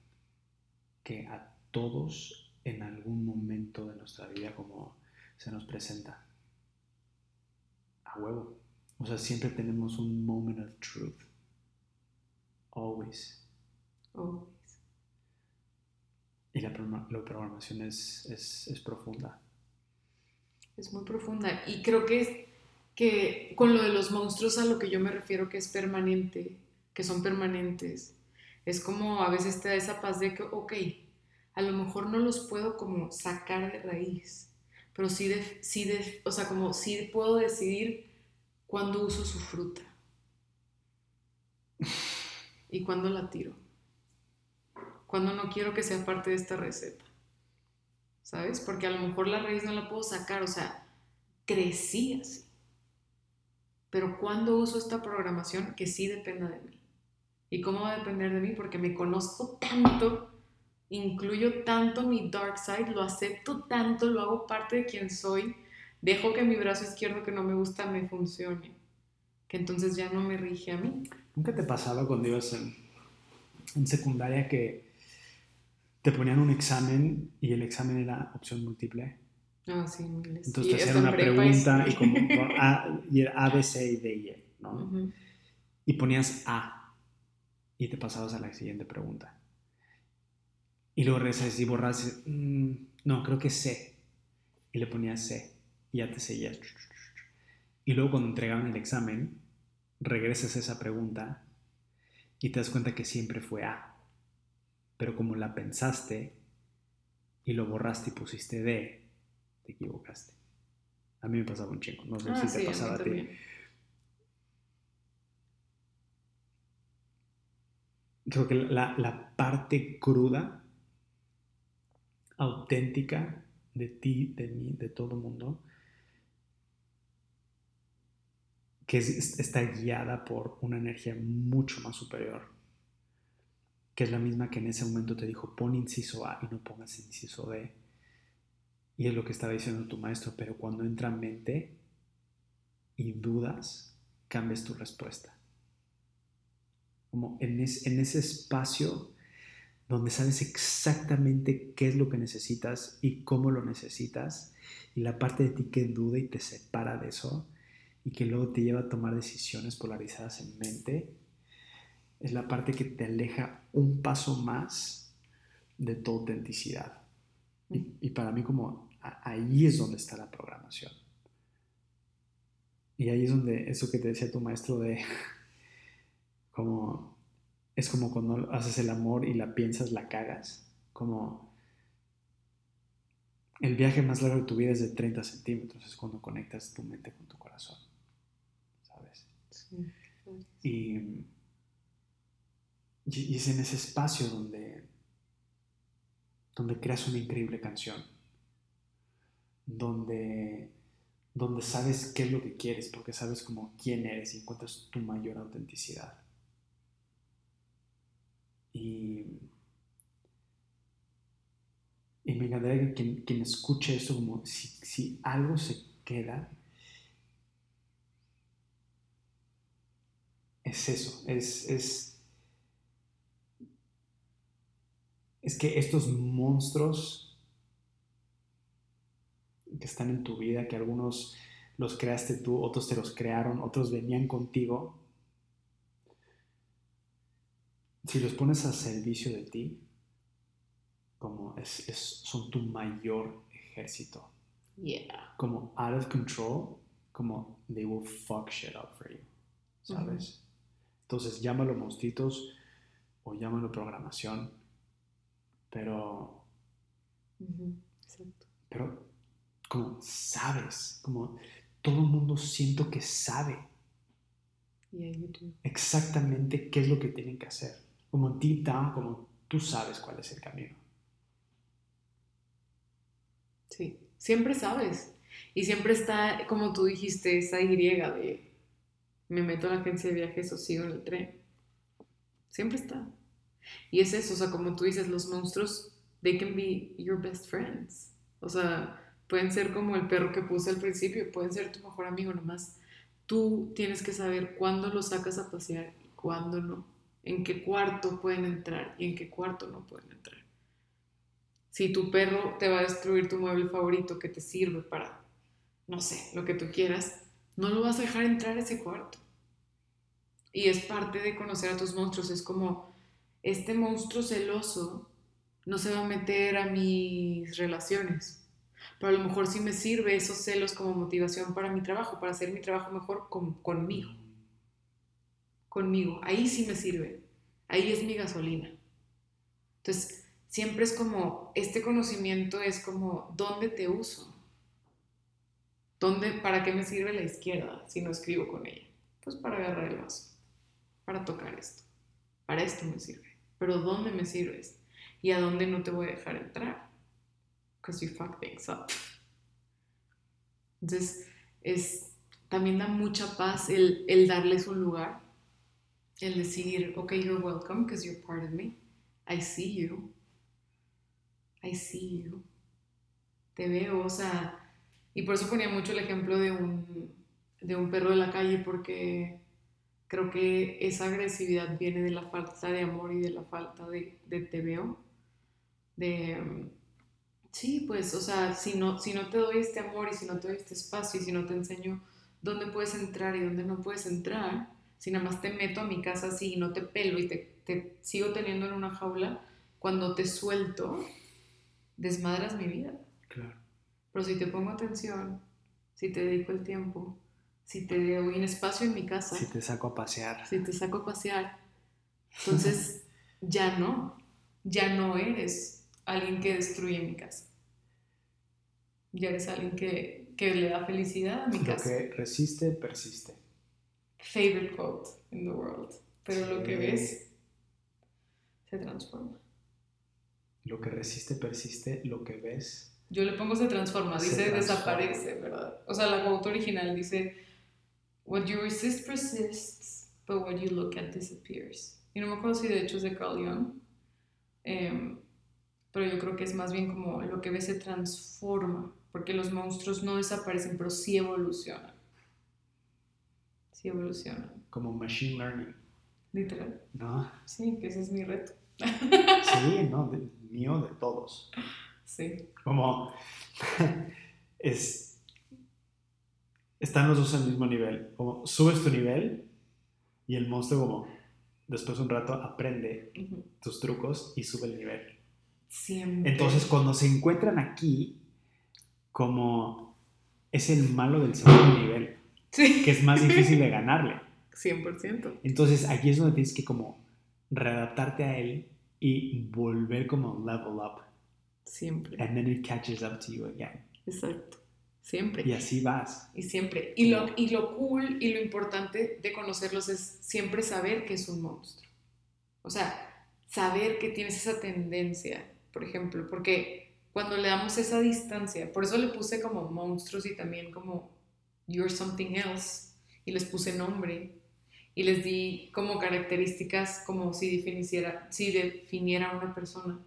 que a todos en algún momento de nuestra vida como se nos presenta. A huevo. O sea, siempre tenemos un moment of truth. Always. Always. Y la, la programación es, es, es profunda es muy profunda. Y creo que, es, que con lo de los monstruos a lo que yo me refiero que es permanente, que son permanentes, es como a veces te da esa paz de que, ok, a lo mejor no los puedo como sacar de raíz, pero sí, de, sí de, o sea, como sí puedo decidir cuándo uso su fruta <laughs> y cuándo la tiro, cuándo no quiero que sea parte de esta receta. ¿sabes? Porque a lo mejor la raíz no la puedo sacar, o sea, crecí así. Pero ¿cuándo uso esta programación que sí dependa de mí? ¿Y cómo va a depender de mí? Porque me conozco tanto, incluyo tanto mi dark side, lo acepto tanto, lo hago parte de quien soy, dejo que mi brazo izquierdo que no me gusta me funcione, que entonces ya no me rige a mí. ¿Nunca te pasaba cuando ibas en, en secundaria que te ponían un examen y el examen era opción múltiple. Ah, sí, miles. Entonces te hacían una pregunta y, como, <laughs> a, y era A, B, C D y E, ¿no? Y ponías A y te pasabas a la siguiente pregunta. Y luego regresas y borras, mm, no, creo que C. Y le ponías C y ya te seguías. Y luego cuando entregaban el examen, regresas a esa pregunta y te das cuenta que siempre fue A pero como la pensaste y lo borraste y pusiste D, te equivocaste. A mí me pasaba un chingo, no sé ah, si te pasaba a, ti. Creo que la, la, parte cruda, auténtica de ti, de mí, de todo el mundo, que está guiada por una energía mucho más superior que es la misma que en ese momento te dijo, pon inciso A y no pongas inciso B. Y es lo que estaba diciendo tu maestro, pero cuando entra mente y dudas, cambias tu respuesta. Como en, en ese espacio donde sabes exactamente qué es lo que necesitas y cómo lo necesitas, y la parte de ti que duda y te separa de eso, y que luego te lleva a tomar decisiones polarizadas en mente, es la parte que te aleja un paso más de tu autenticidad. Y, para mí como ahí es donde está la programación. Y ahí es donde eso que te decía tu maestro de <laughs> como es como cuando haces el amor y la piensas, la cagas. Como el viaje más largo de tu vida es de 30 centímetros, es cuando conectas tu mente con tu corazón. ¿Sabes? Sí. Y y, es en ese espacio donde, donde creas una increíble canción. donde, donde sabes qué es lo que quieres, porque sabes como quién eres y encuentras tu mayor autenticidad. Y, y me encantaría que quien, escuche esto como si, si algo se queda, es eso, es, es, es que estos monstruos que están en tu vida, que algunos los creaste tú, otros te los crearon, otros venían contigo, si los pones a servicio de ti, como es, son tu mayor ejército. Yeah. Como out of control, como they will fuck shit up for you. ¿Sabes? Entonces llámalo monstruitos o llámalo programación, pero. Exacto. Pero, como sabes, como todo el mundo siento que sabe. Exactamente qué es lo que tienen que hacer. Como deep down, como tú sabes cuál es el camino. Sí, siempre sabes. Y siempre está, como tú dijiste, esa Y de me meto a la agencia de viajes o sigo en el tren. Siempre está. Y es eso, o sea, como tú dices, los monstruos, they can be your best friends. O sea, pueden ser como el perro que puse al principio, pueden ser tu mejor amigo nomás. Tú tienes que saber cuándo lo sacas a pasear y cuándo no en qué cuarto pueden entrar y en qué cuarto no pueden entrar. Si tu perro te va a destruir tu mueble favorito que te sirve para, no sé, lo que tú quieras, no lo vas a dejar entrar a ese cuarto. Y es parte de conocer a tus monstruos. Es como, este monstruo celoso no se va a meter a mis relaciones. Pero a lo mejor sí me sirve esos celos como motivación para mi trabajo, para hacer mi trabajo mejor conmigo conmigo. Ahí sí me sirve. Ahí es mi gasolina. Entonces, siempre es como, este conocimiento es como, ¿dónde te uso? ¿Dónde, ¿Para qué me sirve la izquierda si no escribo con ella? Pues para agarrar el vaso, para tocar esto. Para esto me sirve. Pero ¿dónde me sirves? ¿Y a dónde no te voy a dejar entrar? Because you fuck things up. Entonces, es, también da mucha paz el, el darles un lugar el decir, ok, you're welcome because you're part of me. I see you. I see you. Te veo, o sea, y por eso ponía mucho el ejemplo de un, de un perro de la calle porque creo que esa agresividad viene de la falta de amor y de la falta de, de te veo. De, sí, pues, o sea, si no, si no te doy este amor y si no te doy este espacio y si no te enseño dónde puedes entrar y dónde no puedes entrar, si nada más te meto a mi casa así y no te pelo y te, sigo teniendo en una jaula, cuando te suelto, desmadras mi vida. Claro. Pero si te pongo atención, si te dedico el tiempo, si te doy un espacio en mi casa. Si te saco a pasear. Si te saco a pasear. Entonces, <laughs> ya no. Ya no eres alguien que destruye mi casa. Ya eres alguien que, que le da felicidad a mi casa. Lo que resiste, persiste favorite quote in the world. Pero lo que ves se transforma. Lo que resiste persiste, lo que ves. Yo le pongo se transforma, dice desaparece, ¿verdad? O sea, la quote original dice What you resist persists, but what you look at disappears. Y no me acuerdo si de hecho es de Carl Jung, em, pero yo creo que es más bien como lo que ves se transforma, porque los monstruos no desaparecen, pero sí evolucionan sí evolucionan. Como machine learning. Literal. ¿No? Sí, que ese es mi reto. sí, no, mío, de todos. Sí. Como <laughs> es, están los dos al mismo nivel. Como subes tu nivel y el monstruo como después de un rato aprende tus trucos y sube el nivel. Siempre. Entonces cuando se encuentran aquí, como es el malo del segundo nivel que es más difícil de ganarle. <laughs> 100%. Entonces aquí es donde tienes que como readaptarte a él y volver como level up. Siempre. And then it catches up to you again. Exacto. Siempre. Y así vas. Y siempre. Y lo, y lo cool y lo importante de conocerlos es siempre saber que es un monstruo. O sea, saber que tienes esa tendencia, por ejemplo, porque cuando le damos esa distancia, por eso le puse como monstruos y también como you're something else, y les puse nombre, y les di como características como si definiera, si definiera una persona.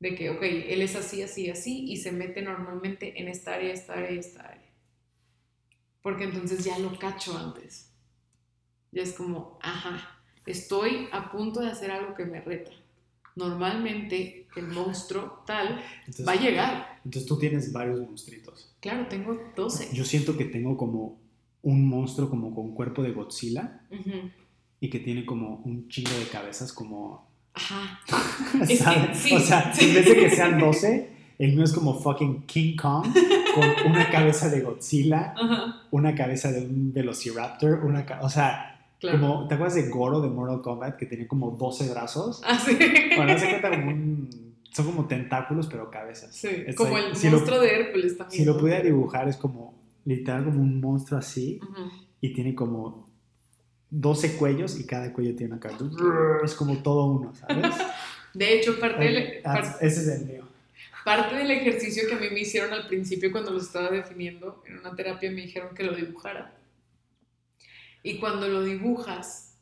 De que, ok, él es así, así, así, y se mete normalmente en esta área, esta área, esta área. Porque entonces ya lo cacho antes. Ya es como, ajá, estoy a punto de hacer algo que me reta. Normalmente el monstruo tal va a llegar. Entonces tú tienes varios monstruitos. Claro, tengo 12. Yo siento que tengo como un monstruo como con cuerpo de Godzilla y que tiene como un chingo de cabezas como... Ajá. <laughs> o sea, en vez de que sean <laughs> 12, el mío es como fucking King Kong con una cabeza de Godzilla, una cabeza de un Velociraptor, una... O sea... Como, ¿Te acuerdas de Goro de Mortal Kombat que tenía como 12 brazos? Ah, sí. Bueno, hace cuenta como un <laughs> son como tentáculos, pero cabezas. Sí, como el monstruo de Hércules también. Si lo pudiera dibujar, es como literal como un monstruo así y tiene como 12 cuellos y cada cuello tiene una carta. Es como todo uno, ¿sabes? <laughs> De hecho, parte del, ese es el mío. Parte del ejercicio que a mí me hicieron al principio cuando lo estaba definiendo en una terapia me dijeron que lo dibujara. Y cuando lo dibujas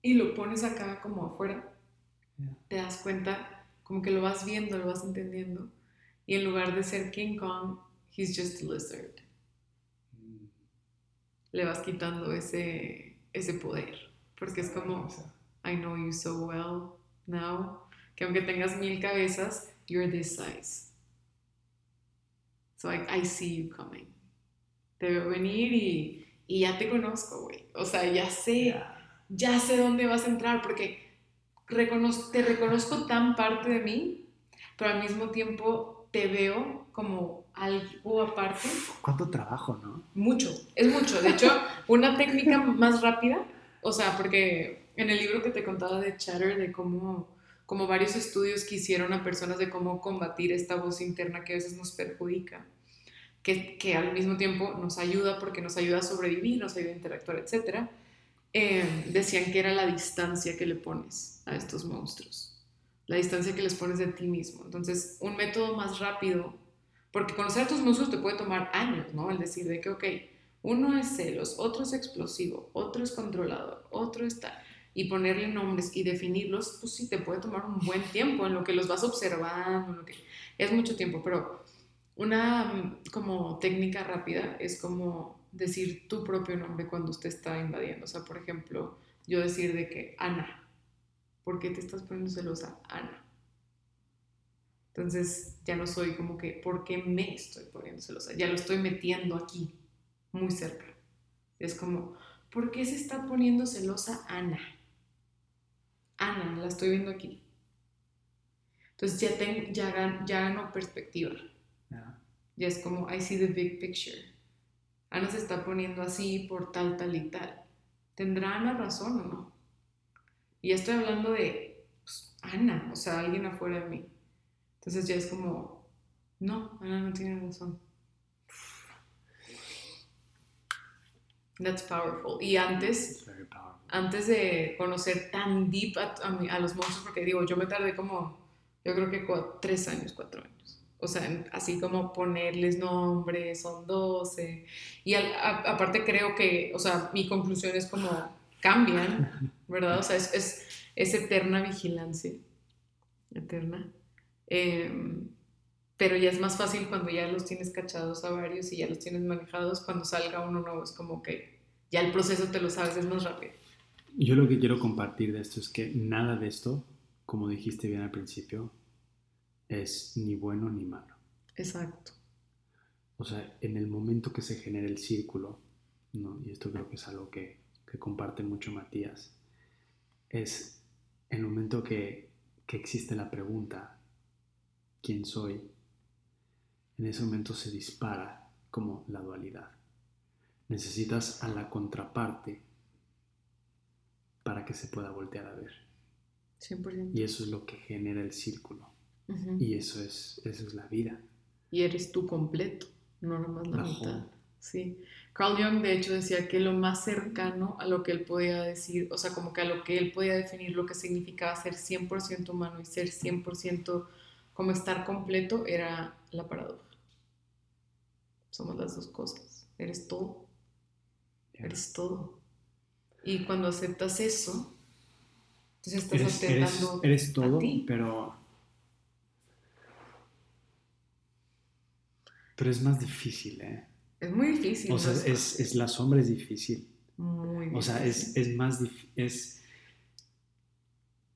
y lo pones acá como afuera, te das cuenta como que lo vas viendo, lo vas entendiendo. Y en lugar de ser King Kong, he's just a lizard le vas quitando ese, ese poder. Porque es como, I know you so well now, que aunque tengas mil cabezas, you're this size. So I, I see you coming. Te veo venir y, y ya te conozco, güey. O sea, ya sé, ya sé dónde vas a entrar porque te reconozco tan parte de mí, pero al mismo tiempo te veo como algo aparte. ¿Cuánto trabajo, no? Mucho, es mucho. De hecho, una técnica más rápida, o sea, porque en el libro que te contaba de Chatter, de cómo, como varios estudios que hicieron a personas de cómo combatir esta voz interna que a veces nos perjudica, que, que al mismo tiempo nos ayuda porque nos ayuda a sobrevivir, nos ayuda a interactuar, etc., eh, decían que era la distancia que le pones a estos monstruos, la distancia que les pones de ti mismo. Entonces, un método más rápido porque conocer tus monstruos te puede tomar años, ¿no? El decir de que, ok, uno es celos, otro es explosivo, otro es controlador, otro está... Y ponerle nombres y definirlos, pues sí, te puede tomar un buen tiempo en lo que los vas observando, en lo que... Es mucho tiempo, pero una mm, como técnica rápida es como decir tu propio nombre cuando usted está invadiendo. O sea, por ejemplo, yo decir de que, Ana, ¿por qué te estás poniendo celosa? Ana. Entonces ya no soy como que, ¿por qué me estoy poniendo celosa? Ya lo estoy metiendo aquí, muy cerca. Es como, ¿por qué se está poniendo celosa Ana? Ana, la estoy viendo aquí. Entonces ya, tengo, ya, ya gano perspectiva. Ya es como, I see the big picture. Ana se está poniendo así por tal, tal y tal. ¿Tendrá Ana razón o no? Y estoy hablando de pues, Ana, o sea, alguien afuera de mí. Entonces ya es como, no, Ana no tiene razón. That's powerful. Y antes, antes de conocer tan deep a, los monstruos, porque digo, yo me tardé como, yo creo que tres años, cuatro años. O sea, así como ponerles nombres, son doce. Y aparte creo que, o sea, mi conclusión es como cambian, ¿verdad? O sea, es, es, es eterna vigilancia. Eterna. Em, pero ya es más fácil cuando ya los tienes cachados a varios y ya los tienes manejados. Cuando salga uno nuevo es como que ya el proceso te lo sabes, es más rápido. Yo lo que quiero compartir de esto es que nada de esto, como dijiste bien al principio, es ni bueno ni malo. Exacto. O sea, en el momento que se genera el círculo, ¿no? y esto creo que es algo que, que comparte mucho Matías, es el momento que, que existe la pregunta, quién soy, en ese momento se dispara como la dualidad. Necesitas a la contraparte para que se pueda voltear a ver. 100%. Y eso es lo que genera el círculo. Y eso es, eso es la vida. Y eres tú completo, no nomás la, mitad. Sí. Carl Jung, de hecho, decía que lo más cercano a lo que él podía decir, o sea, como que a lo que él podía definir lo que significaba ser 100% humano y ser 100% como estar completo era la paradoja. Somos las dos cosas. Eres todo. Eres todo. Y cuando aceptas eso, entonces estás eres, aceptando. Eres, eres todo, pero. Pero es más difícil, ¿eh? Es muy difícil. O sea, es, es, la sombra es difícil. Muy difícil. O sea, es, es más difícil. Es,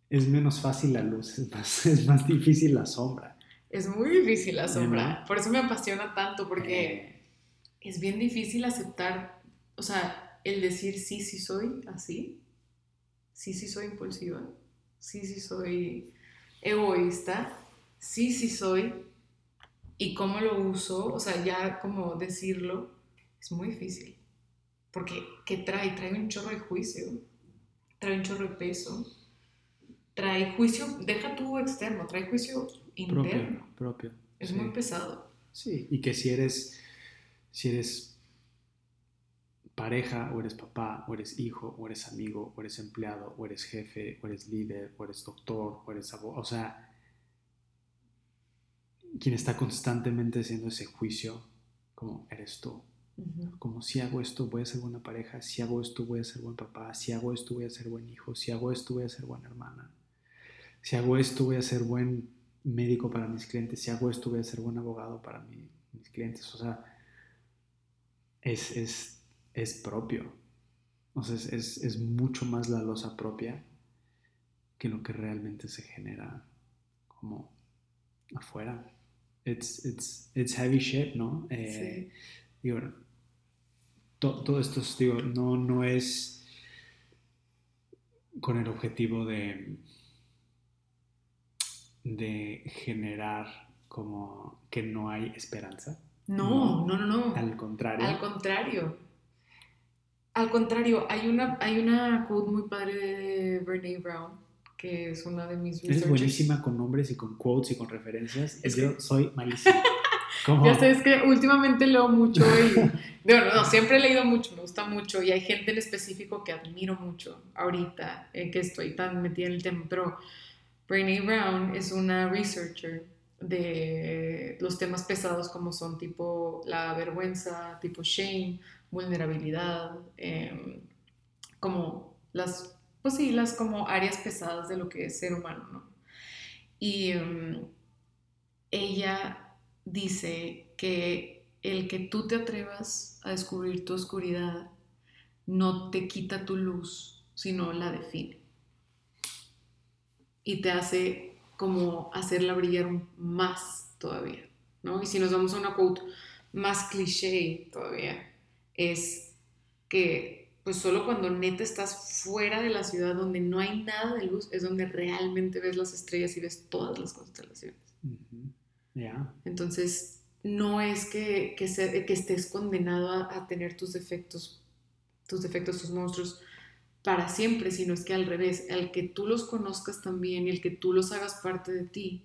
es menos fácil la luz, es más, <laughs> es más difícil la sombra. Es muy difícil la sombra. Por eso me apasiona tanto, porque eh. es bien difícil aceptar, o sea, el decir sí, sí soy así, sí, sí soy impulsiva, sí, sí soy egoísta, sí, sí soy, y cómo lo uso, o sea, ya como decirlo, es muy difícil. Porque, ¿qué trae? Trae un chorro de juicio, trae un chorro de peso, trae juicio, deja tu externo, trae juicio interno. Propio. Es muy pesado. Sí, y que si eres, si eres pareja, o eres papá, o eres hijo, o eres amigo, o eres empleado, o eres jefe, o eres líder, o eres doctor, o eres abogado, o sea, quien está constantemente haciendo ese juicio, como eres tú. Como si hago esto voy a ser buena pareja, si hago esto voy a ser buen papá, si hago esto voy a ser buen hijo, si hago esto voy a ser buena hermana si hago esto voy a ser buen médico para mis clientes, si hago esto voy a ser buen abogado para mis clientes. O sea, es, es, es propio. O sea, es, es, mucho más la losa propia que lo que realmente se genera como afuera. It's, it's, it's heavy shit, ¿no? Eh, sí. Digo, todo esto, digo, no, no es con el objetivo de de generar como que no hay esperanza. No, no, no, no. Al contrario. Al contrario. Al contrario, hay una, hay una quote muy padre de Brene Brown, que es una de mis Eres buenísima con nombres y con quotes y con referencias. Es yo soy malísima. <laughs> Ya sé, es que últimamente leo mucho y... Bueno, no, siempre he leído mucho, me gusta mucho y hay gente en específico que admiro mucho ahorita, eh, que estoy tan metida en el tema, pero Brené Brown es una researcher de los temas pesados como son tipo la vergüenza, tipo shame, vulnerabilidad, em, como las, pues sí, las como áreas pesadas de lo que es ser humano, ¿no? Y em, ella dice que el que tú te atrevas a descubrir tu oscuridad no te quita tu luz, sino la define y te hace como hacerla brillar más todavía, ¿no? Y si nos vamos a una quote más cliché todavía, es que pues solo cuando neta estás fuera de la ciudad donde no hay nada de luz es donde realmente ves las estrellas y ves todas las constelaciones. Ya. Entonces, no es que, que, que estés condenado a, a, tener tus defectos, tus defectos, tus monstruos, para siempre, sino es que al revés, el que tú los conozcas también y el que tú los hagas parte de ti,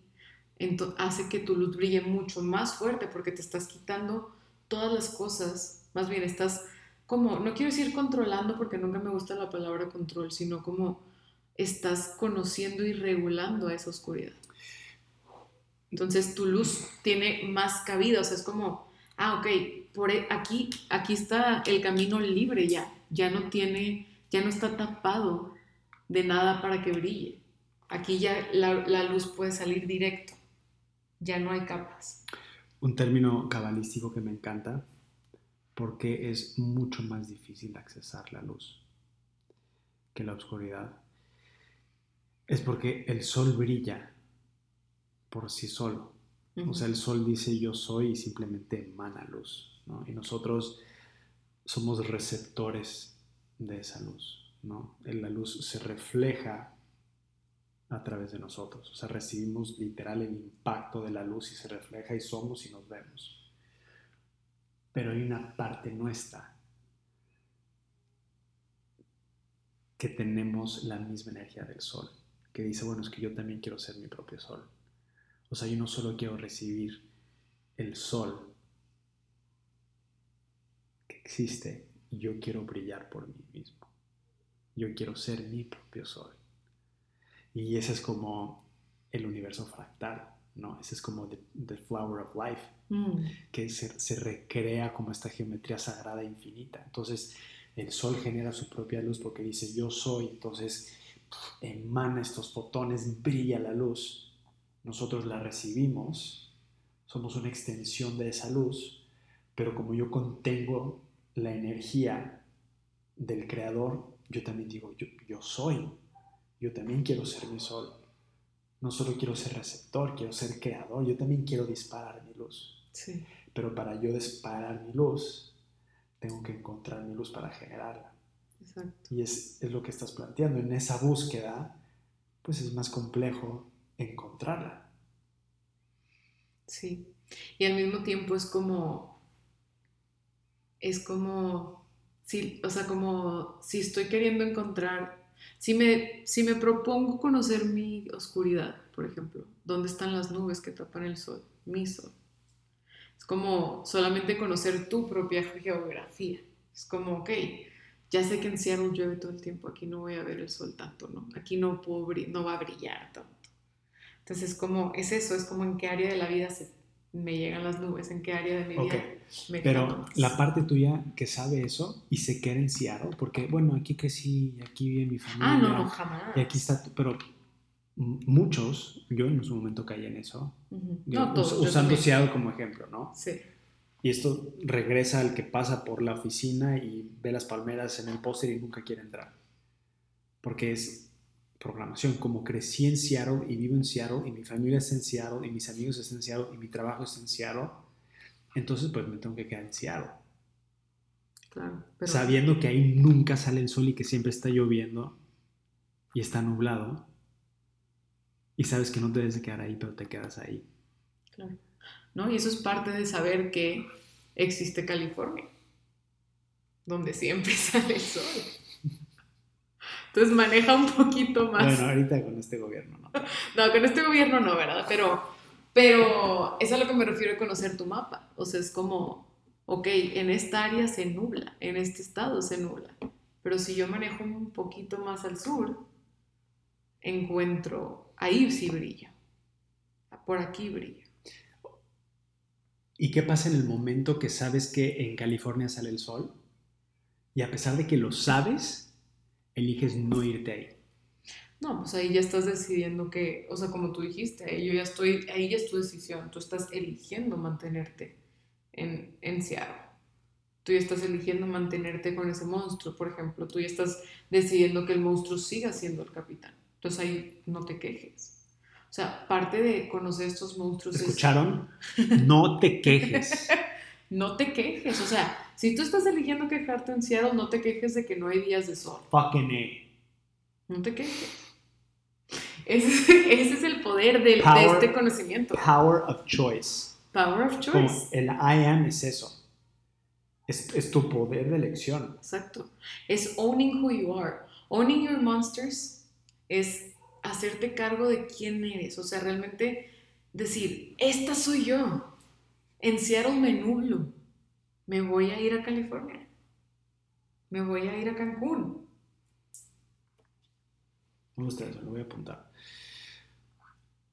hace que tu luz brille mucho más fuerte porque te estás quitando todas las cosas, más bien estás como, no quiero decir controlando porque nunca me gusta la palabra control, sino como estás conociendo y regulando a esa oscuridad. Entonces tu luz tiene más cabida, o sea, es como, ah, ok, por e, aquí, aquí está el camino libre ya, ya no tiene ya no está tapado de nada para que brille. Aquí ya la, luz puede salir directo, ya no hay capas. Un término cabalístico que me encanta porque es mucho más difícil accesar la luz que la oscuridad. Es porque el sol brilla por sí solo. O sea, el sol dice yo soy y simplemente emana luz. Y nosotros somos receptores de esa luz, ¿no? La luz se refleja a través de nosotros, o sea, recibimos literal el impacto de la luz y se refleja y somos y nos vemos. Pero hay una parte nuestra que tenemos la misma energía del sol, que dice, bueno, es que yo también quiero ser mi propio sol. O sea, yo no solo quiero recibir el sol que existe, yo quiero brillar por mí mismo. Yo quiero ser mi propio sol. Y ese es como el universo fractal. ¿no? Ese es como the, flower of life, Mm. que se, se recrea como esta geometría sagrada infinita. Entonces, el sol genera su propia luz porque dice yo soy, entonces emana estos fotones, brilla la luz. Nosotros la recibimos, somos una extensión de esa luz, pero como yo contengo la energía del creador, yo también digo, yo, yo soy, yo también quiero ser mi sol. No solo quiero ser receptor, quiero ser creador, yo también quiero disparar mi luz. Sí, Pero para yo disparar mi luz, tengo que encontrar mi luz para generarla. exacto. Y es, es lo que estás planteando. En esa búsqueda, pues es más complejo encontrarla. Sí. Y al mismo tiempo es como, es como, sí, o sea, como si estoy queriendo encontrar, si me, si me propongo conocer mi oscuridad, por ejemplo, ¿dónde están las nubes que tapan el sol? Mi sol. Es como solamente conocer tu propia geografía. Es como, ok, ya sé que en Seattle llueve todo el tiempo, aquí no voy a ver el sol tanto, ¿no? Aquí no, puedo no va a brillar tanto. Entonces es como, es eso, es como en qué área de la vida se, me llegan las nubes, en qué área de mi vida me Pero la parte tuya que sabe eso y se queda en Seattle, porque bueno, aquí crecí, aquí vive mi familia. Ah, no, no, jamás. Y aquí está, pero muchos, yo en su momento caí en eso, Ujú. digo, No, todos. usando. Seattle como ejemplo, ¿no? Sí, Y esto regresa al que pasa por la oficina y ve las palmeras en el póster y nunca quiere entrar. Porque es programación. Como crecí en Seattle y vivo en Seattle y mi familia está en Seattle y mis amigos están en Seattle y mi trabajo está en Seattle, entonces pues me tengo que quedar en Seattle. claro. Pero, Sabiendo que ahí nunca sale el sol y que siempre está lloviendo y está nublado. Y sabes que no te debes de quedar ahí, pero te quedas ahí. Claro. ¿No? Y eso es parte de saber que existe California, donde siempre <laughs> sale el sol. Entonces maneja un poquito más. Bueno, ahorita con este gobierno, ¿no? <laughs> No, con este gobierno no, ¿verdad? Pero, pero es a lo que me refiero a conocer tu mapa. O sea, es como, ok, en esta área se nubla, en este estado se nubla. Pero si yo manejo un poquito más al sur, encuentro, ahí sí brilla. Por aquí brilla. ¿Y qué pasa en el momento que sabes que en California sale el sol? Y a pesar de que lo sabes, eliges no irte ahí. No, pues ahí ya estás decidiendo que, o sea, como tú dijiste, ahí yo ya estoy, ahí ya es tu decisión, tú estás eligiendo mantenerte en, en Seattle. Tú ya estás eligiendo mantenerte con ese monstruo, por ejemplo, tú ya estás decidiendo que el monstruo siga siendo el capitán. Entonces ahí no te quejes. O sea, parte de conocer estos monstruos es ¿Escucharon? No te quejes. <laughs> no te quejes. O sea, si tú estás eligiendo quejarte en Seattle, no te quejes de que no hay días de sol. Fucking A. No te quejes. Ese, ese es el poder del- de este conocimiento. Power of choice. Power of Como choice. el I am es eso. Es, es tu poder de elección. Exacto. Es owning who you are. Owning your monsters es hacerte cargo de quién eres. O sea, realmente decir, esta soy yo. En Seattle me nublo. Me voy a ir a California. Me voy a ir a Cancún. Me gusta eso, lo voy a apuntar.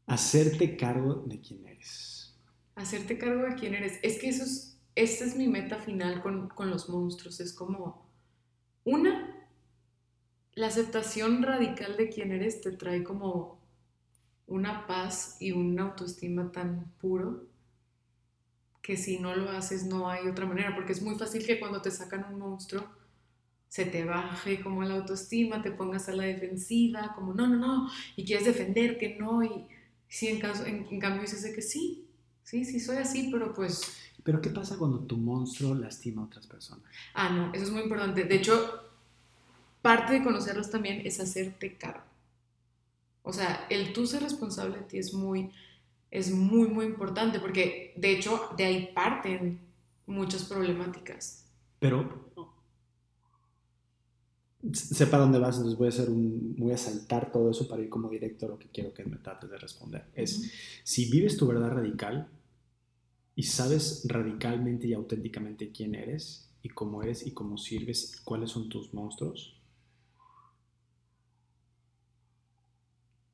Hacerte cargo de quién eres. hacerte cargo de quién eres. Es que eso es, esta es mi meta final con, con los monstruos. Es como, una, la aceptación radical de quién eres te trae como una paz y una autoestima tan puro que si no lo haces no hay otra manera, porque es muy fácil que cuando te sacan un monstruo se te baje como la autoestima, te pongas a la defensiva, como no, no, no, y quieres defender que no, y si en, caso, en, en cambio dices de que sí, sí, sí soy así, pero pues, Pero ¿qué pasa cuando tu monstruo lastima a otras personas? ah, no, eso es muy importante. De hecho, parte de conocerlos también es hacerte cargo. O sea, el tú ser responsable de ti es muy, es muy, muy importante, porque de hecho de ahí parten muchas problemáticas. Pero sepa dónde vas, entonces voy a hacer un, voy a saltar todo eso para ir como directo a lo que quiero que me trates de responder. Es Ujú. si vives tu verdad radical y sabes radicalmente y auténticamente quién eres y cómo eres y cómo sirves y cuáles son tus monstruos,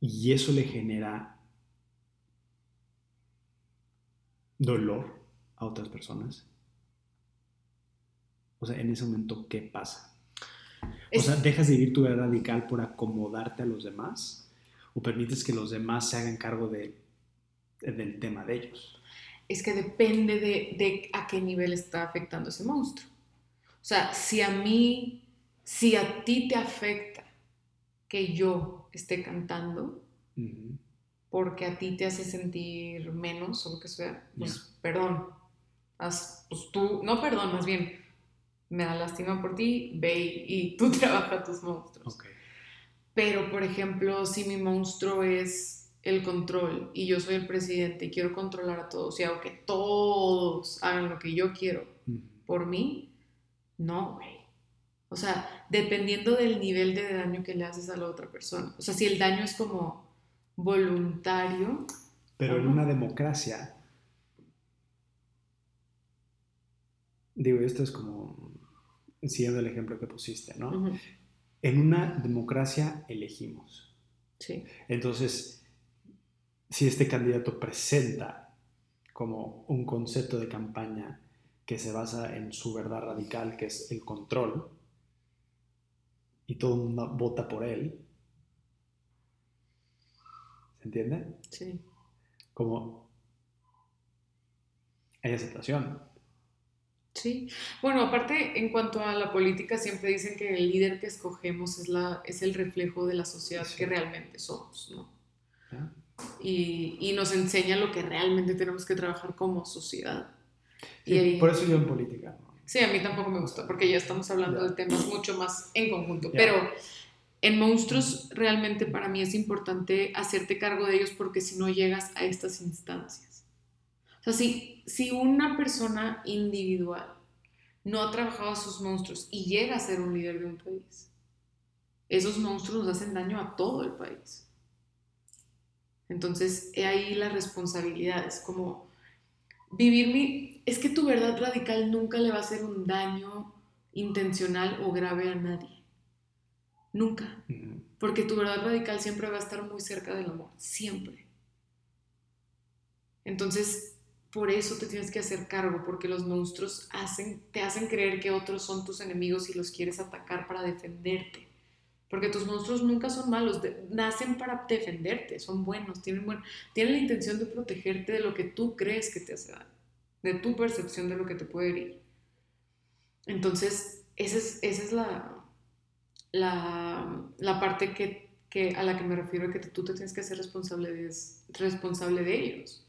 y eso le genera dolor a otras personas? O sea, en ese momento, ¿qué pasa? O sea, ¿dejas de vivir tu vida radical por acomodarte a los demás? ¿O permites que los demás se hagan cargo de, del tema de ellos? Es que depende de, de a qué nivel está afectando ese monstruo. O sea, si a mí, si a ti te afecta que yo esté cantando, porque a ti te hace sentir menos o lo que sea, pues perdón. pues tú, no perdón, más bien, me da lástima por ti, ve y <laughs> tú trabaja tus monstruos. Pero, por ejemplo, si mi monstruo es el control y yo soy el presidente y quiero controlar a todos y hago que todos hagan lo que yo quiero por mí, no, güey. O sea, dependiendo del nivel de daño que le haces a la otra persona. O sea, si el daño es como voluntario. Pero en una democracia, digo, esto es como siguiendo el ejemplo que pusiste, ¿no? En una democracia elegimos. Sí. Entonces, si este candidato presenta como un concepto de campaña que se basa en su verdad radical, que es el control, y todo el mundo vota por él, ¿se entiende? Sí. Como hay aceptación. Sí, bueno, aparte en cuanto a la política, siempre dicen que el líder que escogemos es, la, es el reflejo de la sociedad que realmente somos, ¿no? Y, y, nos enseña lo que realmente tenemos que trabajar como sociedad. y por eso yo en política. Sí, a mí tampoco me gusta, porque ya estamos hablando de temas mucho más en conjunto, pero en monstruos realmente para mí es importante hacerte cargo de ellos porque si no llegas a estas instancias. O sea, si, si una persona individual no ha trabajado a sus monstruos y llega a ser un líder de un país, esos monstruos nos hacen daño a todo el país. Entonces, he ahí la responsabilidad. Es como vivir mi... Es que tu verdad radical nunca le va a hacer un daño intencional o grave a nadie. Nunca. Porque tu verdad radical siempre va a estar muy cerca del amor. Siempre. Entonces, por eso te tienes que hacer cargo, porque los monstruos hacen, te hacen creer que otros son tus enemigos y los quieres atacar para defenderte. Porque tus monstruos nunca son malos, nacen para defenderte, son buenos, tienen, buen, tienen la intención de protegerte de lo que tú crees que te hace daño, de tu percepción de lo que te puede herir. Entonces, esa es, esa es la, la, la parte que, que, a la que me refiero, que tú te tienes que hacer responsable de, responsable de ellos.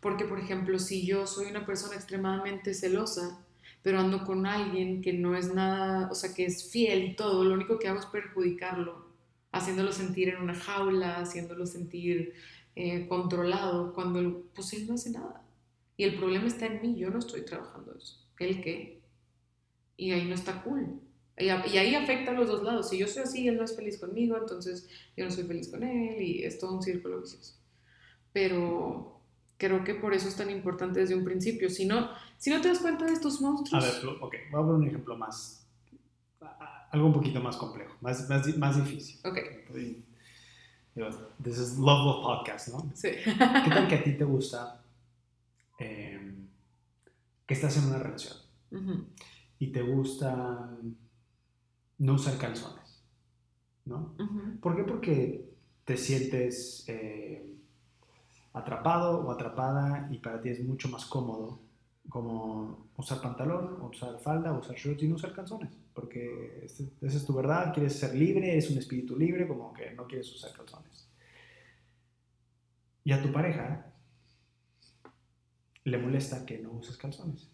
Porque, por ejemplo, si yo soy una persona extremadamente celosa, pero ando con alguien que no es nada, o sea, que es fiel y todo, lo único que hago es perjudicarlo, haciéndolo sentir en una jaula, haciéndolo sentir eh, controlado, cuando pues él no hace nada. Y el problema está en mí, yo no estoy trabajando eso. ¿El qué? Y ahí no está cool. Y, ahí afecta a los dos lados. Si yo soy así, él no es feliz conmigo, entonces yo no soy feliz con él y es todo un círculo vicioso. Pero creo que por eso es tan importante desde un principio. Si no, si no te das cuenta de estos monstruos. A ver, ok, voy a poner un ejemplo más. Algo un poquito más complejo, más, más, más difícil. Ok. This is Love Love Podcast, ¿no? Sí. ¿Qué tal que a ti te gusta em, que estás en una relación y te gusta no usar calzones? ¿No? ¿Por qué? Porque te sientes. Eh, atrapado o atrapada y para ti es mucho más cómodo como usar pantalón, usar falda, usar shorts y no usar calzones, porque este, esa es tu verdad, quieres ser libre, es un espíritu libre, como que no quieres usar calzones. Y a tu pareja le molesta que no uses calzones.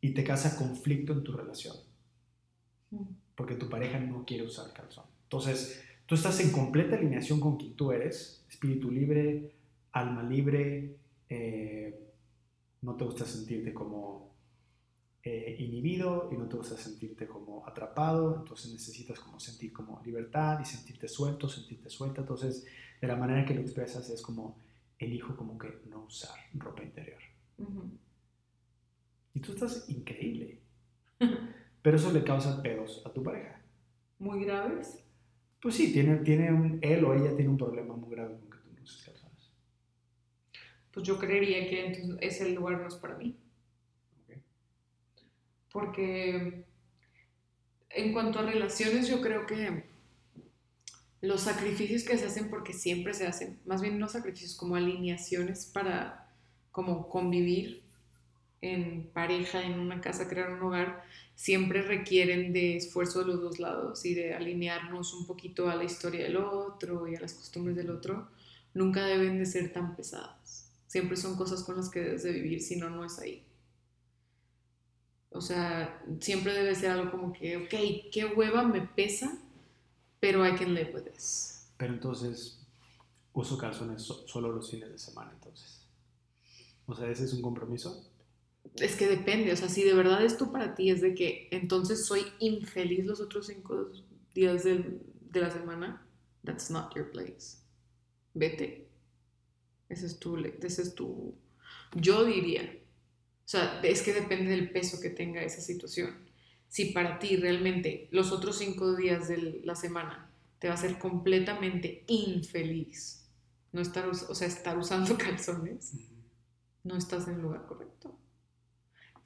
Y te causa conflicto en tu relación. Porque tu pareja no quiere usar calzón. Entonces, Tú estás en completa alineación con quien tú eres, espíritu libre, alma libre, eh, no te gusta sentirte como eh, inhibido y no te gusta sentirte como atrapado, entonces necesitas como sentir como libertad y sentirte suelto, sentirte suelta, entonces de la manera que lo expresas es como elijo como que no usar ropa interior. Y tú estás increíble, <laughs> pero eso le causa pedos a tu pareja. ¿Muy graves? Pues sí, tiene, tiene un, él o ella tiene un problema muy grave con que tú no uses calzones. pues yo creería que entonces ese lugar no es para mí. Porque en cuanto a relaciones, yo creo que los sacrificios que se hacen, porque siempre se hacen, más bien no sacrificios, como alineaciones para como convivir en pareja, en una casa, crear un hogar, siempre requieren de esfuerzo de los dos lados y de alinearnos un poquito a la historia del otro y a las costumbres del otro, nunca deben de ser tan pesadas. Siempre son cosas con las que debes de vivir, si no, no es ahí. O sea, siempre debe ser algo como que, ok, qué hueva me pesa, pero I can live with this. Pero entonces, uso calzones solo los fines de semana, entonces. O sea, ese es un compromiso. Es que depende, o sea, si de verdad esto para ti es de que entonces soy infeliz los otros cinco días de, de la semana, that's not your place. Vete. Ese es tu, ese es tu, yo diría, o sea, es que depende del peso que tenga esa situación. Si para ti realmente los otros cinco días de la semana te va a hacer completamente infeliz, no estar, o sea, estar usando <laughs> calzones, no estás en el lugar correcto.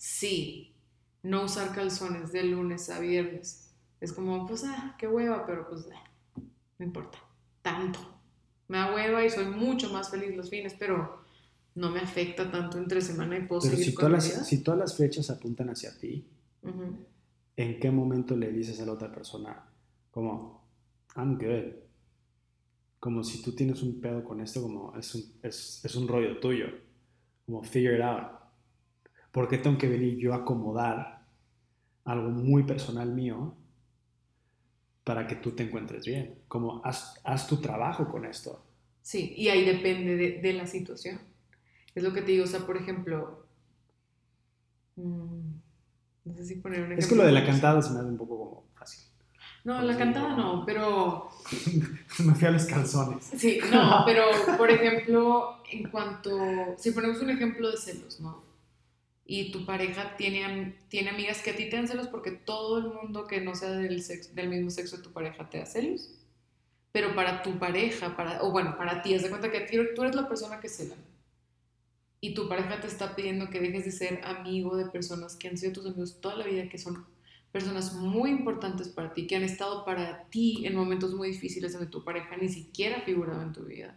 Sí, no usar calzones de lunes a viernes es como, pues, ah, qué hueva, pero pues, ah, no importa, tanto. Me da hueva y soy mucho más feliz los fines, pero no me afecta tanto entre semana y puedo seguir si todas, las, si todas las flechas apuntan hacia ti, ¿en qué momento le dices a la otra persona como, I'm good? Como si tú tienes un pedo con esto, como es un, es, es un rollo tuyo, como figure it out. ¿Por qué tengo que venir yo a acomodar algo muy personal mío para que tú te encuentres bien? Como haz, haz tu trabajo con esto. Sí, y ahí depende de, de la situación. Es lo que te digo, o sea, por ejemplo, mm, no sé si poner un ejemplo. Es que lo de la cantada se me hace un poco como fácil. No, la cantada no, pero... <laughs> me fui a los calzones. Sí, no, pero <laughs> por ejemplo, en cuanto, si ponemos un ejemplo de celos, ¿no? Y tu pareja tiene, tiene amigas que a ti te dan celos porque todo el mundo que no sea del, sexo, del mismo sexo de tu pareja te da celos. Pero para tu pareja, para, o bueno, para ti, haz de cuenta que tú eres la persona que cela y tu pareja te está pidiendo que dejes de ser amigo de personas que han sido tus amigos toda la vida, que son personas muy importantes para ti, que han estado para ti en momentos muy difíciles donde tu pareja ni siquiera ha figurado en tu vida.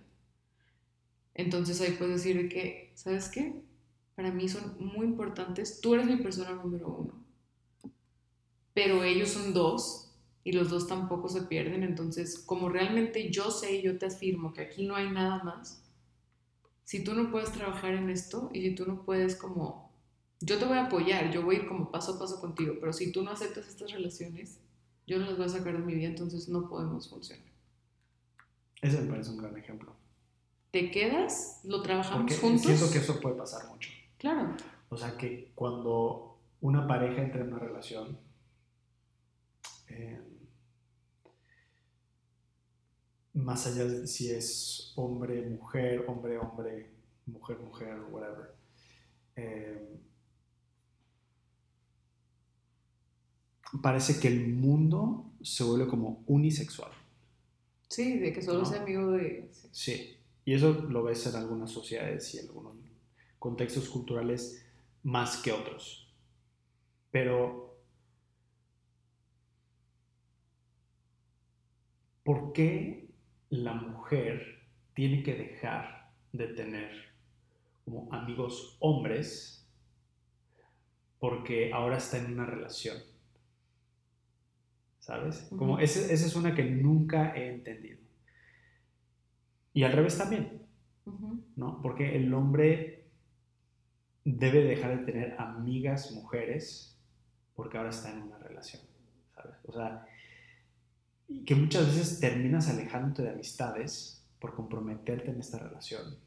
Entonces ahí puedes decir que, ¿sabes qué? Para mí son muy importantes, tú eres mi persona número uno, pero ellos son dos y los dos tampoco se pierden, entonces como realmente yo sé y yo te afirmo que aquí no hay nada más, si tú no puedes trabajar en esto y si tú no puedes como, yo te voy a apoyar, yo voy a ir como paso a paso contigo, pero si tú no aceptas estas relaciones, yo no las voy a sacar de mi vida, entonces no podemos funcionar. Ese me parece un gran ejemplo. ¿Te quedas? ¿Lo trabajamos Porque juntos? Siento que eso puede pasar mucho. Claro. O sea que cuando una pareja entra en una relación, eh, más allá de si es hombre, mujer, hombre, hombre, mujer, mujer, whatever. Eh, parece que el mundo se vuelve como unisexual. Sí, de que solo sea amigo de... Sí, y eso lo ves en algunas sociedades y en algunos contextos culturales más que otros. Pero, ¿por qué la mujer tiene que dejar de tener como amigos hombres porque ahora está en una relación. ¿Sabes? Como esa, es una que nunca he entendido. Y al revés también, ¿no? Porque el hombre debe dejar de tener amigas mujeres porque ahora está en una relación, ¿sabes? O sea, que muchas veces terminas alejándote de amistades por comprometerte en esta relación,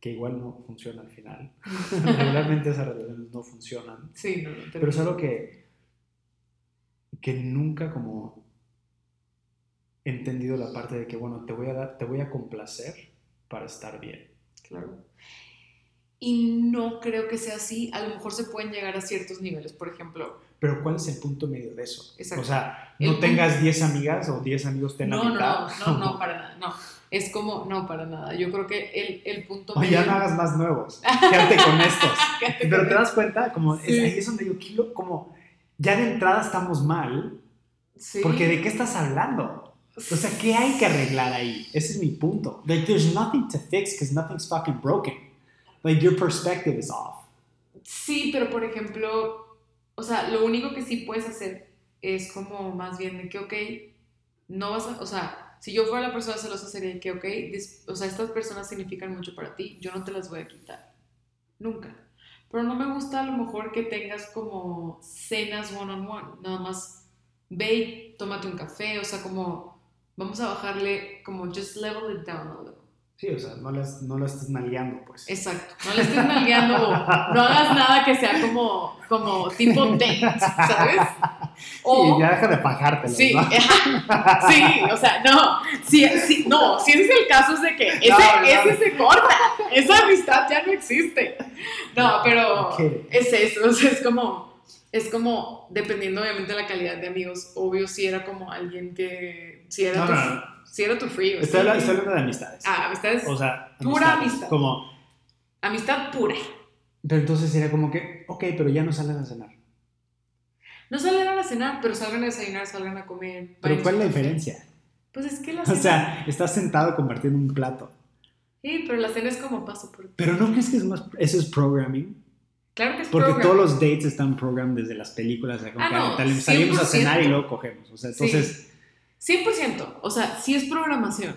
que igual no funciona al final. <laughs> Regularmente esas relaciones no funcionan. Sí, pero es algo que, que nunca como he entendido la parte de que, bueno, te voy a, dar, te voy a complacer para estar bien. Claro. Y no creo que sea así. A lo mejor se pueden llegar a ciertos niveles. Por ejemplo, Pero ¿cuál es el punto medio de eso? Exacto. O sea, El no punto- tengas 10 amigas o 10 amigos ten No, no, mitad. no, no, no, <laughs> para nada, no. Es como, no, para nada. Yo creo que el, el punto O ya no hagas más nuevos. <laughs> Quédate con estos. <laughs> Quédate Pero con te das cuenta, como es- Sí. ahí es donde yo quiero, como ya de entrada estamos mal, Sí. porque ¿de qué estás hablando? O sea, ¿qué hay que arreglar ahí? Ese es mi punto. Like, there's nothing to fix because nothing's fucking broken. Like, your perspective is off. Sí, pero por ejemplo, o sea, lo único que sí puedes hacer es como más bien de que, ok, no vas a, o sea, si yo fuera la persona celosa sería que, ok, o sea, estas personas significan mucho para ti, yo no te las voy a quitar, nunca. Pero no me gusta a lo mejor que tengas como cenas one on one, nada más ve y tómate un café, o sea, como vamos a bajarle, como just level it down a little. Sí, o sea, no, las, no estés nalgueando, pues. Exacto, no le estés nalgueando no <laughs> hagas nada que sea como, como tipo date, ¿sabes? O, Sí, ya deja de fajártelo, sí, sí, o sea, no, sí, sí, no, si ese es el caso es de que ese, No, no. ese se corta, esa amistad ya no existe. No, pero es eso, o sea, es como, es como, dependiendo obviamente de la calidad de amigos, obvio si era como alguien que, si era No, tu, era tu free, o Estoy sí. hablando, de amistades. Ah, amistades, o sea, pura amistades. amistad. Como, amistad pura. pero entonces sería como que, ok, pero ya no salen a cenar. No salgan a cenar, pero salgan a desayunar, salgan a comer. Pero ¿cuál es la diferencia? Pues es que la <laughs> O cena. sea, estás sentado compartiendo un plato. sí, pero la cena es como paso por. Pero ¿no crees que es más, eso es programming? Claro que es Porque program. todos los dates están programmed desde las películas. o sea, como Ah, que no, tal- salimos a 100%. cenar y luego cogemos. O sea, Sí. Entonces, 100%. O sea, sí es programación.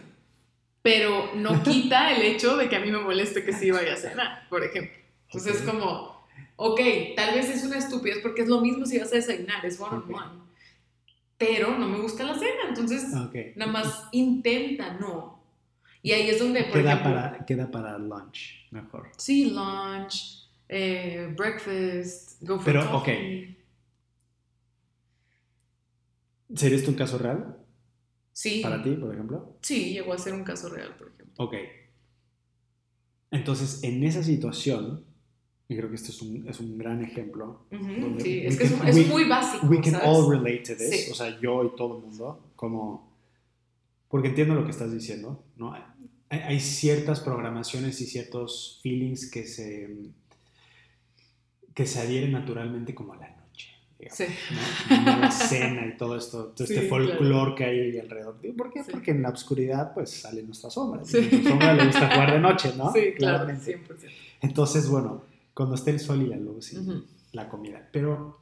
Pero no <laughs> quita el hecho de que a mí me moleste que sí vaya a cenar, por ejemplo. Entonces Ok. es como, ok, tal vez es una estupidez porque es lo mismo si vas a desayunar, es one on Ok. one. Pero no me gusta la cena, entonces ok. nada más intenta, no. Y ahí es donde, por Queda ejemplo, para, queda para lunch, mejor. Sí, lunch, eh, breakfast, go for Pero, coffee. ¿Sería esto un caso real Sí, para ti, por ejemplo? sí, llegó a ser un caso real, por ejemplo. Ok. Entonces, en esa situación, y creo que este es un, es un gran ejemplo, Ujú, Donde sí, we es que can- es we- muy básico. we can ¿sabes? all relate to this, Sí. o sea, yo y todo el mundo, como, porque entiendo lo que estás diciendo, ¿no? Hay, hay ciertas programaciones y ciertos feelings que se, que se adhieren naturalmente como a la digamos, Sí. la cena y todo esto, todo este folclore que hay ahí alrededor. ¿Por qué? Sí. Porque en la oscuridad, pues, sale nuestra sombra. Nuestra sombra le gusta jugar de noche, ¿no? Sí, claro, Claramente. 100%. Entonces, bueno, cuando esté el sol y la luz y la comida. Pero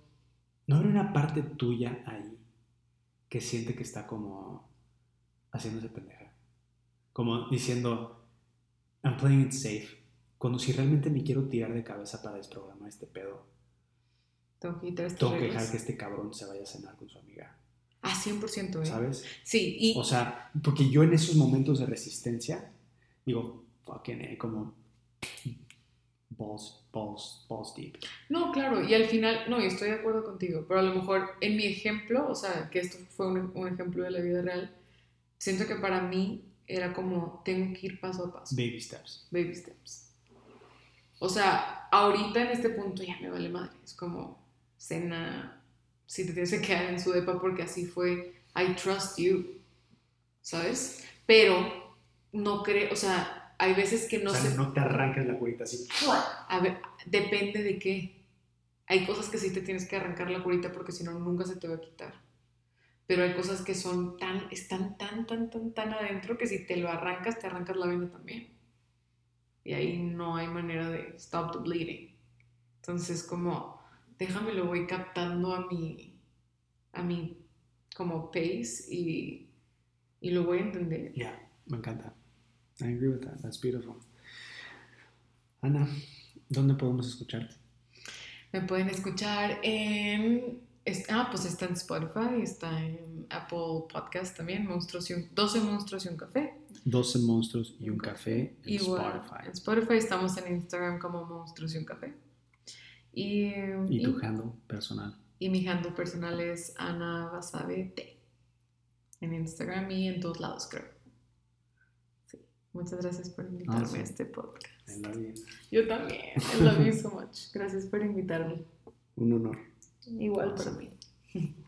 no hay una parte tuya ahí que siente que está como haciéndose pendeja. Como diciendo, I'm playing it safe. Cuando si realmente me quiero tirar de cabeza para desprogramar este pedo, Tengo que quitar estas tengo que dejar que este cabrón se vaya a cenar con su amiga. Ah, 100%, ¿eh? ¿Sabes? Sí, y O sea, porque yo en esos momentos de resistencia digo, fucking, eh, como balls, balls, balls deep. no, claro, y al final, no, y estoy de acuerdo contigo, pero a lo mejor en mi ejemplo, o sea, que esto fue un, un ejemplo de la vida real, siento que para mí era como, tengo que ir paso a paso. Baby steps. baby steps. O sea, ahorita en este punto ya me vale madre. Es como cena, si te tienes que quedar en su depa porque así fue, I trust you, ¿sabes? Pero no creo, o sea, hay veces que no o sea, sé, no te arranques la curita así. a ver, depende de qué. Hay cosas que sí te tienes que arrancar la curita porque si no, nunca se te va a quitar. Pero hay cosas que son tan, están tan, tan, tan, tan adentro que si te lo arrancas, te arrancas la vena también. Y ahí no hay manera de stop the bleeding. Entonces, como, déjame lo voy captando a mi, a mi, como pace y, y lo voy a entender. Yeah, me encanta. I agree with that. That's beautiful. Ana, ¿dónde podemos escucharte? Me pueden escuchar en. es- ah, pues está en Spotify, está en Apple Podcast también, Monstruos y un- 12 Monstruos y un Café. 12 monstruos y un café en Igual, Spotify. En Spotify estamos en Instagram como Monstruos y un Café. Y, Y tu handle personal. y mi handle personal es Ana Basabe T. En Instagram y en todos lados, creo. Sí. Muchas gracias por invitarme sí. a este podcast. I love you. Yo también. I love you so much. Gracias por invitarme. Un honor. Igual para mí. <laughs>